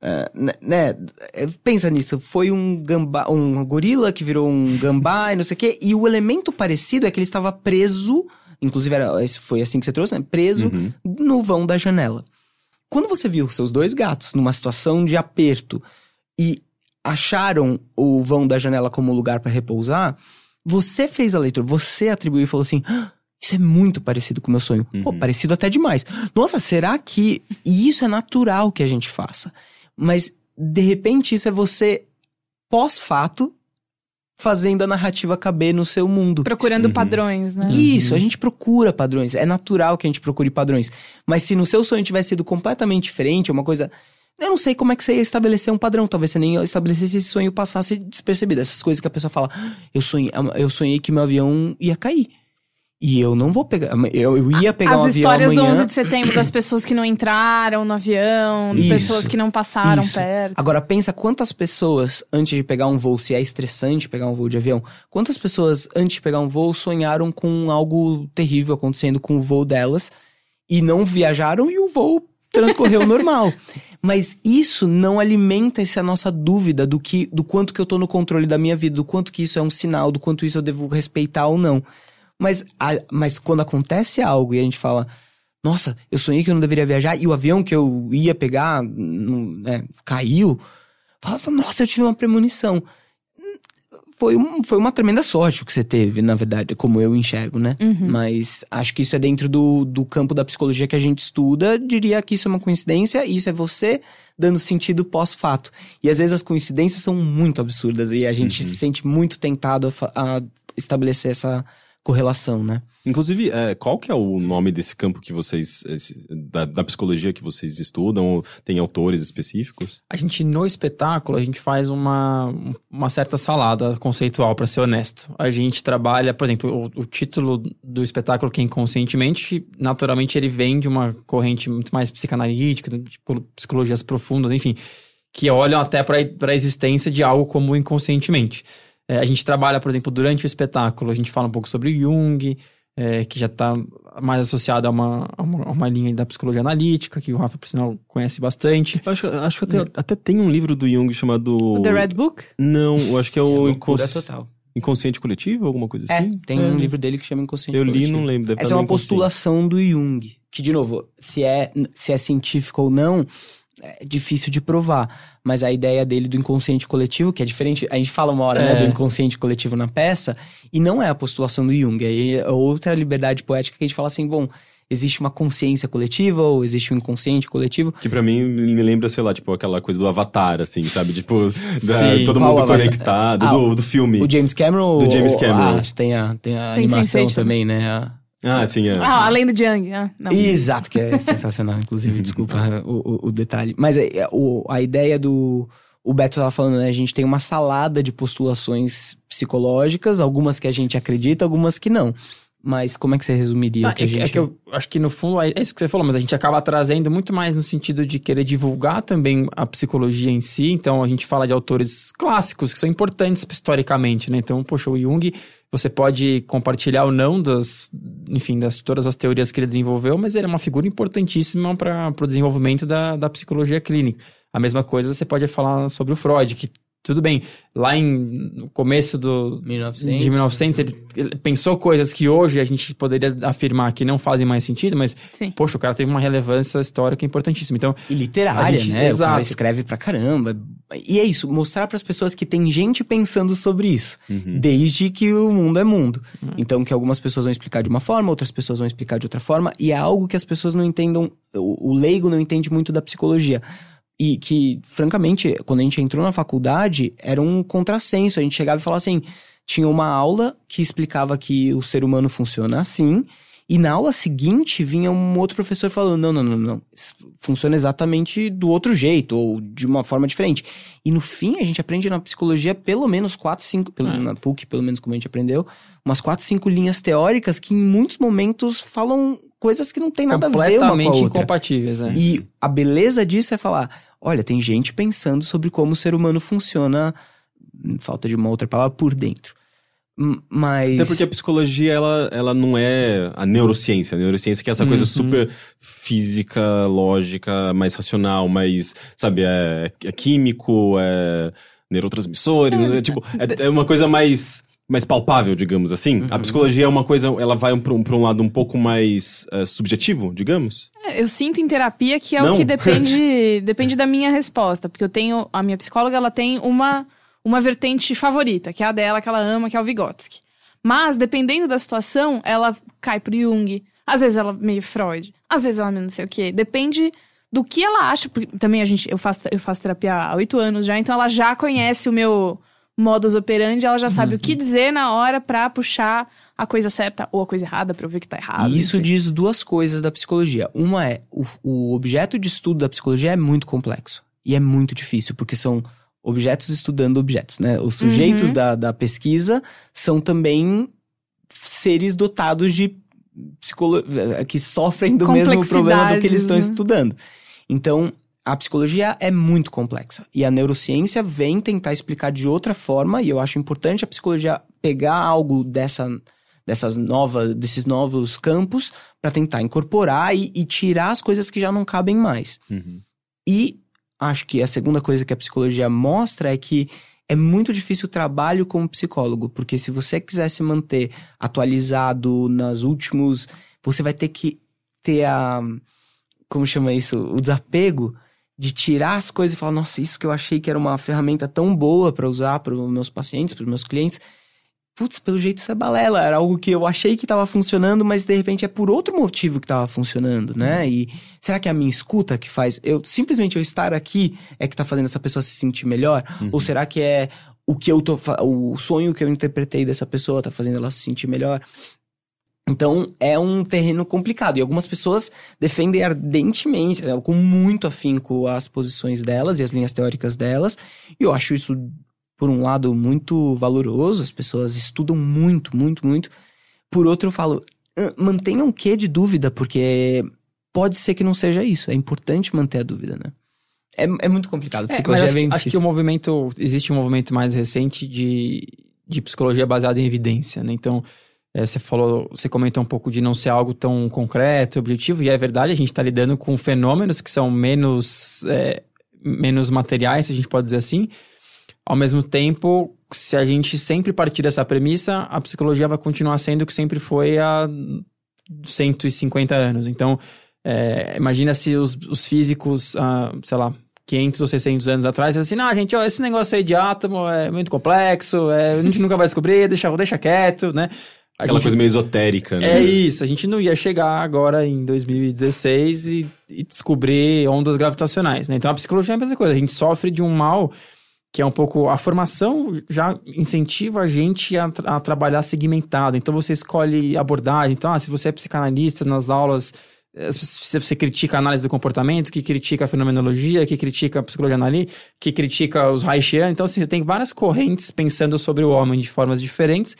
é, né, né, é, pensa nisso, foi um gambá, um gorila que virou um gambá e não sei o quê, e o elemento parecido é que ele estava preso, inclusive era, foi assim que você trouxe, né? Preso Uhum. no vão da janela. Quando você viu seus dois gatos numa situação de aperto e acharam o vão da janela como lugar para repousar, você fez a leitura, você atribuiu e falou assim: "Ah, isso é muito parecido com o meu sonho. Pô, Uhum. parecido até demais. Nossa, será que. E isso é natural que a gente faça. Mas, de repente, isso é você, pós-fato, fazendo a narrativa caber no seu mundo. Procurando Uhum. padrões, né? Isso, a gente procura padrões. É natural que a gente procure padrões. Mas se no seu sonho tivesse sido completamente diferente, uma coisa. Eu não sei como é que você ia estabelecer um padrão. Talvez você nem estabelecesse esse sonho passasse despercebido. Essas coisas que a pessoa fala, "Ah, eu sonhei, eu sonhei que meu avião ia cair. E eu não vou pegar. Eu, eu ia pegar As um avião histórias amanhã. do 11 de setembro das pessoas que não entraram no avião, de Isso, pessoas que não passaram isso. perto. Agora pensa quantas pessoas, antes de pegar um voo, se é estressante pegar um voo de avião, quantas pessoas, antes de pegar um voo, sonharam com algo terrível acontecendo com o voo delas e não viajaram e o voo transcorreu normal. Mas isso não alimenta essa nossa dúvida do que, do quanto que eu tô no controle da minha vida, do quanto que isso é um sinal, do quanto isso eu devo respeitar ou não. Mas, a- mas quando acontece algo e a gente fala, nossa, eu sonhei que eu não deveria viajar e o avião que eu ia pegar não- né, caiu. Fala, fala, nossa, eu tive uma premonição. Foi, um- foi uma tremenda sorte o que você teve, na verdade, como eu enxergo, né? Uhum. Mas acho que isso é dentro do, do campo da psicologia que a gente estuda. Diria que isso é uma coincidência e isso é você dando sentido pós-fato. E às vezes as coincidências são muito absurdas e a gente Uhum. se sente muito tentado a, a estabelecer essa correlação, né? Inclusive, é, qual que é o nome desse campo que vocês. esse- da, da psicologia que vocês estudam? Ou Tem autores específicos? A gente, no espetáculo, a gente faz uma, uma certa salada conceitual, pra ser honesto. A gente trabalha, por exemplo, o, o título do espetáculo, que é Inconscientemente, naturalmente ele vem de uma corrente muito mais psicanalítica, de psicologias profundas, enfim, que olham até pra pra existência de algo como inconscientemente. É, a gente trabalha, por exemplo, durante o espetáculo, a gente fala um pouco sobre Jung, é, que já está mais associado a uma, a uma, a uma linha da psicologia analítica, que o Rafa, por sinal, conhece bastante. Eu acho, acho que até, até tem um livro do Jung chamado. The Red Book? Não, eu acho que é Isso o loucura incons- total. Inconsciente Coletivo, alguma coisa É, assim? tem É. um livro dele que chama Inconsciente Eu li, Coletivo. não lembro. Deve Essa é uma postulação do Jung. Que, de novo, se é, se é científico ou não, é difícil de provar. Mas a ideia dele do inconsciente coletivo, que é diferente. A gente fala uma hora, né, É. do inconsciente coletivo na peça, e não é a postulação do Jung. É outra liberdade poética que a gente fala assim, bom, existe uma consciência coletiva ou existe um inconsciente coletivo. Que pra mim me lembra, sei lá, tipo, aquela coisa do Avatar, assim, sabe? Tipo, da- Sim. todo mundo Avatar? conectado, Ah, do, do filme. O James Cameron. Do James Cameron. Ah, tem a, tem a Tem animação Sense8 também, né? A- Ah, sim, é. Ah, além do Jung. Ah, não. Exato, que é sensacional, inclusive, desculpa o, o- o detalhe. Mas é, é, o- a ideia do. O Beto tava falando, né? A gente tem uma salada de postulações psicológicas, algumas que a gente acredita, algumas que não. Mas como é que você resumiria Ah, o que é, gente. é que eu acho que no fundo é isso que você falou, mas a gente acaba trazendo muito mais no sentido de querer divulgar também a psicologia em si. Então a gente fala de autores clássicos que são importantes historicamente, né? Então, poxa, o Jung, você pode compartilhar ou não das, enfim, das todas as teorias que ele desenvolveu, mas ele é uma figura importantíssima para o desenvolvimento da, da psicologia clínica. A mesma coisa você pode falar sobre o Freud, que tudo bem, lá em, no começo do, 1900. de 1900, ele, ele pensou coisas que hoje a gente poderia afirmar que não fazem mais sentido, mas, Sim. poxa, o cara teve uma relevância histórica importantíssima. Então, E literária, gente- né? O exato. cara escreve pra caramba. E é isso, mostrar pras pessoas que tem gente pensando sobre isso. Uhum. Desde que o mundo é mundo. Então, que algumas pessoas vão explicar de uma forma, outras pessoas vão explicar de outra forma. E é algo que as pessoas não entendam. O, o leigo não entende muito da psicologia. E que, francamente, quando a gente entrou na faculdade, era um contrassenso. A gente chegava e falava assim: tinha uma aula que explicava que o ser humano funciona assim. E na aula seguinte vinha um outro professor falando: não, não, não, não. Funciona exatamente do outro jeito, ou de uma forma diferente. E no fim, a gente aprende na psicologia pelo menos quatro, cinco, pelo, É. na PUC, pelo menos como a gente aprendeu, umas quatro, cinco linhas teóricas que em muitos momentos falam coisas que não tem nada a ver uma com a completamente outra. incompatíveis, né? E a beleza disso é falar: olha, tem gente pensando sobre como o ser humano funciona, hum, falta de uma outra palavra, por dentro. Mas. Até porque a psicologia, ela, ela não é a neurociência. A neurociência que é essa coisa Uhum. super física, lógica, mais racional, mais, sabe, é, é químico, é neurotransmissores, é, tipo, é, é uma coisa mais, mais palpável, digamos assim. Uhum. A psicologia é uma coisa, ela vai pra um, um lado um pouco mais é, subjetivo, digamos. É, Eu sinto em terapia que é Não. o que depende, depende da minha resposta. Porque eu tenho. A minha psicóloga, ela tem uma, uma vertente favorita, que é a dela, que ela ama, que é o Vygotsky. Mas, dependendo da situação, ela cai pro Jung. Às vezes ela meio Freud. Às vezes ela meio não sei o quê. Depende do que ela acha. Porque também a gente, eu faço, eu faço terapia há oito anos já, então ela já conhece o meu modus operandi, ela já sabe o que dizer na hora pra puxar a coisa certa ou a coisa errada pra eu ver que tá errado. E isso enfim. diz duas coisas da psicologia. Uma é, o, o objeto de estudo da psicologia é muito complexo. E é muito difícil, porque são objetos estudando objetos, né? Os sujeitos Uhum. da, da pesquisa são também seres dotados de psicolo... que sofrem do mesmo problema do que eles estão né? estudando. Então, a psicologia é muito complexa. E a neurociência vem tentar explicar de outra forma, e eu acho importante a psicologia pegar algo dessa, dessas novas, desses novos campos para tentar incorporar e, e tirar as coisas que já não cabem mais. E acho que a segunda coisa que a psicologia mostra é que é muito difícil o trabalho como psicólogo, porque se você quiser se manter atualizado nas últimos, você vai ter que ter a como chama isso, o desapego de tirar as coisas e falar, nossa, isso que eu achei que era uma ferramenta tão boa para usar para os meus pacientes, para os meus clientes, putz, pelo jeito isso é balela, era algo que eu achei que estava funcionando, mas de repente é por outro motivo que estava funcionando, né? E será que é a minha escuta que faz, eu simplesmente eu estar aqui é que tá fazendo essa pessoa se sentir melhor? Ou será que é o que eu tô, o sonho que eu interpretei dessa pessoa tá fazendo ela se sentir melhor? Então, é um terreno complicado. E algumas pessoas defendem ardentemente, né, com muito afinco as posições delas e as linhas teóricas delas. E eu acho isso, por um lado, muito valoroso. As pessoas estudam muito, muito, muito. Por outro, eu falo, "Ah, mantenham um quê de dúvida, porque pode ser que não seja isso. É importante manter a dúvida, né? É, é muito complicado. É, Psicologia é, acho, que- acho o movimento. Existe um movimento mais recente de, de psicologia baseada em evidência, né? Então, é, você falou, você comentou um pouco de não ser algo tão concreto, objetivo, e é verdade, a gente está lidando com fenômenos que são menos, é, menos materiais, se a gente pode dizer assim. Ao mesmo tempo, se a gente sempre partir dessa premissa, a psicologia vai continuar sendo o que sempre foi há 150 anos. Então, é, imagina se os, os físicos, ah, sei lá, 500 ou 600 anos atrás, assim, não, gente, ó, esse negócio aí de átomo é muito complexo, é, a gente nunca vai descobrir, deixa, deixa quieto, né? Aquela gente- coisa meio esotérica, né? é isso, a gente não ia chegar agora em 2016 e, e descobrir ondas gravitacionais, né? Então a psicologia é a mesma coisa, a gente sofre de um mal que é um pouco a formação já incentiva a gente a, a trabalhar segmentado. Então você escolhe abordagem. Então, ah, se você é psicanalista nas aulas, eh, se você critica a análise do comportamento, que critica a fenomenologia, que critica a psicologia analítica, que critica os Reichianos. Então, assim, você tem várias correntes pensando sobre o homem de formas diferentes.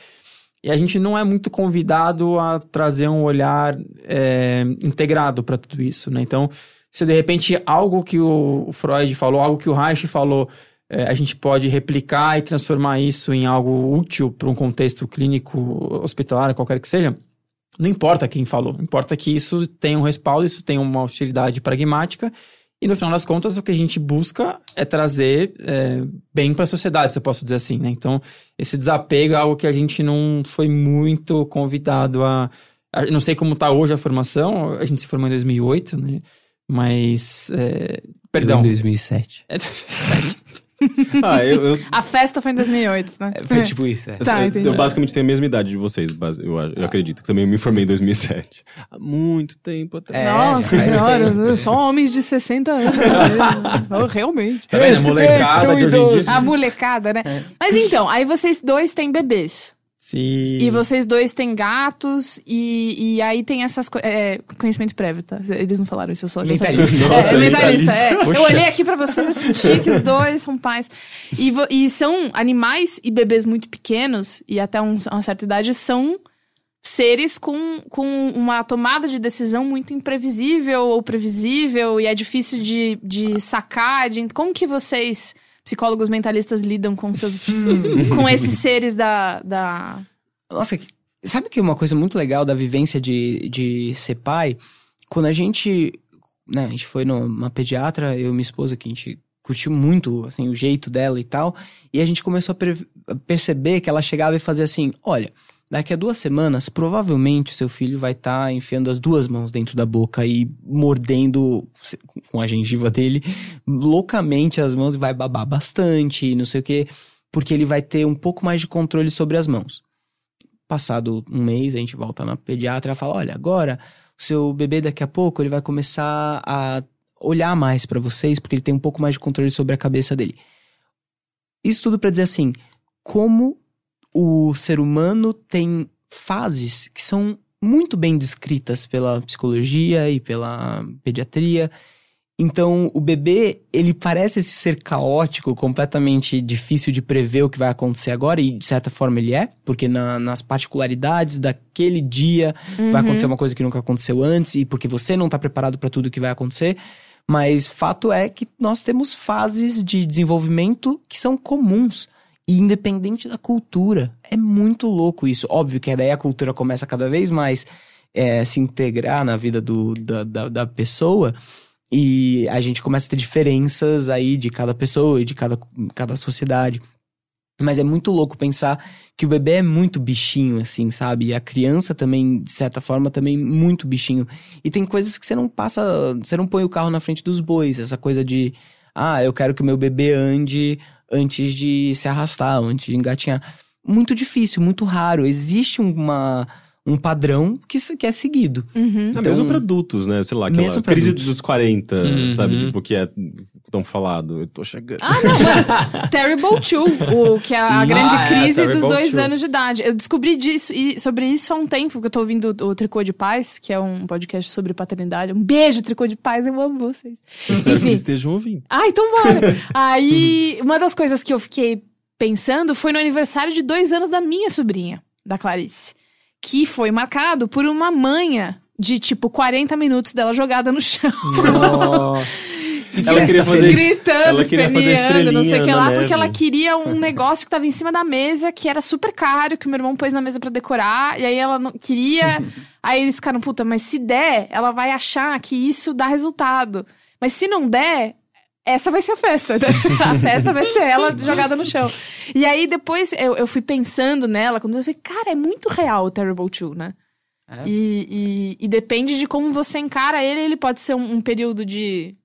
E a gente não é muito convidado a trazer um olhar é, integrado para tudo isso, né? Então, se de repente algo que o Freud falou, algo que o Reich falou, é, a gente pode replicar e transformar isso em algo útil para um contexto clínico, hospitalar, qualquer que seja, não importa quem falou, importa que isso tenha um respaldo, isso tenha uma utilidade pragmática, e no final das contas o que a gente busca é trazer é, bem para a sociedade, se eu posso dizer assim, né? Então, esse desapego é algo que a gente não foi muito convidado a... a- não sei como está hoje a formação, a gente se formou em 2008, né? Mas, é, perdão. Em 2007. É 2007. Ah, eu, eu, A festa foi em 2008, né? Foi tipo isso, é. Tá, eu- eu basicamente tenho a mesma idade de vocês, eu, eu acredito. que Também me formei em 2007. Há muito tempo atrás. É, Nossa senhora, só homens de 60 anos. Oh, Realmente. Tá vendo? A molecada de hoje em dia. A molecada, né? Mas então, aí vocês dois têm bebês. Sim. E vocês dois têm gatos, e, e aí tem essas coisas. É, conhecimento prévio, tá? Eles não falaram isso, eu só já sabia. Mentalista. Nossa, é, é mentalista, é. Poxa. Eu olhei aqui pra vocês, eu senti que os dois são pais. E, e são animais e bebês muito pequenos, e até um- uma certa idade, são seres com, com uma tomada de decisão muito imprevisível ou previsível, e é difícil de, de sacar. De, como que vocês, psicólogos mentalistas, lidam com seus. com esses seres da. da... Nossa, sabe que uma coisa muito legal da vivência de, de ser pai? Quando a gente, né, a gente foi numa pediatra, eu e minha esposa, que a gente curtiu muito, assim, o jeito dela e tal, e a gente começou a, pre- a perceber que ela chegava e fazia assim, olha, daqui a duas semanas, provavelmente o seu filho vai estar enfiando as duas mãos dentro da boca e mordendo com a gengiva dele loucamente as mãos e vai babar bastante, e não sei o quê, porque ele vai ter um pouco mais de controle sobre as mãos passado um mês, a gente volta na pediatra e fala: olha, agora o seu bebê daqui a pouco ele vai começar a olhar mais pra vocês, porque ele tem um pouco mais de controle sobre a cabeça dele. Isso tudo pra dizer assim, como o ser humano tem fases que são muito bem descritas pela psicologia e pela pediatria. Então, o bebê, ele parece esse ser caótico, completamente difícil de prever o que vai acontecer agora, e de certa forma ele é, porque na- nas particularidades daquele dia vai acontecer uma coisa que nunca aconteceu antes, e porque você não tá preparado para tudo que vai acontecer. Mas fato é que nós temos fases de desenvolvimento que são comuns. E independente da cultura. É muito louco isso. Óbvio que daí a cultura começa cada vez mais é, se integrar na vida do, da, da, da pessoa. E a gente começa a ter diferenças aí de cada pessoa e de cada, cada sociedade. Mas é muito louco pensar que o bebê é muito bichinho, assim, sabe? E a criança também, de certa forma, também muito bichinho. E tem coisas que você não passa. Você não põe o carro na frente dos bois. Essa coisa de. Ah, eu quero que o meu bebê ande antes de se arrastar, antes de engatinhar. Muito difícil, muito raro. Existe uma, um padrão que, se- que é seguido. Uhum. Então- mesmo pra adultos, né? Sei lá, aquela Mesmo crise adultos. dos 40, Uhum. sabe? Tipo, que é tão falado. Eu tô chegando. Ah, não, mano. Terrible Two, o, que é a Ah, grande é, crise dos dois Two. anos de idade. Eu descobri disso, e sobre isso há um tempo, que eu tô ouvindo o Tricô de Paz, que é um podcast sobre paternidade. Um beijo, Tricô de Paz, eu amo vocês. Espero que Enfim. eles estejam ouvindo. Ah, então bora. Aí, uma das coisas que eu fiquei pensando foi no aniversário de dois anos da minha sobrinha, da Clarice. Que foi marcado por uma manha de, tipo, 40 minutos dela jogada no chão. Ela queria fazer gritando, ela queria fazer não sei o que lá, na porque neve. ela queria um negócio que tava em cima da mesa, que era super caro, que o meu irmão pôs na mesa pra decorar, e aí ela não queria. aí eles ficaram, puta, mas se der, ela vai achar que isso dá resultado. Mas se não der, essa vai ser a festa, né? A festa vai ser ela jogada no chão. E aí depois eu, eu fui pensando nela, quando eu falei, cara, é muito real o Terrible Two, né? É. E, e, e depende de como você encara ele, ele pode ser um, um período de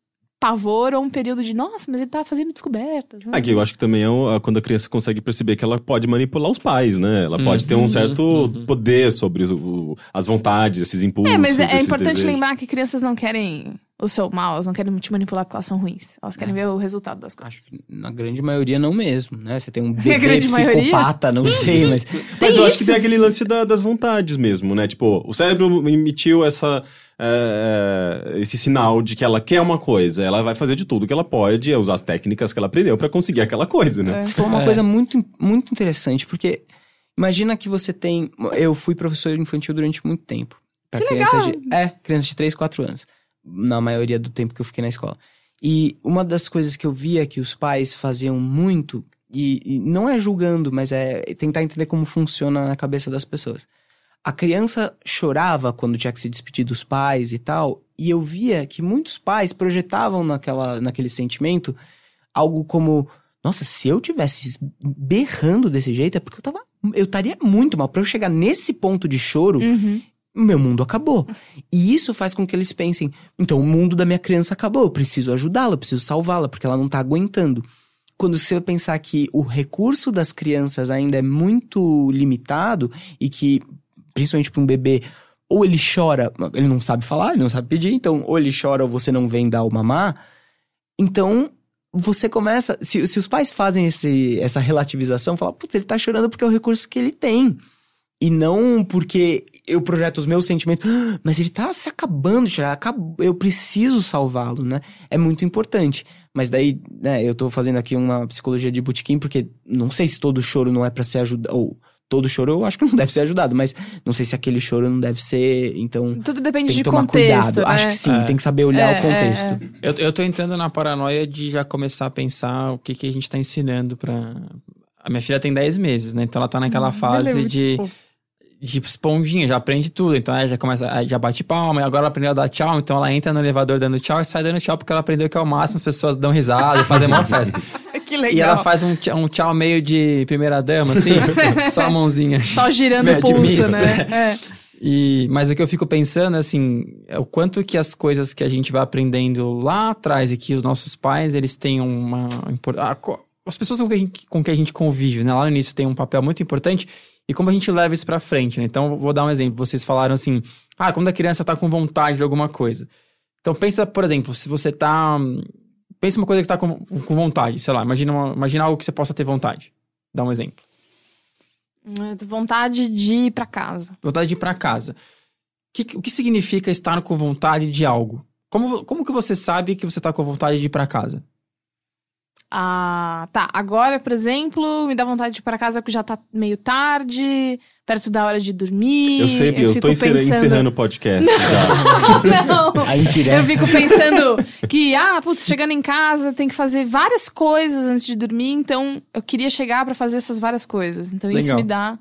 pavor ou um período de, nossa, mas ele tá fazendo descobertas. né? Ah, que eu acho que também é quando a criança consegue perceber que ela pode manipular os pais, né? Ela pode ter um certo poder sobre o- as vontades, esses impulsos. É, mas é, é esses importante desejos. lembrar que crianças não querem o seu mal, elas não querem te manipular porque elas são ruins. Elas querem ver o resultado das coisas. Acho que na grande maioria não mesmo, né? Você tem um bebê grande psicopata, não sei, mas... Mas eu acho que isso? tem aquele lance da- das vontades mesmo, né? Tipo, o cérebro emitiu essa, é, esse sinal de que ela quer uma coisa. Ela vai fazer de tudo que ela pode, usar as técnicas que ela aprendeu pra conseguir aquela coisa, né? É. Foi uma É. coisa muito, muito interessante, porque imagina que você tem. Eu fui professor infantil durante muito tempo. Pra Que crianças legal! de. É, crianças de 3, 4 anos. Na maioria do tempo que eu fiquei na escola. E uma das coisas que eu via que os pais faziam muito, e, e não é julgando, mas é tentar entender como funciona na cabeça das pessoas. A criança chorava quando tinha que se despedir dos pais e tal, e eu via que muitos pais projetavam naquela, naquele sentimento algo como: nossa, se eu tivesse berrando desse jeito, é porque eu tava. Eu estaria muito mal. Pra eu chegar nesse ponto de choro, Uhum. Meu mundo acabou. E isso faz com que eles pensem: então o mundo da minha criança acabou, eu preciso ajudá-la, preciso salvá-la, porque ela não tá aguentando. Quando você pensar que o recurso das crianças ainda é muito limitado e que, principalmente para um bebê, ou ele chora, ele não sabe falar, ele não sabe pedir, então ou ele chora ou você não vem dar o mamar, então você começa. Se, se os pais fazem esse, essa relativização, falam, putz, ele tá chorando porque é o recurso que ele tem. E não porque eu projeto os meus sentimentos, "Ah, mas ele tá se acabando de chorar, acab- eu preciso salvá-lo, né? É muito importante. Mas daí, né, eu tô fazendo aqui uma psicologia de botequim, porque não sei se todo choro não é pra ser ajudado, ou todo choro eu acho que não deve ser ajudado, mas não sei se aquele choro não deve ser, então Tudo depende tem que de tomar contexto, cuidado. né? Acho que sim, É. tem que saber olhar É, o contexto. é, Eu, eu tô entrando na paranoia de já começar a pensar o que, que a gente tá ensinando pra. A minha filha tem 10 meses, né? Então ela tá naquela é fase de, fofo. De esponjinha, já aprende tudo. Então ela já começa, já bate palma, e agora ela aprendeu a dar tchau, então ela entra no elevador dando tchau e sai dando tchau, porque ela aprendeu que é o máximo, as pessoas dão risada e fazem uma festa. Que legal. E ela faz um tchau, um tchau meio de primeira dama, assim, só a mãozinha. Só girando o pulso, miss, né? É. E, mas o que eu fico pensando, assim, é o quanto que as coisas que a gente vai aprendendo lá atrás e que os nossos pais, eles têm uma... As pessoas com que, a gente, com que a gente convive, né? Lá no início tem um papel muito importante e como a gente leva isso pra frente, né? Então, vou dar um exemplo. Vocês falaram assim, ah, quando a criança tá com vontade de alguma coisa. Então, pensa, por exemplo, se você tá... Pensa uma coisa que você tá com, com vontade, sei lá, imagina, uma- imagina algo que você possa ter vontade. Dá um exemplo. Tô Vontade de ir pra casa. vontade de ir pra casa. Que- o que significa estar com vontade de algo? Como, como que você sabe que você tá com vontade de ir pra casa? Ah, tá. Agora, por exemplo, me dá vontade de ir pra casa porque já tá meio tarde, perto da hora de dormir. Eu sei, Bia, eu, fico tô encerra- pensando- encerrando o podcast. Não. Indireta. Eu fico pensando que, ah, putz, chegando em casa tem que fazer várias coisas antes de dormir, então eu queria chegar pra fazer essas várias coisas. Então isso Legal. me dá.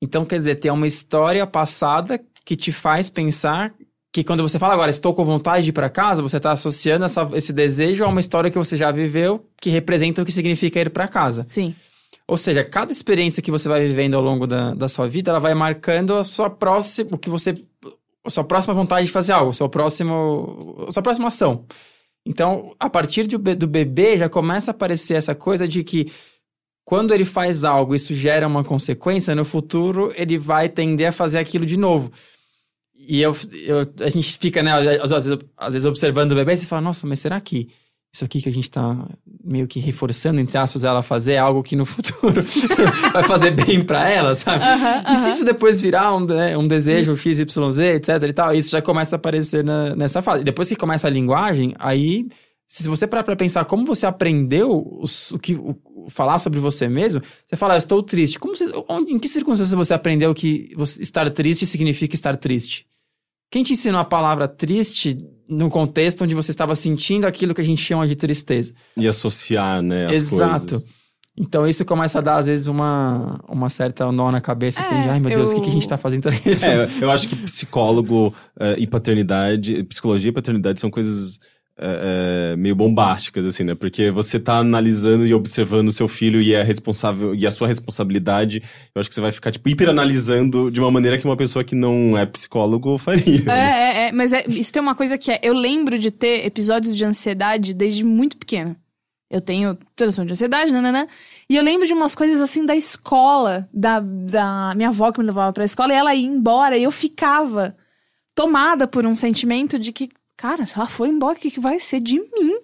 Então, quer dizer, tem uma história passada que te faz pensar que quando você fala agora, estou com vontade de ir pra casa, você tá associando essa- esse desejo a uma história que você já viveu que representa o que significa ir pra casa. Sim. Ou seja, cada experiência que você vai vivendo ao longo da, da sua vida, ela vai marcando a sua próxima, o que você, a sua próxima vontade de fazer algo, o seu próximo, a sua próxima ação. Então, a partir de- do bebê já começa a aparecer essa coisa de que quando ele faz algo, isso gera uma consequência, no futuro ele vai tender a fazer aquilo de novo. E eu, eu- a gente fica, né, às, vezes, às vezes observando o bebê e você fala, nossa, mas será que isso aqui que a gente tá meio que reforçando, entre aspas, ela fazer é algo que no futuro vai fazer bem pra ela, sabe? E se isso depois virar um, né, um desejo XYZ, etc e tal, isso já começa a aparecer na- nessa fase. Depois que começa a linguagem, aí, se você parar pra pensar como você aprendeu os- o que, o- falar sobre você mesmo, você fala, "Ah, eu estou triste. Como você- em que circunstâncias você aprendeu que estar triste significa estar triste? Quem te ensinou a palavra triste no contexto onde você estava sentindo aquilo que a gente chama de tristeza? E associar, né, as Exato. coisas. Então isso começa a dar, às vezes, uma, uma certa nó na cabeça, assim, É, de ai meu Deus, o que, que a eu- gente tá fazendo isso? É, eu acho que psicólogo eh, e paternidade, psicologia e paternidade são coisas eh, eh, meio bombásticas, assim, né? Porque você tá analisando e observando o seu filho e é responsável, e a sua responsabilidade, eu acho que você vai ficar, tipo, hiperanalisando de uma maneira que uma pessoa que não é psicólogo faria. É, é, é, mas é- isso tem uma coisa que é. Eu lembro de ter episódios de ansiedade desde muito pequena. Eu tenho transtorno de ansiedade, nananã. E eu lembro de umas coisas assim da escola, da, da minha avó que me levava pra escola, e ela ia embora, e eu ficava tomada por um sentimento de que cara, se ela for embora, o que, que vai ser de mim?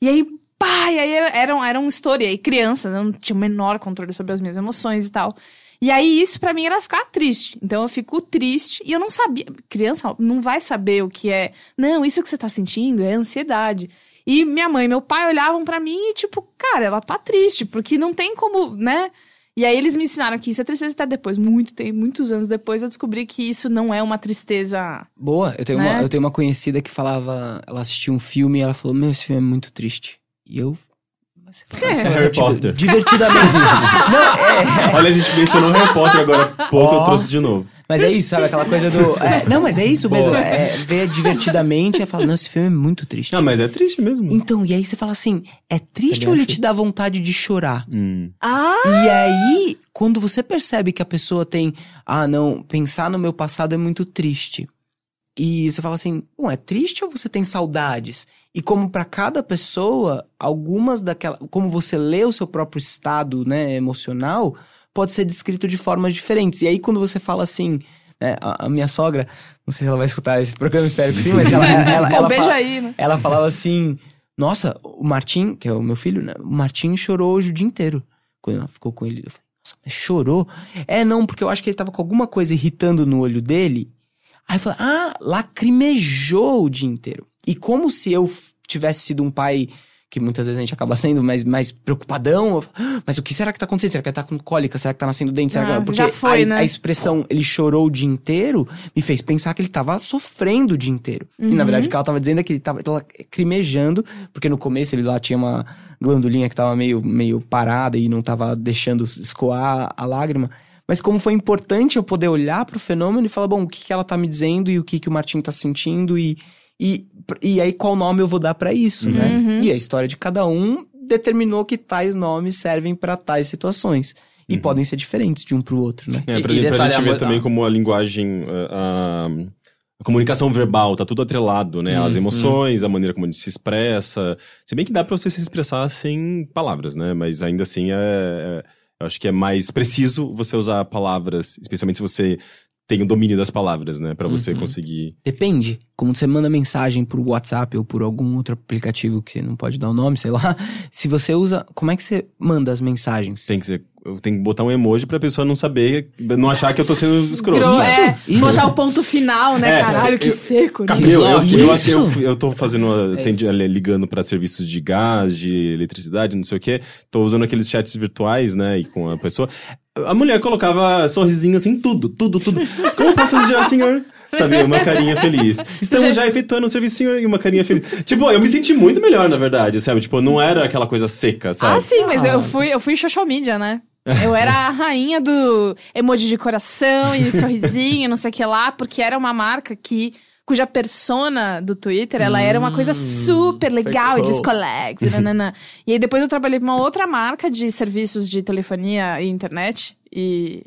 E aí, pá, e aí era, era um estouro. E crianças, eu não tinha o menor controle sobre as minhas emoções e tal. E aí, isso pra mim era ficar triste. Então eu fico triste e eu não sabia. Criança não vai saber o que é. Não, isso que você tá sentindo é ansiedade. E minha mãe e meu pai olhavam pra mim e, tipo, cara, ela tá triste, porque não tem como, né? E aí eles me ensinaram que isso é tristeza até depois, muito tempo, muitos anos depois eu descobri que isso não é uma tristeza. Boa, eu tenho, Né? uma, eu tenho uma conhecida que falava, ela assistiu um filme e ela falou, meu, esse filme é muito triste. E eu... Mas você fala, É. mas Harry tipo, Potter. Divertidamente. não, é, Olha, a gente mencionou Harry Potter agora há pouco, eu Ó. trouxe de novo. Mas é isso, sabe? Aquela coisa do. é, não, mas é isso mesmo. É, ver divertidamente e falar, não, esse filme é muito triste. Não, mas é triste mesmo. Então, e aí você fala assim, é triste Também ou ele te dá vontade de chorar? Hum. Ah! E aí, quando você percebe que a pessoa tem, ah, não, pensar no meu passado é muito triste. E você fala assim, bom, é triste ou você tem saudades? E como pra cada pessoa, algumas daquela, como você lê o seu próprio estado, né, emocional, pode ser descrito de formas diferentes. E aí quando você fala assim, né, a, a minha sogra, não sei se ela vai escutar esse programa, espero que sim, mas ela, ela, ela beijo fala- aí, né? ela falava assim: Nossa, o Martim, que é o meu filho, né? O Martim chorou hoje o dia inteiro. Quando ela ficou com ele. Eu falei, Nossa, mas chorou? É, não, porque eu acho que ele tava com alguma coisa irritando no olho dele. Aí eu falei: Ah, lacrimejou o dia inteiro. E como se eu tivesse sido um pai. Que muitas vezes a gente acaba sendo mais, mais preocupadão. "Ah, Mas o que será que tá acontecendo? Será que ele tá com cólica? Será que tá nascendo dente? Será Ah, que... Porque foi, a, né? a expressão ele chorou o dia inteiro me fez pensar que ele tava sofrendo o dia inteiro. E na Uhum. verdade o que ela tava dizendo é que ele tava lacrimejando, porque no começo ele lá tinha uma glandulinha que tava meio, meio parada e não tava deixando escoar a lágrima. Mas como foi importante eu poder olhar pro fenômeno e falar, bom, o que, que ela tá me dizendo e o que, que o Martim tá sentindo e, e, e aí qual nome eu vou dar pra isso, né? Uhum. E a história de cada um determinou que tais nomes servem pra tais situações. E podem ser diferentes de um pro outro, né? É, pra, E- gente, pra gente a ver mo- também como a linguagem, a, a- a comunicação verbal, tá tudo atrelado, né? As Hum, emoções, a maneira como a gente se expressa. Se bem que dá pra você se expressar sem palavras, né? Mas ainda assim, é, é- eu acho que é mais preciso você usar palavras, especialmente se você tem o domínio das palavras, né? Pra você Uhum. conseguir... Depende. Como você manda mensagem por WhatsApp ou por algum outro aplicativo que você não pode dar o nome, sei lá. Se você usa. Como é que você manda as mensagens? Tem que ser... Eu tenho que botar um emoji pra pessoa não saber, não achar que eu tô sendo escroto. É, isso. botar o ponto final, né? É, Caralho, que eu- seco. né? Meu, eu, eu, eu, eu tô fazendo, atendi- ligando pra serviços de gás, de eletricidade, não sei o quê. Tô usando aqueles chats virtuais, né, e com a pessoa. A mulher colocava sorrisinho assim, tudo, tudo, tudo. Como posso ajudar, senhor? Sabe, uma carinha feliz. Estamos já efetuando o serviço, senhor, e uma carinha feliz. Tipo, eu me senti muito melhor, na verdade, sabe? Tipo, não era aquela coisa seca, sabe? Ah, sim, mas Ah. eu fui, eu fui social media, né? Eu era a rainha do emoji de coração e sorrisinho, não sei o que lá, porque era uma marca que cuja persona do Twitter, ela era uma coisa super legal e cool. descolex, e aí depois eu trabalhei pra uma outra marca de serviços de telefonia e internet e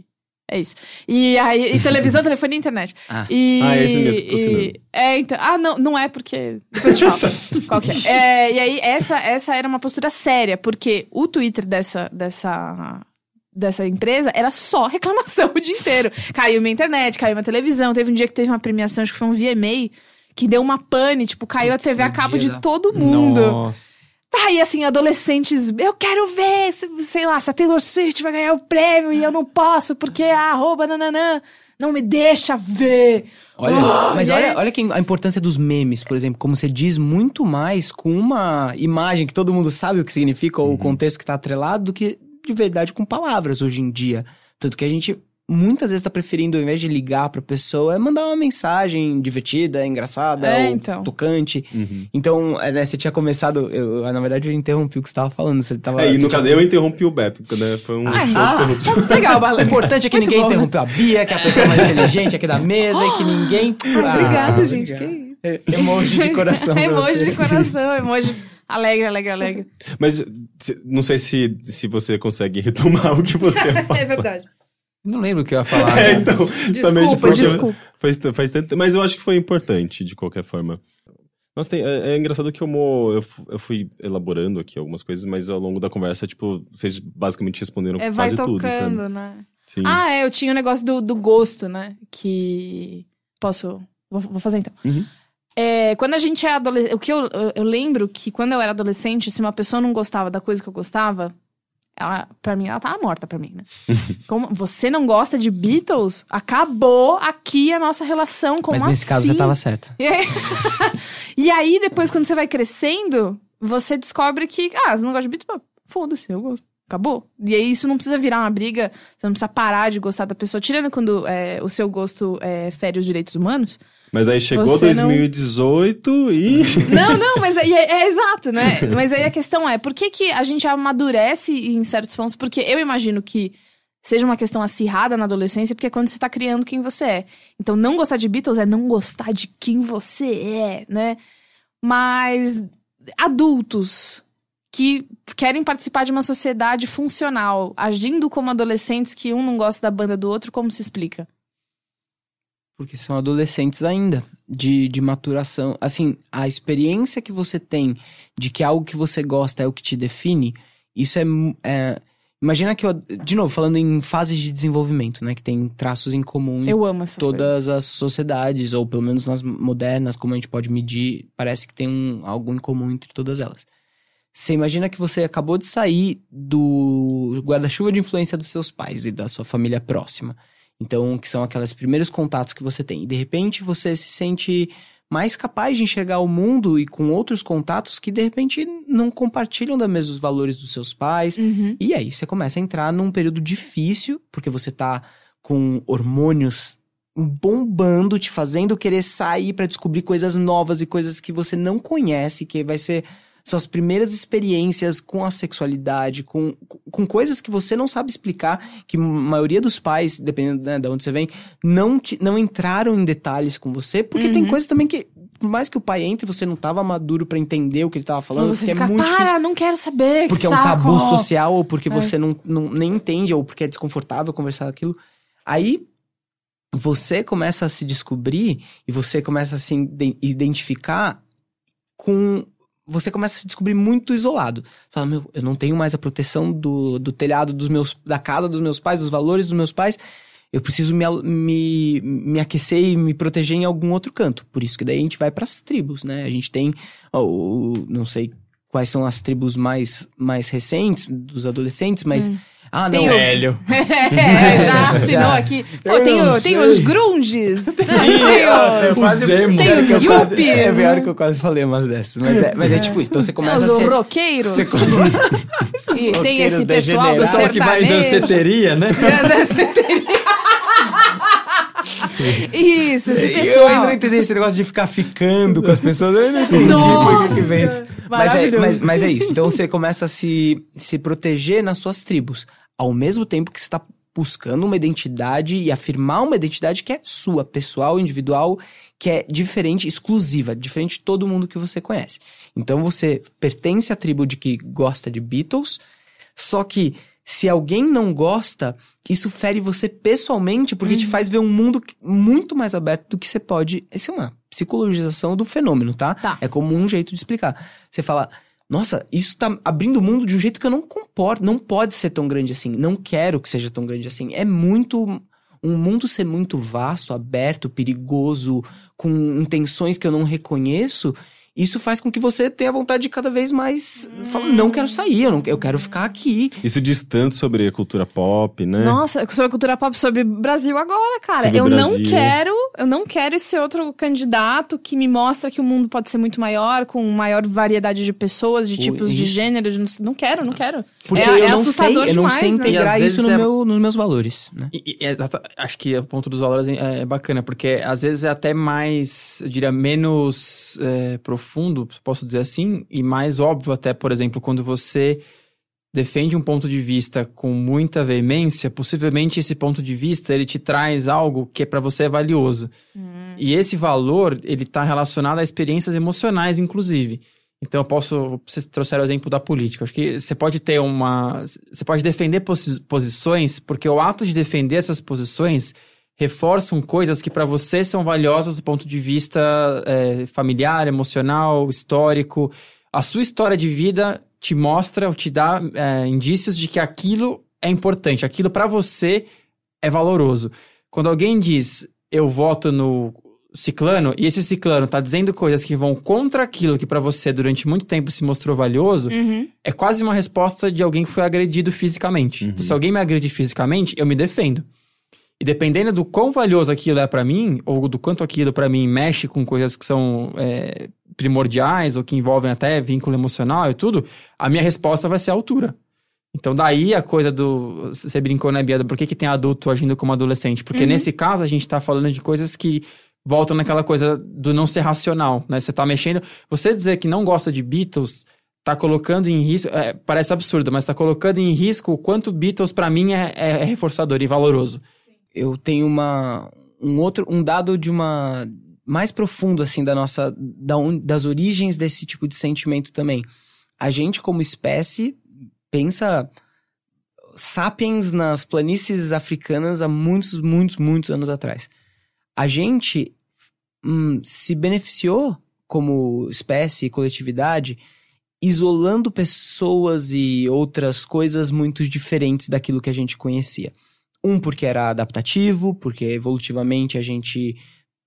é isso. E aí e televisão, telefonia e internet. Ah. E, Ah, é esse mesmo, e- é, então, ah, não, não é porque depois te falo qual que é. É, E aí essa essa era uma postura séria, porque o Twitter dessa dessa dessa empresa era só reclamação o dia inteiro. Caiu minha internet, caiu minha televisão, teve um dia que teve uma premiação, acho que foi um VMA, que deu uma pane, tipo, caiu Putz, a TV a cabo de da- todo mundo. Nossa. Aí, assim, adolescentes, eu quero ver, se- sei lá, se a Taylor Swift vai ganhar o prêmio e eu não posso, porque a arroba nananã não me deixa ver. Olha, Oh, mas olha, olha que a importância dos memes, por exemplo, como você diz muito mais com uma imagem que todo mundo sabe o que significa ou o contexto que tá atrelado do que de verdade com palavras hoje em dia. Tanto que a gente muitas vezes tá preferindo, ao invés de ligar pra pessoa, é mandar uma mensagem divertida, engraçada, É, ou então. tocante. Uhum. Então, é, né, você tinha começado, eu, na verdade eu interrompi o que você tava falando, você tava... É, e você no tinha- caso, eu interrompi o Beto, né? Foi um Ah, show ah. Legal, O importante é que Muito ninguém bom, né? interrompeu a Bia, que é a pessoa mais inteligente aqui da mesa, e que ninguém... Ah, Obrigada, Ah, gente. obrigado. Que... É, Emoji de coração. pra emoji de coração, emoji alegre, alegre, alegre. Mas não sei se, se você consegue retomar o que você ia falar. É verdade. Não lembro o que eu ia falar. É, né? então, Desculpa, porque desculpa. Faz, faz tanto, mas eu acho que foi importante, de qualquer forma. Nossa, tem- é, é engraçado que eu, mo- eu, eu fui elaborando aqui algumas coisas, mas ao longo da conversa, tipo, vocês basicamente responderam É, vai quase tudo, tocando, sabe? né? Sim. Ah, é, eu tinha o negócio do, do gosto, né? Que. Posso. Vou, vou fazer então. Uhum. É, quando a gente é adolescente. O que eu, eu, eu lembro que quando eu era adolescente, se uma pessoa não gostava da coisa que eu gostava, ela, pra mim, ela tava morta pra mim, né? Como você não gosta de Beatles? Acabou aqui a nossa relação. Como Mas nesse caso você assim? tava certo. E aí, e aí, depois, quando você vai crescendo, você descobre que, ah, você não gosta de Beatles? Foda-se, eu gosto. Acabou. E aí isso não precisa virar uma briga, você não precisa parar de gostar da pessoa. Tirando quando é, o seu gosto é, fere os direitos humanos. Mas aí chegou Você não- 2018 e. Não, não, mas é, é- é exato, né? Mas aí a questão é, por que, que a gente amadurece em certos pontos? Porque eu imagino que seja uma questão acirrada na adolescência, porque é quando você tá criando quem você é. Então, não gostar de Beatles é não gostar de quem você é, né? Mas adultos que querem participar de uma sociedade funcional, agindo como adolescentes que um não gosta da banda do outro, como se explica? Porque são adolescentes ainda, de, de maturação. Assim, a experiência que você tem de que algo que você gosta é o que te define, isso é. é- imagina que eu. De novo, falando em fases de desenvolvimento, né? Que tem traços em comum em Eu amo essas coisas. todas as sociedades, ou pelo menos nas modernas, como a gente pode medir, parece que tem um, algo em comum entre todas elas. Você imagina que você acabou de sair do guarda-chuva de influência dos seus pais e da sua família próxima. Então, que são aqueles primeiros contatos que você tem. E de repente você se sente mais capaz de enxergar o mundo e com outros contatos que de repente não compartilham dos mesmos valores dos seus pais. Uhum. E aí você começa a entrar num período difícil, porque você tá com hormônios bombando, te fazendo querer sair pra descobrir coisas novas e coisas que você não conhece, que vai ser suas primeiras experiências com a sexualidade, com, com coisas que você não sabe explicar, que a maioria dos pais, dependendo né, de onde você vem, não, te- não entraram em detalhes com você, porque tem Uhum. coisas também que, por mais que o pai entre, você não tava maduro pra entender o que ele tava falando, Você porque fica, é muito para, difícil não quero saber, que porque é um saco." tabu social, ou porque É. você não, não nem entende, ou porque é desconfortável conversar aquilo. Aí você começa a se descobrir e você começa a se iden- identificar com. Você começa a se descobrir muito isolado. Fala, meu, eu não tenho mais a proteção do, do telhado dos meus, da casa dos meus pais, dos valores dos meus pais. Eu preciso me, me, me aquecer e me proteger em algum outro canto. Por isso que daí a gente vai pras tribos, né? A gente tem, não sei quais são as tribos mais, mais recentes dos adolescentes, mas. Ah, não. Tem o- Velho. É, já assinou Já. aqui. Pô, tem, o- tem sei. os grunges. Tem os, quase- tem os que eu quase- yuppies. É pior que eu quase falei umas dessas. Mas é, mas é tipo isso. Então você começa os a ser. roqueiros. Você come- E tem esse pessoal do. Pessoal que vai em sertanejo. danceteria, né? Isso, esse Eu ainda pessoal. não entendi esse negócio de ficar ficando com as pessoas. Eu ainda não entendi Nossa, por que que vem isso. Mas é, mas, mas é isso. Então você começa a se, se proteger nas suas tribos. Ao mesmo tempo que você tá buscando uma identidade e afirmar uma identidade que é sua, pessoal, individual, que é diferente, exclusiva, diferente de todo mundo que você conhece. Então você pertence à tribo de que gosta de Beatles, só que se alguém não gosta, isso fere você pessoalmente, porque te faz ver um mundo muito mais aberto do que você pode. Essa é uma psicologização do fenômeno, tá? Tá. É como um jeito de explicar. Você fala, nossa, isso tá abrindo o mundo de um jeito que eu não comporto, não pode ser tão grande assim, não quero que seja tão grande assim. É muito. Um mundo ser muito vasto, aberto, perigoso, com intenções que eu não reconheço. Isso faz com que você tenha vontade de cada vez mais falar, não quero sair, eu, não, eu quero ficar aqui. Isso diz tanto sobre a cultura pop, né? Nossa, sobre a cultura pop, sobre Brasil agora, cara. Sobre eu não Brasil. quero, eu não quero esse outro candidato que me mostra que o mundo pode ser muito maior, com maiar variedade de pessoas, de O- tipos de gêneros. Não, não quero, não quero. Porque é, eu é não assustador sei, eu não demais, sei né? integrar E vezes isso no é- meu- nos meus valores, né? E- e- exata- acho que o ponto dos valores é, é bacana, porque às vezes é até mais, eu diria, menos é, profundo, posso dizer assim, e mais óbvio até, por exemplo, quando você defende um ponto de vista com muita veemência, possivelmente esse ponto de vista, ele te traz algo que para você é valioso. E esse valor, ele tá relacionado a experiências emocionais, inclusive. Então eu posso, vocês trouxeram o exemplo da política. Acho que você pode ter uma, você pode defender posi- posições, porque o ato de defender essas posições reforçam coisas que para você são valiosas do ponto de vista é, familiar, emocional, histórico. A sua história de vida te mostra, ou te dá é, indícios de que aquilo é importante, aquilo para você é valoroso. Quando alguém diz eu voto no ciclano e esse ciclano tá dizendo coisas que vão contra aquilo que pra você durante muito tempo se mostrou valioso, Uhum. é quase uma resposta de alguém que foi agredido fisicamente. Uhum. Se alguém me agride fisicamente, eu me defendo. E dependendo do quão valioso aquilo é pra mim, ou do quanto aquilo pra mim mexe com coisas que são é, primordiais, ou que envolvem até vínculo emocional e tudo, a minha resposta vai ser a altura. Então, daí a coisa do. Você brincou, né, Biada? Por que, que tem adulto agindo como adolescente? Porque Uhum. nesse caso a gente tá falando de coisas que voltam naquela coisa do não ser racional, né? Você tá mexendo. Você dizer que não gosta de Beatles tá colocando em risco. é, parece absurdo, mas tá colocando em risco o quanto Beatles pra mim é, é- é reforçador e valoroso. Eu tenho uma um outro um dado de uma mais profundo assim da nossa da on- das origens desse tipo de sentimento também. A gente como espécie pensa sapiens nas planícies africanas há muitos muitos muitos anos atrás. A gente hum, se beneficiou como espécie e coletividade isolando pessoas e outras coisas muito diferentes daquilo que a gente conhecia. Um, porque era adaptativo, porque evolutivamente a gente,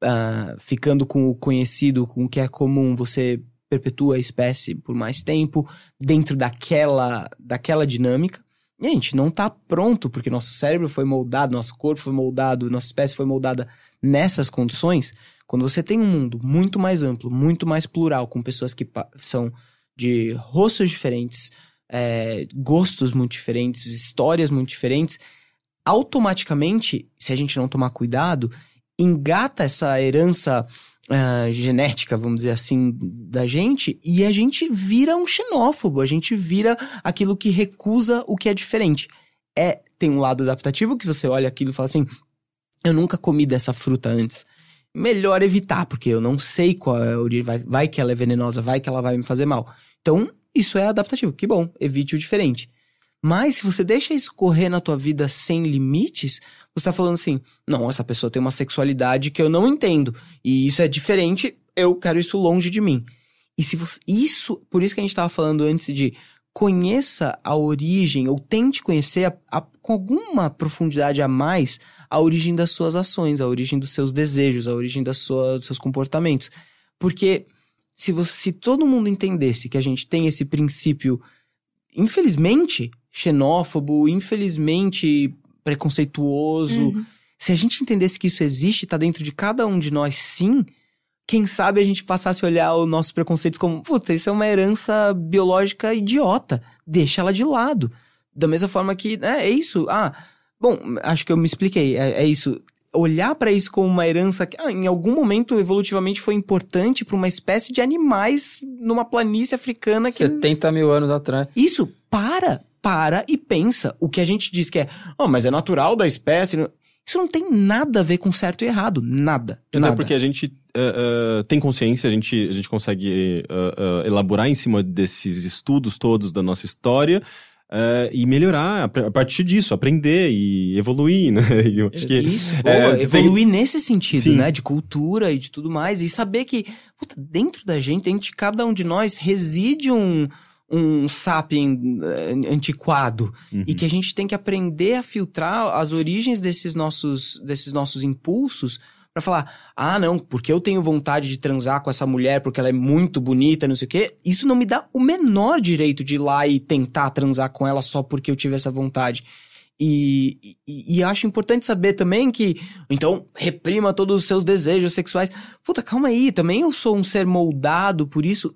ah, ficando com o conhecido, com o que é comum, você perpetua a espécie por mais tempo, dentro daquela, daquela dinâmica. E a gente não tá pronto, porque nosso cérebro foi moldado, nosso corpo foi moldado, nossa espécie foi moldada nessas condições. Quando você tem um mundo muito mais amplo, muito mais plural, com pessoas que são de rostos diferentes, é, gostos muito diferentes, histórias muito diferentes, automaticamente, se a gente não tomar cuidado, engata essa herança ah, genética, vamos dizer assim, da gente, e a gente vira um xenófobo, a gente vira aquilo que recusa o que é diferente. É, tem um lado adaptativo que você olha aquilo e fala assim: eu nunca comi dessa fruta antes. Melhor evitar, porque eu não sei qual é a origem, vai, vai que ela é venenosa, vai que ela vai me fazer mal. Então, isso é adaptativo, que bom, evite o diferente. Mas se você deixa isso correr na tua vida sem limites, você tá falando assim: não, essa pessoa tem uma sexualidade que eu não entendo. E isso é diferente, eu quero isso longe de mim. E se você. Isso. Por isso que a gente tava falando antes de conheça a origem, ou tente conhecer a- a- com alguma profundidade a mais a origem das suas ações, a origem dos seus desejos, a origem das suas, dos seus comportamentos. Porque se, você, se todo mundo entendesse que a gente tem esse princípio, infelizmente, xenófobo, infelizmente preconceituoso, Uhum. se a gente entendesse que isso existe, tá dentro de cada um de nós sim, quem sabe a gente passasse a olhar os nossos preconceitos como, puta, isso é uma herança biológica idiota, deixa ela de lado. Da mesma forma que, é, é isso, ah, bom, acho que eu me expliquei, é, é isso. Olhar pra isso como uma herança que ah, em algum momento evolutivamente foi importante pra uma espécie de animais numa planície africana que 70 mil anos atrás. isso, para, para e pensa. O que a gente diz que é, oh, mas é natural da espécie. Isso não tem nada a ver com certo e errado. Nada. Até nada. porque a gente eh, eh, tem consciência, a gente, a gente consegue eh, elaborar em cima desses estudos todos da nossa história e melhorar a partir disso, aprender e evoluir, né? Eu acho que Isso, é, boa, tem- evoluir nesse sentido, Sim. né? De cultura e de tudo mais. E saber que, puta, dentro da gente, dentro de cada um de nós, reside um, um sapien eh, antiquado. Uhum. E que a gente tem que aprender a filtrar as origens desses nossos, desses nossos impulsos pra falar, ah, não, porque eu tenho vontade de transar com essa mulher porque ela é muito bonita, não sei o quê, isso não me dá o menor direito de ir lá e tentar transar com ela só porque eu tive essa vontade. E, e, e acho importante saber também que, então, reprima todos os seus desejos sexuais. Puta, calma aí, também eu sou um ser moldado por isso.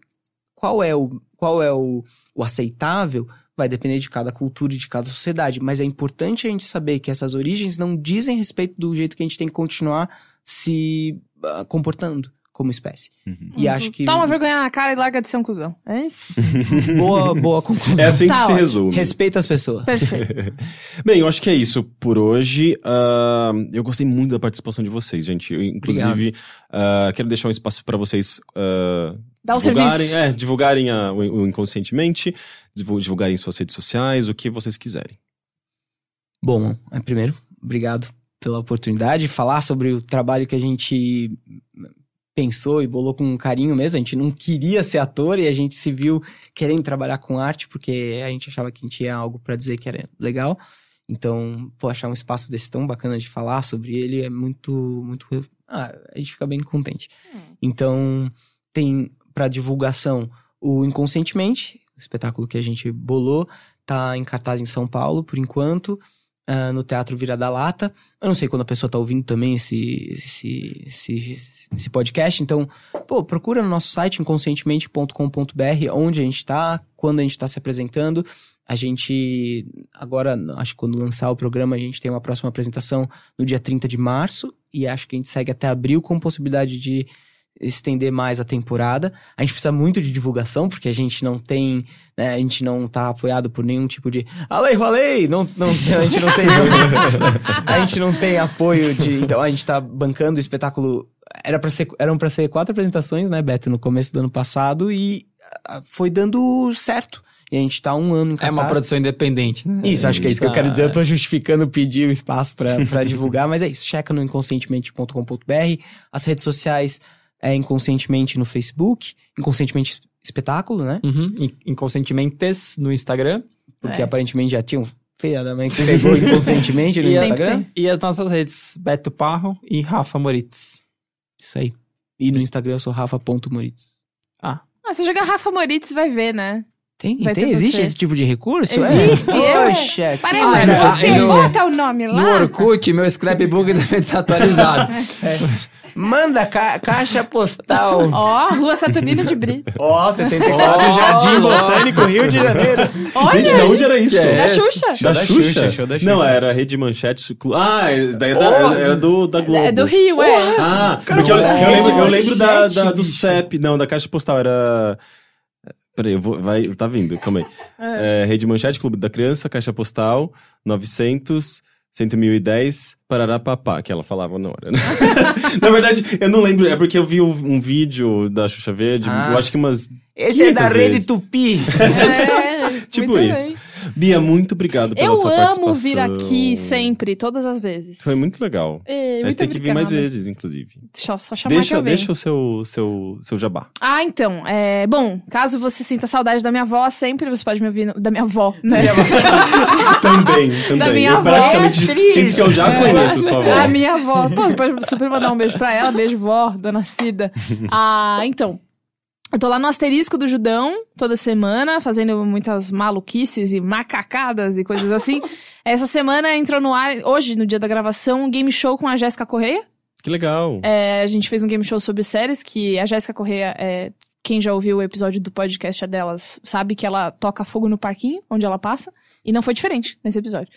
Qual é o, qual é o, o aceitável? Vai depender de cada cultura e de cada sociedade. Mas é importante a gente saber que essas origens não dizem respeito do jeito que a gente tem que continuar se ah, comportando como espécie. Uhum. E acho que. Toma vergonha na cara e larga de ser um cuzão. É isso? Boa, boa conclusão. É assim Tá que se ótimo. resume. Respeita as pessoas. Perfeito. Bem, eu acho que é isso por hoje. Ah, eu gostei muito da participação de vocês, gente. Eu, inclusive, ah, quero deixar um espaço para vocês ah, Dá o divulgarem, serviço. é, divulgarem a- o, o inconscientemente, divu- divulgarem suas redes sociais, o que vocês quiserem. Bom, é, primeiro, obrigado pela oportunidade de falar sobre o trabalho que a gente pensou e bolou com carinho mesmo. A gente não queria ser ator e a gente se viu querendo trabalhar com arte porque a gente achava que a gente tinha algo pra dizer que era legal. Então, pô, achar um espaço desse tão bacana de falar sobre ele é muito, muito ah, a gente fica bem contente. Então, tem pra divulgação o Inconscientemente, o espetáculo que a gente bolou, tá em cartaz em São Paulo, por enquanto, ah, no Teatro Vira da Lata. Eu não sei quando a pessoa tá ouvindo também esse, esse, esse, esse podcast, então, pô, procura no nosso site, inconscientemente.com.br, onde a gente tá, quando a gente tá se apresentando. A gente, agora, acho que quando lançar o programa, a gente tem uma próxima apresentação no dia 30 de março, e acho que a gente segue até abril com possibilidade de estender mais a temporada. A gente precisa muito de divulgação, porque a gente não tem, né, a gente não tá apoiado por nenhum tipo de alei, rolei, não, não, a gente não tem, a gente não tem apoio de, então a gente tá bancando o espetáculo, era para ser, eram para ser quatro apresentações, né, Beto, no começo do ano passado e ah, foi dando certo. E a gente tá um ano em É cartaz. uma produção independente, né? Isso, acho que é isso que eu Tá- quero dizer. Eu tô justificando pedir o espaço pra divulgar, mas é isso. Checa no inconscientemente.com.br. As redes sociais é Inconscientemente no Facebook, Inconscientemente Espetáculo, né? Uhum. In- Inconscientementes no Instagram. Porque É. aparentemente já tinham feia da mãe que pegou inconscientemente no E Instagram. tem. E as nossas redes, Beto Parro e Rafa Moritz. Isso aí. E no Instagram eu sou rafa.moritz. Ah, você joga Rafa Moritz, vai ver, né? Tem, Vai tem existe você. esse tipo de recurso? Existe, é. é. Poxa, que Parece Ah, que no- você no- bota o nome No lá. Orkut, meu scrapbook deve ser desatualizado. Manda ca- caixa postal. Ó, Rua Saturnino de Brito. Ó, 74 Jardim Botânico, Rio de Janeiro. Olha Gente, de onde era isso? É. Da Xuxa. Da, da Xuxa? Xuxa, show da Xuxa. Não, era Rede Manchete. Ah, esse daí é da- Oh! era do, da Globo. É do Rio, é. Ah, porque eu, eu lembro, eu lembro da, da- do. CEP. Não, da Caixa Postal era. Peraí, eu vou, vai, tá vindo, calma aí. É, Rede Manchete, Clube da Criança, Caixa Postal, 900, 100.010, Pararapapá, que ela falava na hora, né? na verdade, eu não lembro, é porque eu vi um, um vídeo da Xuxa Verde, Ah. eu acho que umas. Esse é da 500 Rede vezes. Tupi. É, Tipo isso. bem. Bia, muito obrigado pela Eu sua amo participação. vir aqui sempre, todas as vezes. Foi muito legal. É, A gente muito tem que vir mais obrigada. vezes, inclusive. Deixa eu só chamar Deixa, eu deixa o seu, seu, seu jabá. Ah, então, é... Bom, caso você sinta saudade da minha avó, sempre você pode me ouvir... no- Da minha avó, né? também, também. Da minha eu avó. praticamente Beatriz. sinto que eu já É. conheço sua avó. A minha avó. Pô, você pode super mandar um beijo pra ela. Beijo, vó, dona Cida. Ah, então. Eu tô lá no asterisco do Judão toda semana, fazendo muitas maluquices e macacadas e coisas assim. Essa semana entrou no ar, hoje, no dia da gravação, um game show com a Jéssica Correia. Que legal. É, a gente fez um game show sobre séries, que a Jéssica Correia, é, quem já ouviu o episódio do podcast delas, sabe que ela toca fogo no parquinho, onde ela passa. E não foi diferente nesse episódio.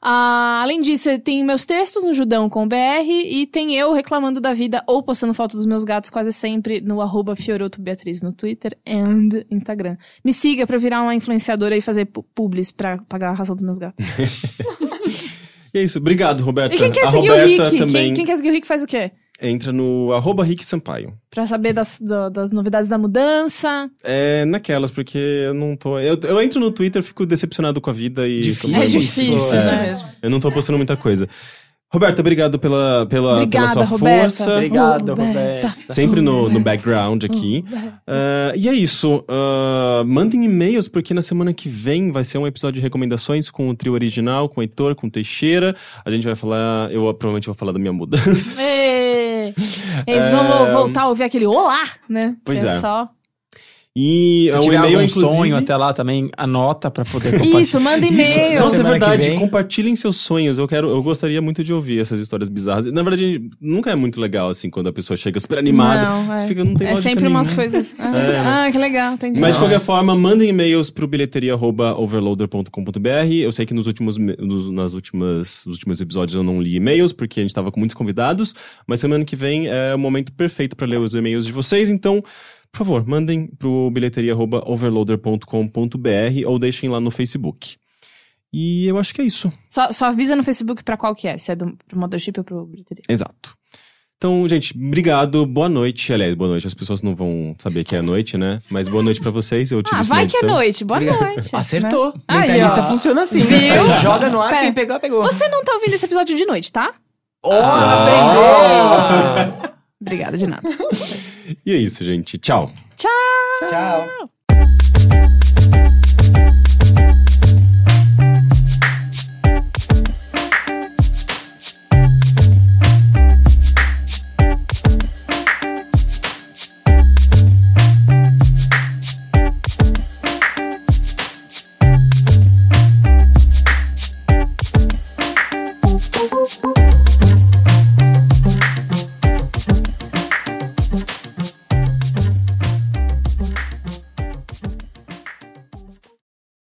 Ah, além disso, tem meus textos no Judão com BR e tem eu reclamando da vida ou postando foto dos meus gatos quase sempre no arroba Fioroto Beatriz no Twitter and Instagram. Me siga pra virar uma influenciadora e fazer pu- publis pra pagar a ração dos meus gatos. E é isso. Obrigado, Roberta. E quem quer a seguir o Roberta Rick? também Quem, quem quer seguir o Rick faz o quê? Entra no arroba Rick Sampaio. Pra saber das, do- das novidades da mudança. É naquelas, porque eu não tô... Eu, eu entro no Twitter, fico decepcionado com a vida e... Difícil. É difícil, É. né? Eu não tô postando muita coisa. Roberta, obrigado pela, pela, Obrigada, pela sua Roberta. força. Obrigado, Roberta. Roberta. Sempre no, no background aqui. Ah, e é isso. Ah, mandem e-mails, porque na semana que vem vai ser um episódio de recomendações com o trio original, com o Heitor, com o Teixeira. A gente vai falar. Eu provavelmente vou falar da minha mudança. Eles É. vão voltar a ouvir aquele olá, né? Pois Que é. só. E Se o tiver e-mail, algum sonho até lá também, anota pra poder compartilhar. Isso, manda e-mail. Nossa, é verdade. Compartilhem seus sonhos. Eu quero, eu gostaria muito de ouvir essas histórias bizarras. Na verdade, nunca é muito legal assim quando a pessoa chega super animada. Não, é. Você fica, não tem É sempre umas nenhuma. coisas. Ah, É. ah, que legal, entendi. Mas de qualquer forma, mandem e-mails pro bilheteria@overloader.com.br. Eu sei que nos últimos nos, nas últimas nos últimos episódios eu não li e-mails porque a gente tava com muitos convidados, mas semana que vem é o momento perfeito para ler os e-mails de vocês, então por favor, mandem pro bilheteria@overloader.com.br ou deixem lá no Facebook. E eu acho que é isso. Só, só avisa no Facebook pra qual que é, se é do, pro Mothership ou pro Bilheteria. Exato. Então, gente, obrigado. Boa noite. Aliás, boa noite. As pessoas não vão saber que é noite, né? Mas boa noite pra vocês. Eu tiro Ah, vai que é noite. Boa noite. Acertou. né? Aí, Mentalista ó. funciona assim. Viu? Você joga no ar, Pera. quem pegar, pegou. Você não tá ouvindo esse episódio de noite, tá? Oh, aprendeu! Obrigada de nada. E é isso, gente. Tchau. Tchau. Tchau.